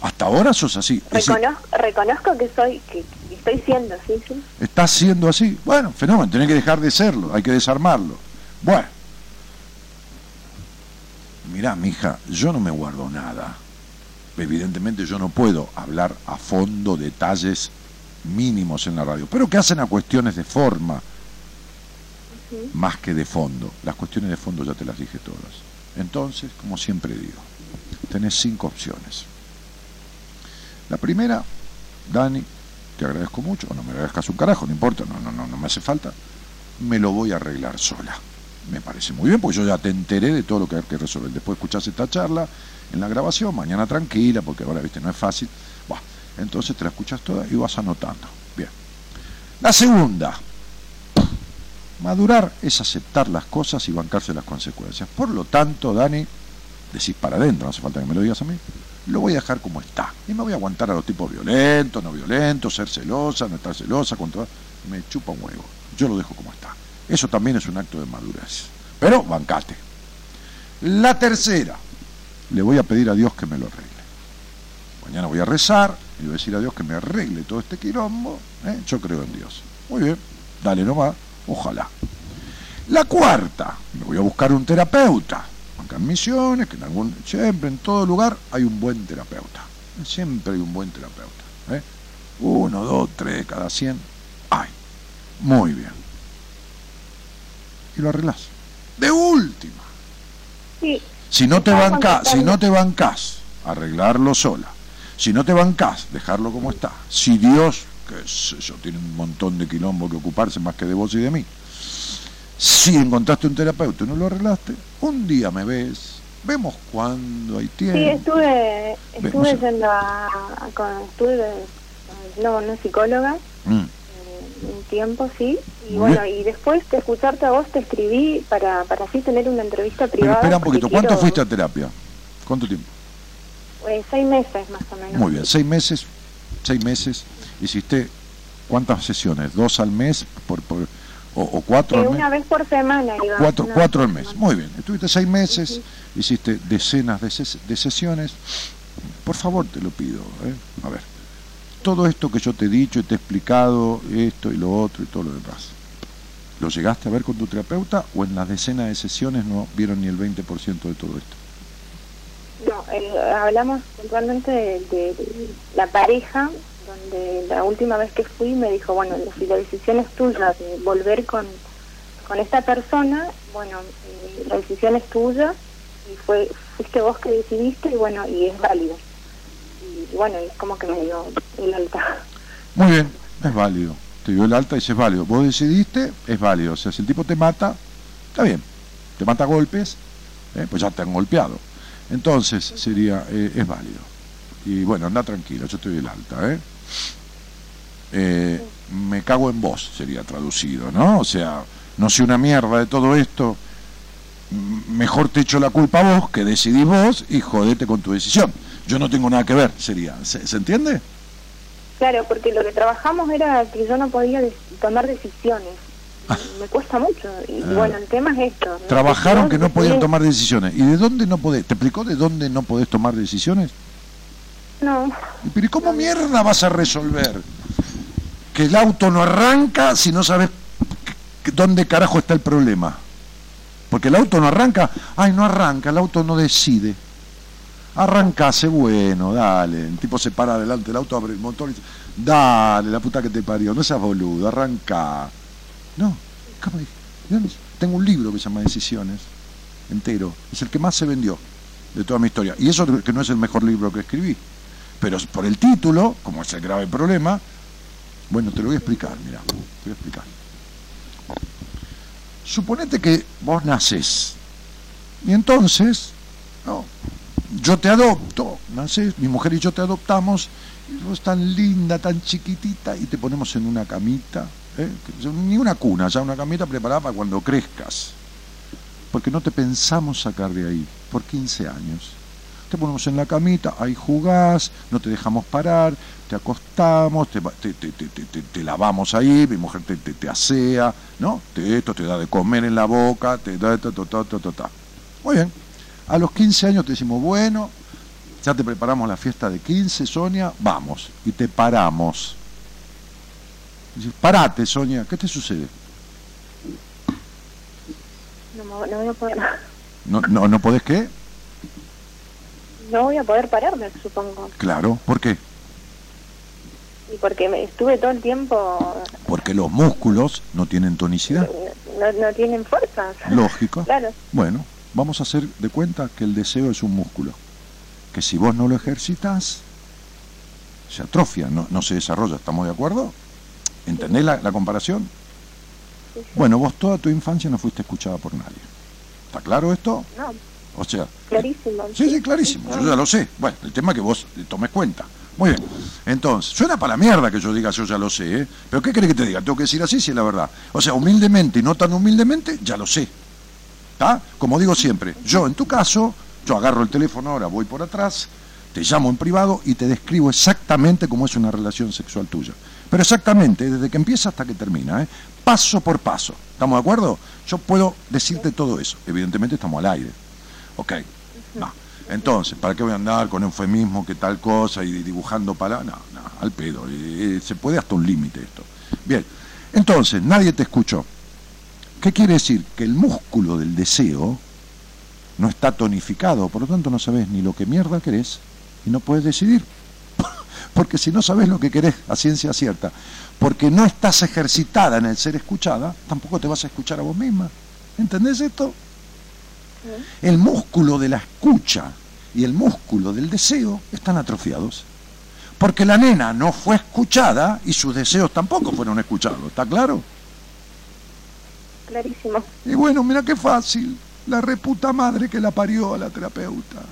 Hasta ahora sos así. Reconozco, reconozco que soy, que, que estoy siendo así, sí. estás siendo así. Bueno, fenómeno, tenés que dejar de serlo, hay que desarmarlo. Bueno. mirá, mija, yo no me guardo nada. Evidentemente yo no puedo hablar a fondo detalles mínimos en la radio, pero que hacen a cuestiones de forma más que de fondo. Las cuestiones de fondo ya te las dije todas. Entonces, como siempre digo, tenés cinco opciones. La primera, Dani, te agradezco mucho, o no me agradezcas un carajo, no importa, no, no, no, no me hace falta, me lo voy a arreglar sola. Me parece muy bien, porque yo ya te enteré de todo lo que hay que resolver. Después escuchás esta charla en la grabación, mañana tranquila, porque ahora, viste, no es fácil. Bueno, entonces te la escuchas toda y vas anotando. Bien. La segunda, madurar es aceptar las cosas y bancarse las consecuencias. Por lo tanto, Dani, decís para adentro, no hace falta que me lo digas a mí, lo voy a dejar como está. Y me voy a aguantar a los tipos violentos, no violentos, ser celosa, no estar celosa, contra... me chupa un huevo. Yo lo dejo como está. Eso también es un acto de madurez. Pero bancate. La tercera, le voy a pedir a Dios que me lo arregle. Mañana voy a rezar y voy a decir a Dios que me arregle todo este quilombo. ¿eh? Yo creo en Dios. Muy bien, dale nomás, ojalá. La cuarta, me voy a buscar un terapeuta. Acá Misiones, que en algún, siempre, en todo lugar, hay un buen terapeuta. Siempre hay un buen terapeuta. ¿eh? Uno, dos, tres, cada cien. Hay. Muy bien. Y lo arreglás. De última. Sí. Si no te bancás, si no te bancás, arreglarlo sola. Si no te bancás, dejarlo como está. Si Dios, que yo, tiene un montón de quilombo que ocuparse más que de vos y de mí. Si encontraste un terapeuta y no lo arreglaste, un día me ves, vemos cuándo hay tiempo. Sí, estuve, Ve, estuve no sé. yendo a, a- con, estuve no, una psicóloga Mm. Un tiempo, sí, y Muy bueno, bien. y después de escucharte a vos te escribí para, para así tener una entrevista Pero privada. espera un poquito, ¿cuánto quiero- fuiste a terapia? ¿Cuánto tiempo? eh, seis meses más o menos. Muy bien, seis meses, seis meses, hiciste cuántas sesiones, dos al mes por, por- o, o cuatro Eh, al mes. una vez por semana iba. Cuatro, una cuatro al mes. semana. Muy bien. Estuviste seis meses, hiciste decenas de, ses- de sesiones. Por favor, te lo pido. ¿eh? A ver. Todo esto que yo te he dicho y te he explicado, esto y lo otro y todo lo demás. ¿Lo llegaste a ver con tu terapeuta o en las decenas de sesiones no vieron ni el 20% de todo esto? No, eh, hablamos puntualmente de, la pareja, donde la última vez que fui me dijo, bueno, si la decisión es tuya de volver con, con esta persona, bueno, eh, la decisión es tuya y fue fuiste vos que decidiste y bueno, y es válido. Y, bueno, es como que me dio el alta. Muy bien, es válido. Te dio el alta y es válido. Vos decidiste, es válido. O sea, si el tipo te mata, está bien. Te mata a golpes, ¿eh? pues ya te han golpeado. Entonces sería, eh, es válido. Y bueno, anda tranquilo, yo te doy el alta. ¿eh? Eh, me cago en vos, sería traducido, ¿no? O sea, no sé una mierda de todo esto. Mejor te echo la culpa a vos, que decidís vos, y jodete con tu decisión. Yo no tengo nada que ver, sería. ¿Se, ¿se entiende? Claro, porque lo que trabajamos era que yo no podía tomar decisiones. Y Me cuesta mucho. Y, Ah. bueno, el tema es esto. Trabajaron que no podían tomar decisiones. ¿Y de dónde no podés? ¿Te explicó de dónde no podés tomar decisiones? No, ¿Y ¿Pero ¿y cómo mierda vas a resolver? Que el auto no arranca si no sabes dónde carajo está el problema. Porque el auto no arranca, ay, no arranca, el auto no decide. Arrancase, bueno, dale. El tipo se para adelante del auto, abre el motor y dice, dale, la puta que te parió, no seas boludo, arranca. No, ¿cómo dije? Tengo un libro que se llama Decisiones, entero. Es el que más se vendió de toda mi historia. Y eso que no es el mejor libro que escribí. Pero por el título, como es el grave problema, bueno, te lo voy a explicar, mira, te voy a explicar. Suponete que vos nacés y entonces, no, yo te adopto, nacés, mi mujer y yo te adoptamos, y vos tan linda, tan chiquitita, y te ponemos en una camita, ¿eh? Ni una cuna, ya una camita preparada para cuando crezcas, porque no te pensamos sacar de ahí por 15 años te ponemos en la camita, ahí jugás, no te dejamos parar, te acostamos, te, te, te- lavamos ahí, mi mujer te, te, asea, ¿no? Te, esto te da de comer en la boca, te da ta, ta, ta. Muy bien. A los 15 años te decimos, bueno, ya te preparamos la fiesta de 15, Sonia, vamos, y te paramos. Dices, parate, Sonia, ¿qué te sucede? no, no voy a poder. ¿No, no, no podés qué? no voy a poder pararme, supongo. Claro, ¿por qué? Y porque me estuve todo el tiempo, Porque los músculos no tienen tonicidad. no, no tienen fuerzas. Lógico. Claro, Bueno, vamos a hacer de cuenta que el deseo es un músculo. Que si vos no lo ejercitas, se atrofia, no, no se desarrolla. ¿Estamos de acuerdo? ¿Entendés la, la comparación? Bueno, vos toda tu infancia no fuiste escuchada por nadie. ¿Está claro esto? no, O sea, clarísimo. Sí, sí, clarísimo, yo ya lo sé. Bueno, el tema es que vos tomes cuenta. Muy bien. Entonces, suena para la mierda que yo diga yo ya lo sé, ¿eh? Pero ¿qué querés que te diga? Tengo que decir así si es la verdad. O sea, humildemente y no tan humildemente, ya lo sé. ¿Está? Como digo siempre, yo en tu caso, yo agarro el teléfono ahora, voy por atrás, te llamo en privado y te describo exactamente cómo es una relación sexual tuya. Pero exactamente, desde que empieza hasta que termina, ¿eh? paso por paso. ¿Estamos de acuerdo? Yo puedo decirte todo eso. Evidentemente estamos al aire. Ok. No. Entonces, ¿para qué voy a andar con eufemismo que tal cosa y dibujando para... No, no, al pedo. Eh, se puede hasta un límite esto. Bien. Entonces, nadie te escuchó. ¿Qué quiere decir? Que el músculo del deseo no está tonificado, por lo tanto no sabes ni lo que mierda querés y no puedes decidir. Porque si no sabes lo que querés a ciencia cierta, porque no estás ejercitada en el ser escuchada, tampoco te vas a escuchar a vos misma. ¿Entendés esto? El músculo de la escucha y el músculo del deseo están atrofiados. Porque la nena no fue escuchada y sus deseos tampoco fueron escuchados, ¿está claro? Clarísimo. Y bueno, mira qué fácil. La reputa madre que la parió a la terapeuta.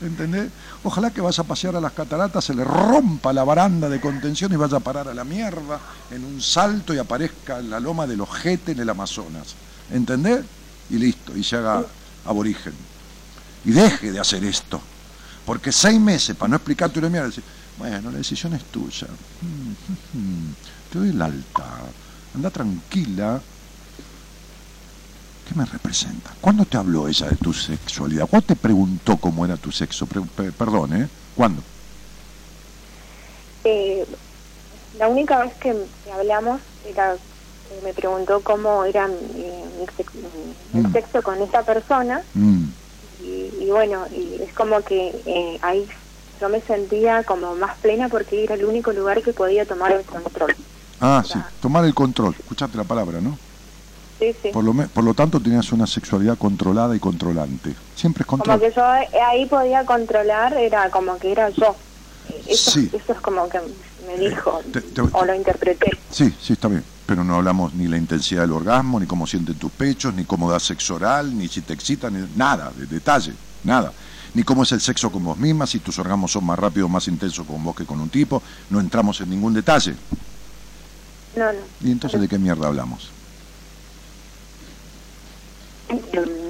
¿Entendés? Ojalá que vaya a pasear a las cataratas, se le rompa la baranda de contención y vaya a parar a la mierda en un salto y aparezca en la loma del ojete en el Amazonas. ¿Entendés? Y listo, y se haga aborigen. Y deje de hacer esto. Porque seis meses para no explicarte una mierda, decir, bueno, la decisión es tuya. Mm, mm, mm. Te doy el alta. Anda tranquila. ¿Qué me representa? ¿Cuándo te habló ella de tu sexualidad? ¿Cuándo te preguntó cómo era tu sexo? Pre- perdón, ¿eh? ¿Cuándo? Eh, la única vez que, hablamos era eh, me preguntó cómo era eh, mi, Mm. sexo con esta persona Mm, y, y bueno, y es como que eh, ahí yo me sentía como más plena porque era el único lugar que podía tomar el control. Ah, sí, tomar el control. Escuchaste la palabra, ¿no? Sí, sí. Por lo, me- por lo tanto, tenías una sexualidad controlada y controlante. Siempre es Como control. que yo ahí podía controlar, era como que era yo. Eh, Eso, Sí. eso es como que me dijo, te- te- o lo interpreté. Sí, sí, está bien. Pero no hablamos ni la intensidad del orgasmo, ni cómo sienten tus pechos, ni cómo das sexo oral, ni si te excita, ni nada, de detalle, nada. Ni cómo es el sexo con vos misma, si tus orgasmos son más rápidos, más intensos con vos que con un tipo. No entramos en ningún detalle. No, no. ¿Y entonces de qué mierda hablamos?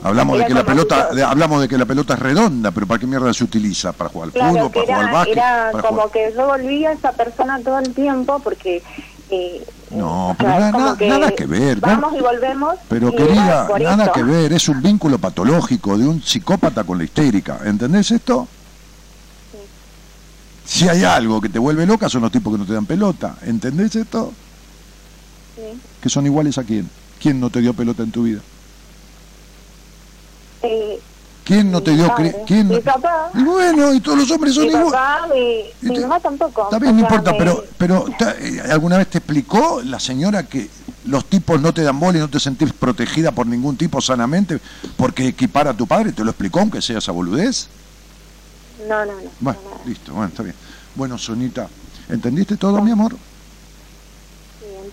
Hablamos de Era que la pelota, que- de- hablamos de que la pelota es redonda, pero ¿para qué mierda se utiliza? ¿Para jugar al Claro, fútbol? que ¿Para jugar al era, básquet? era para como jugar- que yo volvía a esa persona todo el tiempo porque... eh, No, pero sea, na- es como na- nada que ver, Vamos y volvemos. Pero y era querida, nada eso. que ver, es un vínculo patológico de un psicópata con la histérica. ¿Entendés esto? Si hay algo que te vuelve loca son los tipos que no te dan pelota. ¿Entendés esto? Sí. Que son iguales a quién. ¿Quién no te dio pelota en tu vida? Eh, ¿Quién no te mi dio quién Mi papá. Y bueno, y todos los hombres son Mi iguales. papá, mi, Y mi te- mamá tampoco. Bien, no importa, me- pero, pero eh, ¿alguna vez te explicó la señora que los tipos no te dan bola y no te sentís protegida por ningún tipo sanamente porque equipara a tu padre? ¿Te lo explicó aunque sea esa boludez? No, no, no. Bueno, no, no. listo, bueno, está bien. Bueno, Sonita, ¿entendiste todo, mi amor?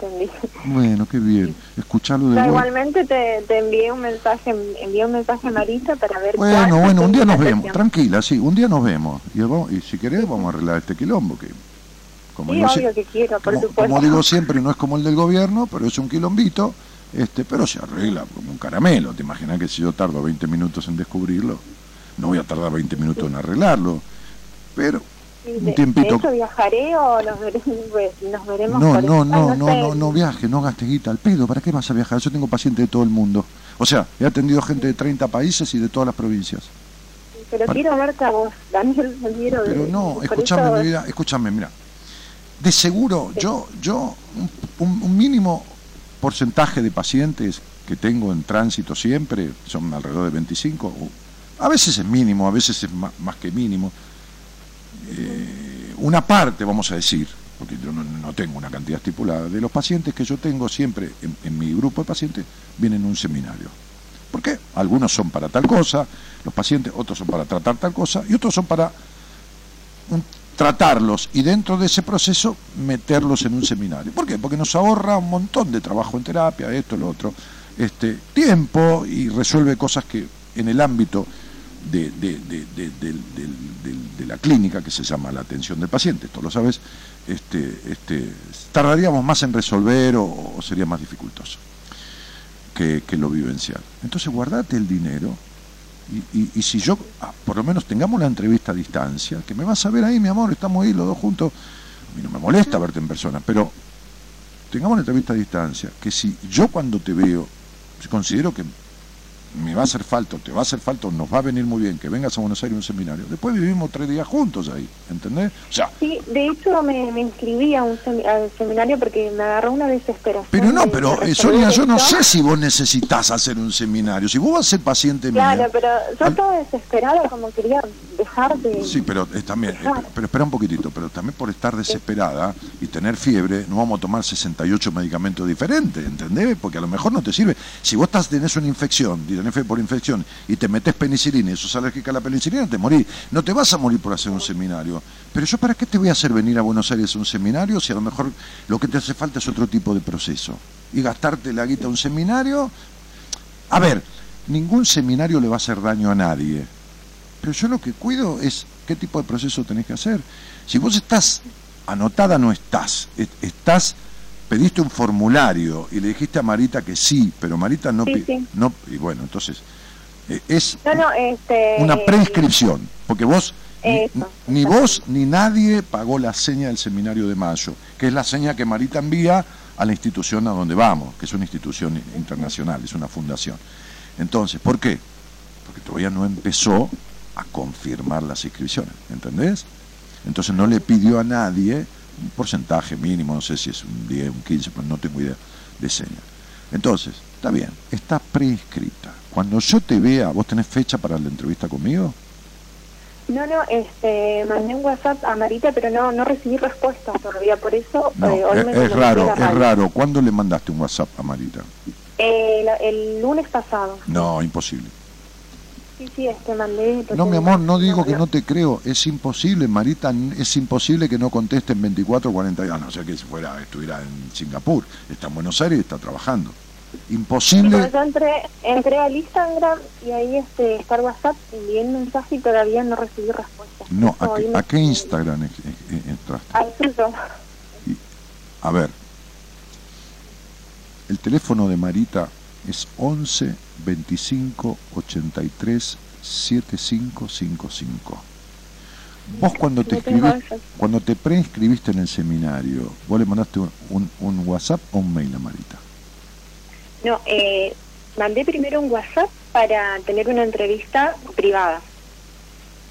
Entendí. Bueno, qué bien. Escucharlo de No, igualmente te, te envié un mensaje, envié un mensaje a Marisa para ver Bueno, bueno, un día nos vemos. Tranquila, sí, un día nos vemos. Y, vamos- y si querés, vamos a arreglar este quilombo. Que, como, Sí, obvio que quiero, por como, supuesto. como digo siempre, no es como el del gobierno, pero es un quilombito. Este, pero se arregla como un caramelo. Te imaginas que si yo tardo 20 minutos en descubrirlo, no voy a tardar 20 minutos en arreglarlo. Pero un tiempito. de viajaré o nos veremos, nos veremos No, no, no, no, no, no viajes, no gastes guita al pedo. ¿Para qué vas a viajar? Yo tengo pacientes de todo el mundo. O sea, he atendido gente de 30 países y de todas las provincias. Pero quiero verte a vos, Daniel, Pero no, escúchame, eso- mi vida, escúchame, mira. De seguro, yo, yo, un, mínimo porcentaje de pacientes que tengo en tránsito siempre, son alrededor de 25, o A veces es mínimo, a veces es más que mínimo. Eh, una parte, vamos a decir, porque yo no, tengo una cantidad estipulada, de los pacientes que yo tengo siempre en, mi grupo de pacientes vienen a un seminario. ¿Por qué? Algunos son para tal cosa, los pacientes, otros son para tratar tal cosa y otros son para tratarlos y dentro de ese proceso meterlos en un seminario. ¿Por qué? Porque nos ahorra un montón de trabajo en terapia, esto, lo otro, este, tiempo y resuelve cosas que en el ámbito de, de- de- la clínica, que se llama la atención del paciente, esto lo sabes, este, este, tardaríamos más en resolver o, o sería más dificultoso que, que lo vivencial. Entonces guardate el dinero y, y- y si yo, ah, por lo menos tengamos la entrevista a distancia, que me vas a ver ahí, mi amor, estamos ahí los dos juntos, a mí no me molesta verte en persona, pero tengamos la entrevista a distancia, que si yo cuando te veo, si considero que me va a hacer falta, te va a hacer falta, nos va a venir muy bien que vengas a Buenos Aires a un seminario, después vivimos tres días juntos ahí, ¿entendés? O sea, Sí, de hecho me, me inscribí a un semi- al seminario porque me agarró una desesperación. pero no, pero de eh, Sonia, yo no sé si vos necesitas hacer un seminario, si vos vas a ser paciente mía... Claro, pero yo al- estaba desesperada, como quería dejar de... Sí, pero también, eh, pero espera un poquitito, pero también por estar desesperada y tener fiebre, no vamos a tomar 68 medicamentos diferentes, ¿entendés? Porque a lo mejor no te sirve. Si vos estás, tenés una infección, y por infección, y te metes penicilina y sos alérgica a la penicilina, te morís. No te vas a morir por hacer un seminario. Pero yo, ¿para qué te voy a hacer venir a Buenos Aires a un seminario si a lo mejor lo que te hace falta es otro tipo de proceso? Y gastarte la guita a un seminario. A ver, ningún seminario le va a hacer daño a nadie. Pero yo lo que cuido es qué tipo de proceso tenés que hacer. Si vos estás anotada, no estás. Es- Estás, pediste un formulario y le dijiste a Marita que sí, pero Marita no... Sí, no y bueno, entonces, eh, es No, no, este... una prescripción, porque vos, ni, Eso, ni vos ni nadie pagó la seña del seminario de mayo, que es la seña que Marita envía a la institución a donde vamos, que es una institución internacional, es una fundación. Entonces, ¿por qué? Porque todavía no empezó a confirmar las inscripciones, ¿entendés? Entonces no le pidió a nadie un porcentaje mínimo, no sé si es un 10, un 15, pero no tengo idea de seña. Entonces, está bien, está prescrita. Cuando yo te vea, ¿vos tenés fecha para la entrevista conmigo? No, no, este, mandé un WhatsApp a Marita, pero no no recibí respuesta todavía, por eso No, eh, hoy es, me raro, es raro. ¿Cuándo le mandaste un WhatsApp a Marita? Eh, el lunes pasado. No, imposible. Sí, sí, mandé... lo No, mi amor, no digo que no. no te creo. Es imposible, Marita, es imposible que no conteste en 24 o 40 días. No ser que se fuera, estuviera en Singapur. Está en Buenos Aires y está trabajando. Imposible. pero yo entré, entré al Instagram y ahí este, está el WhatsApp, envié un mensaje y todavía no recibí respuesta. No, ¿a qué, me- a qué Instagram entraste? Al suyo. A ver, el teléfono de Marita es 11 25 83 7555. Vos cuando te eso. cuando te preinscribiste en el seminario, ¿vos le mandaste un, un- un WhatsApp o un mail a Marita? No, eh, mandé primero un WhatsApp para tener una entrevista privada.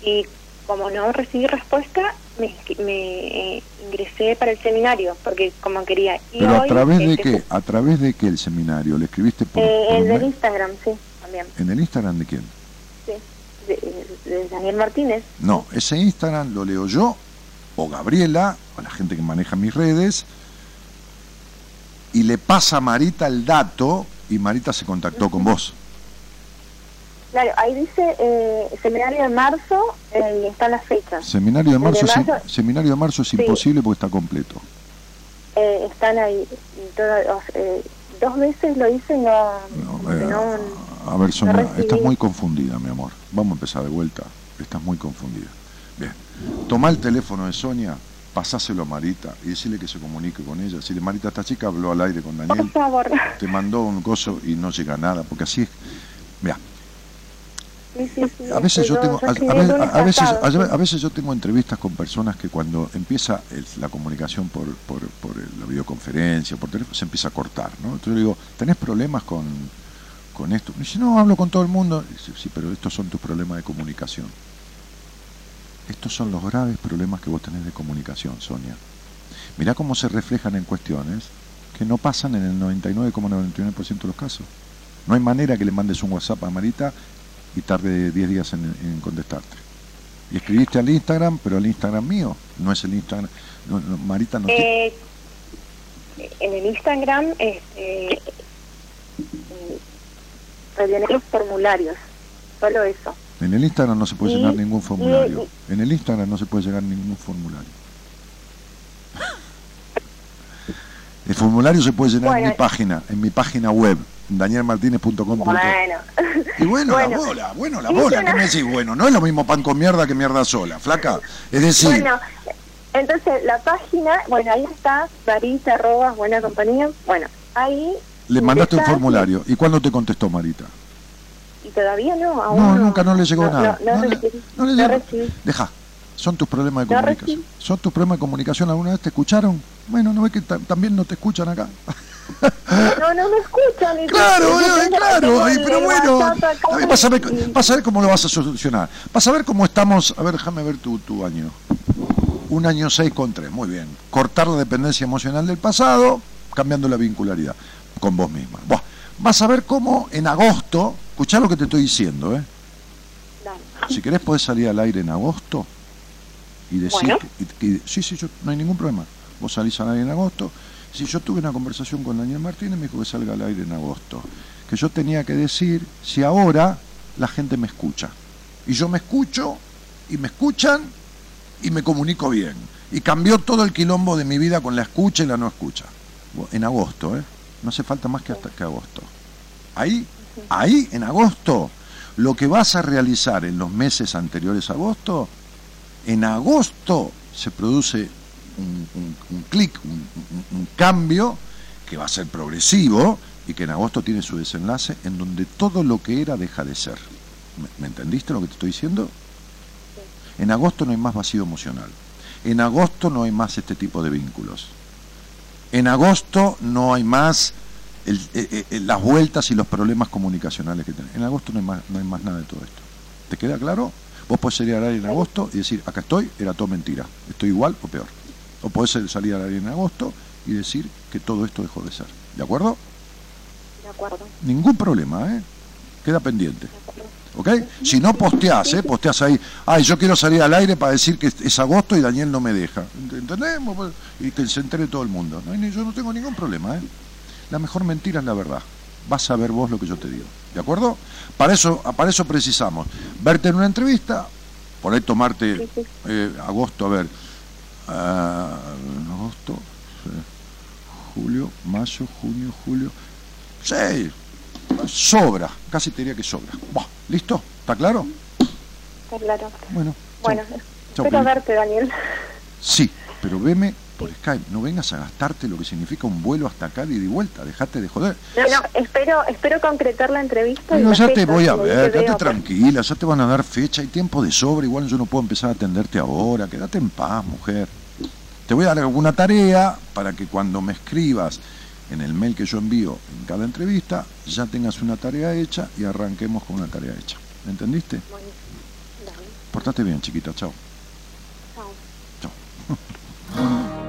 Y como no recibí respuesta, me, eh, ingresé para el seminario, porque como quería. Y Pero a través de este, qué, a través de qué el seminario, ¿le escribiste por, Eh, por el del? Instagram, sí, también. ¿En el Instagram de quién? Sí, de, de Daniel Martínez. No, ese Instagram lo leo yo o Gabriela, o la gente que maneja mis redes, y le pasa a Marita el dato y Marita se contactó con vos. Claro, ahí dice eh, seminario de marzo eh, y están las fechas. Seminario de de marzo, marzo- seminario de marzo es Sí. imposible porque está completo. Eh, están ahí. eh, dos veces lo hice y no... No, eh, no- a ver, Sonia, estás muy confundida, mi amor. Vamos a empezar de vuelta. Estás muy confundida. Bien. Toma el teléfono de Sonia, pasáselo a Marita y decirle que se comunique con ella. Decirle, Marita, esta chica habló al aire con Daniel. por favor. te mandó un coso y no llega nada, porque así es. Mira, Sí, sí, sí, a veces yo tengo, a, veces, a veces yo tengo entrevistas con personas que cuando empieza el- la comunicación por, por, por la videoconferencia, por teléfono, se empieza a cortar, ¿no? Entonces yo le digo, ¿tenés problemas con, con esto? Me dice, no, hablo con todo el mundo. Dice, sí, pero estos son tus problemas de comunicación. Estos son los graves problemas que vos tenés de comunicación, Sonia. Mirá cómo se reflejan en cuestiones que no pasan en el 99,99% de los casos. No hay manera que le mandes un WhatsApp a Marita y tardé 10 días en, en contestarte. Y escribiste al Instagram, pero al Instagram mío, no es el Instagram. no, no, Marita no Eh, en el Instagram rellené los formularios, solo eso. En el Instagram no se puede y- llenar ningún formulario. y- En el Instagram no se puede llenar ningún formulario. El formulario se puede llenar en mi página, en mi página web, danielmartinez.com. Bueno, Y bueno, la bola, bueno, la bola, una- ¿qué me decís? Bueno, no es lo mismo pan con mierda que mierda sola, flaca. Es decir, Bueno, entonces la página, bueno, ahí está, Marita, arroba, buena compañía. Bueno, ahí. le mandaste un formulario. ¿Y cuándo te contestó Marita? Y, todavía no, aún No, nunca no le llegó no, nada. No, no, No le- no le llegó. Deja, son tus problemas de comunicación. ¿Son tus problemas de comunicación? ¿Alguna vez te escucharon? Bueno, ¿no ves que ta- también no te escuchan acá? No, no me escuchan. y- Claro, claro, pero bueno, a ver, vas a ver, y- vas a ver cómo lo vas a solucionar. Vas a ver cómo estamos, a ver, déjame ver tu, tu año. Un año 6 con 3, muy bien. Cortar la dependencia emocional del pasado, cambiando la vincularidad con vos misma. Buah, vas a ver cómo en agosto, escuchá lo que te estoy diciendo, ¿eh? Dale. Si querés podés salir al aire en agosto y decir Bueno. que, que- sí, sí, yo, no hay ningún problema. Vos salís al aire en agosto. Si yo tuve una conversación con Daniel Martínez, me dijo que salga al aire en agosto. Que yo tenía que decir si ahora la gente me escucha. Y yo me escucho, y me escuchan, y me comunico bien. Y cambió todo el quilombo de mi vida con la escucha y la no escucha. En agosto, ¿eh? No hace falta más que hasta que agosto. Ahí, ahí, en agosto, lo que vas a realizar en los meses anteriores a agosto, en agosto se produce un, un- un clic, un, cambio que va a ser progresivo y que en agosto tiene su desenlace en donde todo lo que era deja de ser. ¿Me, entendiste lo que te estoy diciendo? En agosto no hay más vacío emocional. En agosto no hay más este tipo de vínculos. En agosto no hay más el- eh, eh, las vueltas y los problemas comunicacionales que tenés. En agosto no hay, más, no hay más nada de todo esto. ¿Te queda claro? Vos podés aire en agosto y decir, acá estoy, era todo mentira. Estoy igual o peor. O podés salir al aire en agosto y decir que todo esto dejó de ser. ¿De acuerdo? De acuerdo. Ningún problema, ¿eh? Queda pendiente. ¿Ok? Si no posteás, ¿eh? Posteás ahí, ay, yo quiero salir al aire para decir que es agosto y Daniel no me deja. ¿Entendemos? Pues, Y que se entere todo el mundo. No yo no tengo ningún problema, ¿eh? La mejor mentira es la verdad. Vas a ver vos lo que yo te digo. ¿De acuerdo? Para eso, para eso precisamos verte en una entrevista, por ahí tomarte eh, agosto, a ver, agosto, sí, julio, mayo, junio, julio, sí, sobra, casi te diría que sobra. Buah, ¿Listo? ¿Está claro? Está claro. Bueno. Bueno, chau. Espero verte, Daniel. Sí, pero veme por Skype, no vengas a gastarte lo que significa un vuelo hasta acá y de vuelta, dejate de joder. No, no, espero, espero concretar la entrevista. la ya te voy a ver, te quédate veo, tranquila, ya te van a dar fecha y tiempo de sobra, igual yo no puedo empezar a atenderte ahora, quédate en paz, mujer. Te voy a dar alguna tarea para que cuando me escribas en el mail que yo envío en cada entrevista, ya tengas una tarea hecha y arranquemos con una tarea hecha. ¿Me entendiste? Bueno, Portate bien, chiquita, chao. chao. Chao.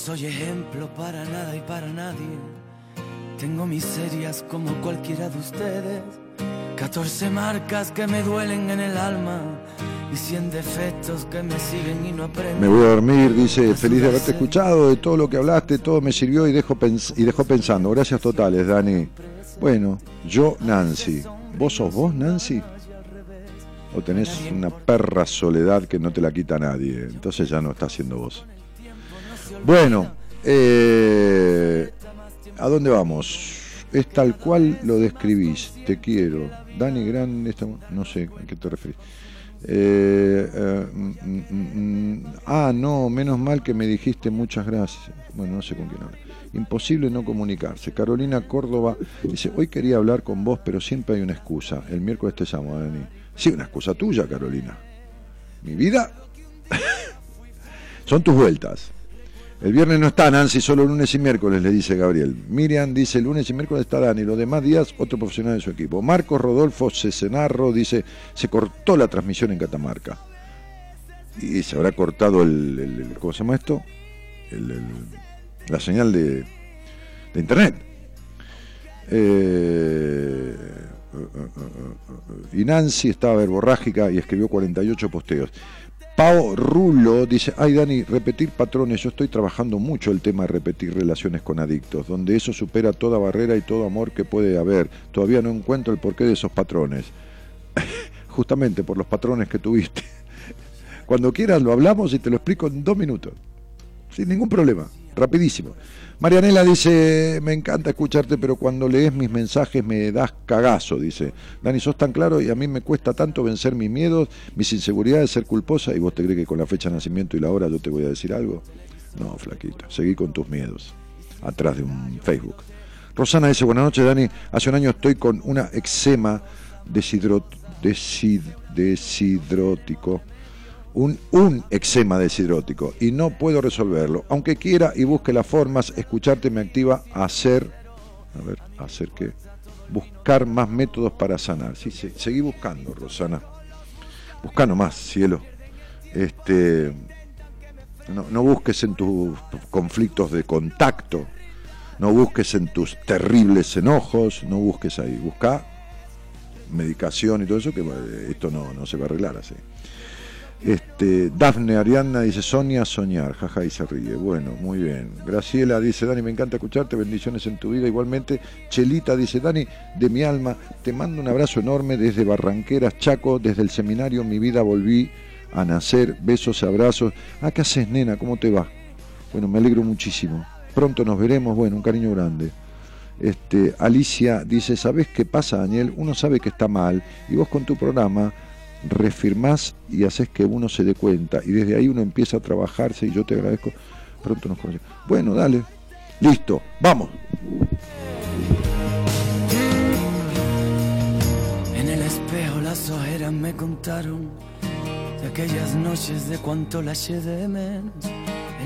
soy ejemplo para nada y para nadie. Tengo miserias como cualquiera de ustedes. 14 marcas que me duelen en el alma y 100 defectos que me siguen y no aprenden. Me voy a dormir, dice, feliz de haberte escuchado, de todo lo que hablaste, todo me sirvió y, dejo y dejó pensando. Gracias totales, Dani. Bueno, yo, Nancy. ¿Vos sos vos, Nancy? ¿O tenés una perra soledad que no te la quita nadie? Entonces ya no estás siendo vos. Bueno, eh, ¿a dónde vamos? Es tal cual lo describís, te quiero. Dani Gran, esta- no sé a qué te referís. Eh, eh, mm, mm, mm, ah, no, menos mal que me dijiste muchas gracias. Bueno, no sé con quién habla. Imposible no comunicarse. Carolina Córdoba dice, hoy quería hablar con vos, pero siempre hay una excusa. El miércoles te llamo, Dani. Sí, una excusa tuya, Carolina. Mi vida son tus vueltas. El viernes no está Nancy, solo lunes y miércoles, le dice Gabriel. Miriam dice, lunes y miércoles está Dani, los demás días otro profesional de su equipo. Marcos Rodolfo Cesenarro dice, se cortó la transmisión en Catamarca. y se habrá cortado el, ¿cómo se llama esto? La señal de, internet. Eh, y Nancy estaba verborrágica y escribió 48 posteos. Pao Rulo dice, ay Dani, repetir patrones, yo estoy trabajando mucho el tema de repetir relaciones con adictos, donde eso supera toda barrera y todo amor que puede haber. Todavía no encuentro el porqué de esos patrones. Justamente por los patrones que tuviste. Cuando quieras lo hablamos y te lo explico en dos minutos. Sin ningún problema, rapidísimo. Marianela dice, me encanta escucharte, pero cuando lees mis mensajes me das cagazo, dice. Dani, sos tan claro y a mí me cuesta tanto vencer mis miedos, mis inseguridades, ser culposa, y vos te crees que con la fecha de nacimiento y la hora yo te voy a decir algo. No, flaquita, seguí con tus miedos, atrás de un Facebook. Rosana dice, buenas noches, Dani, hace un año estoy con una eczema deshidro- desid- deshidrótico un, un eczema deshidrótico y no puedo resolverlo. Aunque quiera y busque las formas, escucharte me activa hacer, a ver, hacer qué, buscar más métodos para sanar. Sí, sí, seguí buscando, Rosana. Busca nomás, cielo. Este, no, no busques en tus conflictos de contacto, no busques en tus terribles enojos, no busques ahí, busca medicación y todo eso, que esto no, no se va a arreglar así. Este, Dafne Arianna dice Sonia soñar, jaja y se ríe. Bueno, muy bien. Graciela dice Dani, me encanta escucharte, bendiciones en tu vida. Igualmente, Chelita dice Dani, de mi alma, te mando un abrazo enorme desde Barranqueras, Chaco, desde el seminario Mi vida volví a nacer. Besos, abrazos. Ah, ¿qué haces, nena? ¿Cómo te va? Bueno, me alegro muchísimo. Pronto nos veremos. Bueno, un cariño grande. Este, Alicia dice, ¿sabes qué pasa, Daniel? Uno sabe que está mal y vos con tu programa refirmás y haces que uno se dé cuenta y desde ahí uno empieza a trabajarse y yo te agradezco. Pronto nos conocemos. Bueno, dale. Listo, vamos. En el espejo las ojeras me contaron de aquellas noches de cuánto la de menos.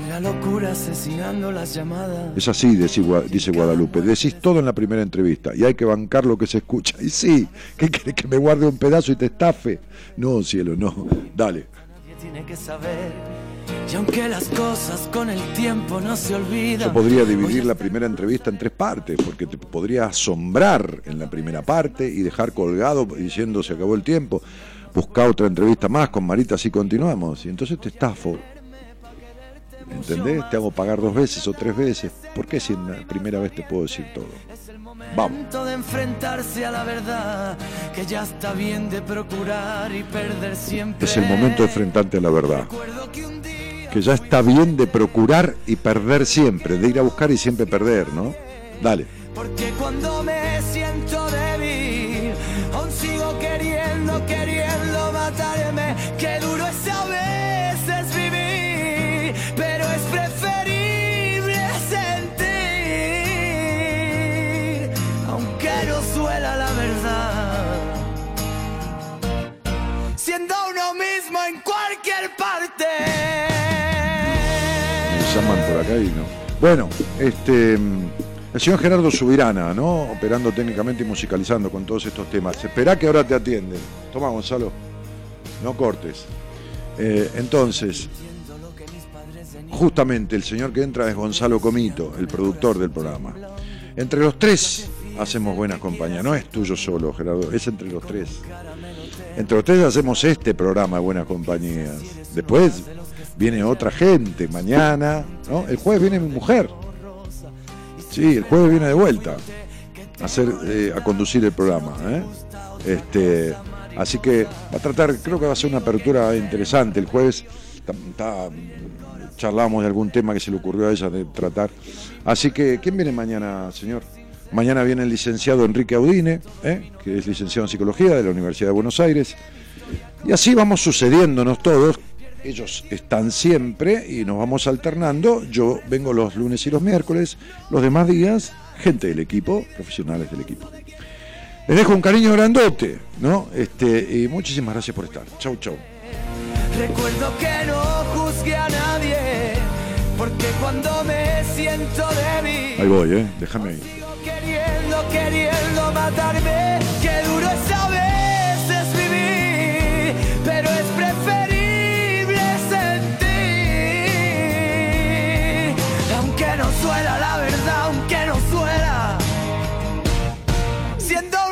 La locura asesinando las llamadas. Es así, dice Gua- dice Guadalupe. Decís todo en la primera entrevista y hay que bancar lo que se escucha. Y sí, ¿qué querés que me guarde un pedazo y te estafe? No, cielo, no. Dale. Nadie tiene que saber. Y aunque las cosas con el tiempo no se olvidan. Yo podría dividir la primera entrevista en tres partes, porque te podría asombrar en la primera parte y dejar colgado diciendo se acabó el tiempo. Busca otra entrevista más con Marita, así continuamos. Y entonces te estafo. ¿Entendés? Te hago pagar dos veces o tres veces. ¿Por qué si en la primera vez te puedo decir todo? Vamos. Momento de enfrentarse a la verdad. Que ya está bien de procurar y perder siempre. Es el momento de enfrentarte a la verdad. Que ya está bien de procurar y perder siempre, de ir a buscar y siempre perder, ¿no? Dale. Porque cuando me siento débil, aún sigo queriendo, queriendo matarme. Qué duro es Siendo uno mismo en cualquier parte. Me llaman por acá y no. Bueno, este. mm, El señor Gerardo Subirana, ¿no? Operando técnicamente y musicalizando con todos estos temas. Esperá que ahora te atienden. Toma, Gonzalo. No cortes. Eh, entonces, justamente el señor que entra es Gonzalo Comito, el productor del programa. Entre los tres hacemos buena compañía. No es tuyo solo, Gerardo, es entre los tres. Entre tres hacemos este programa de buenas compañías. Después viene otra gente mañana, ¿no? El jueves viene mi mujer. Sí, el jueves viene de vuelta a hacer, eh, a conducir el programa. ¿eh? Este, así que va a tratar, creo que va a ser una apertura interesante. El jueves charlamos de algún tema que se le ocurrió a ella de tratar. Así que, ¿quién viene mañana, señor? Mañana viene el licenciado Enrique Audine, ¿eh? que es licenciado en psicología de la Universidad de Buenos Aires. Y así vamos sucediéndonos todos. Ellos están siempre y nos vamos alternando. Yo vengo los lunes y los miércoles. Los demás días, gente del equipo, profesionales del equipo. Les dejo un cariño grandote, ¿no? Este, y muchísimas gracias por estar. Chau, chau. Recuerdo que no juzgué a nadie, porque cuando me siento débil. Ahí voy, ¿eh? Déjame ahí queriendo matarme. Qué duro es a veces vivir, pero es preferible sentir. Aunque no suela la verdad, aunque no suela. Siendo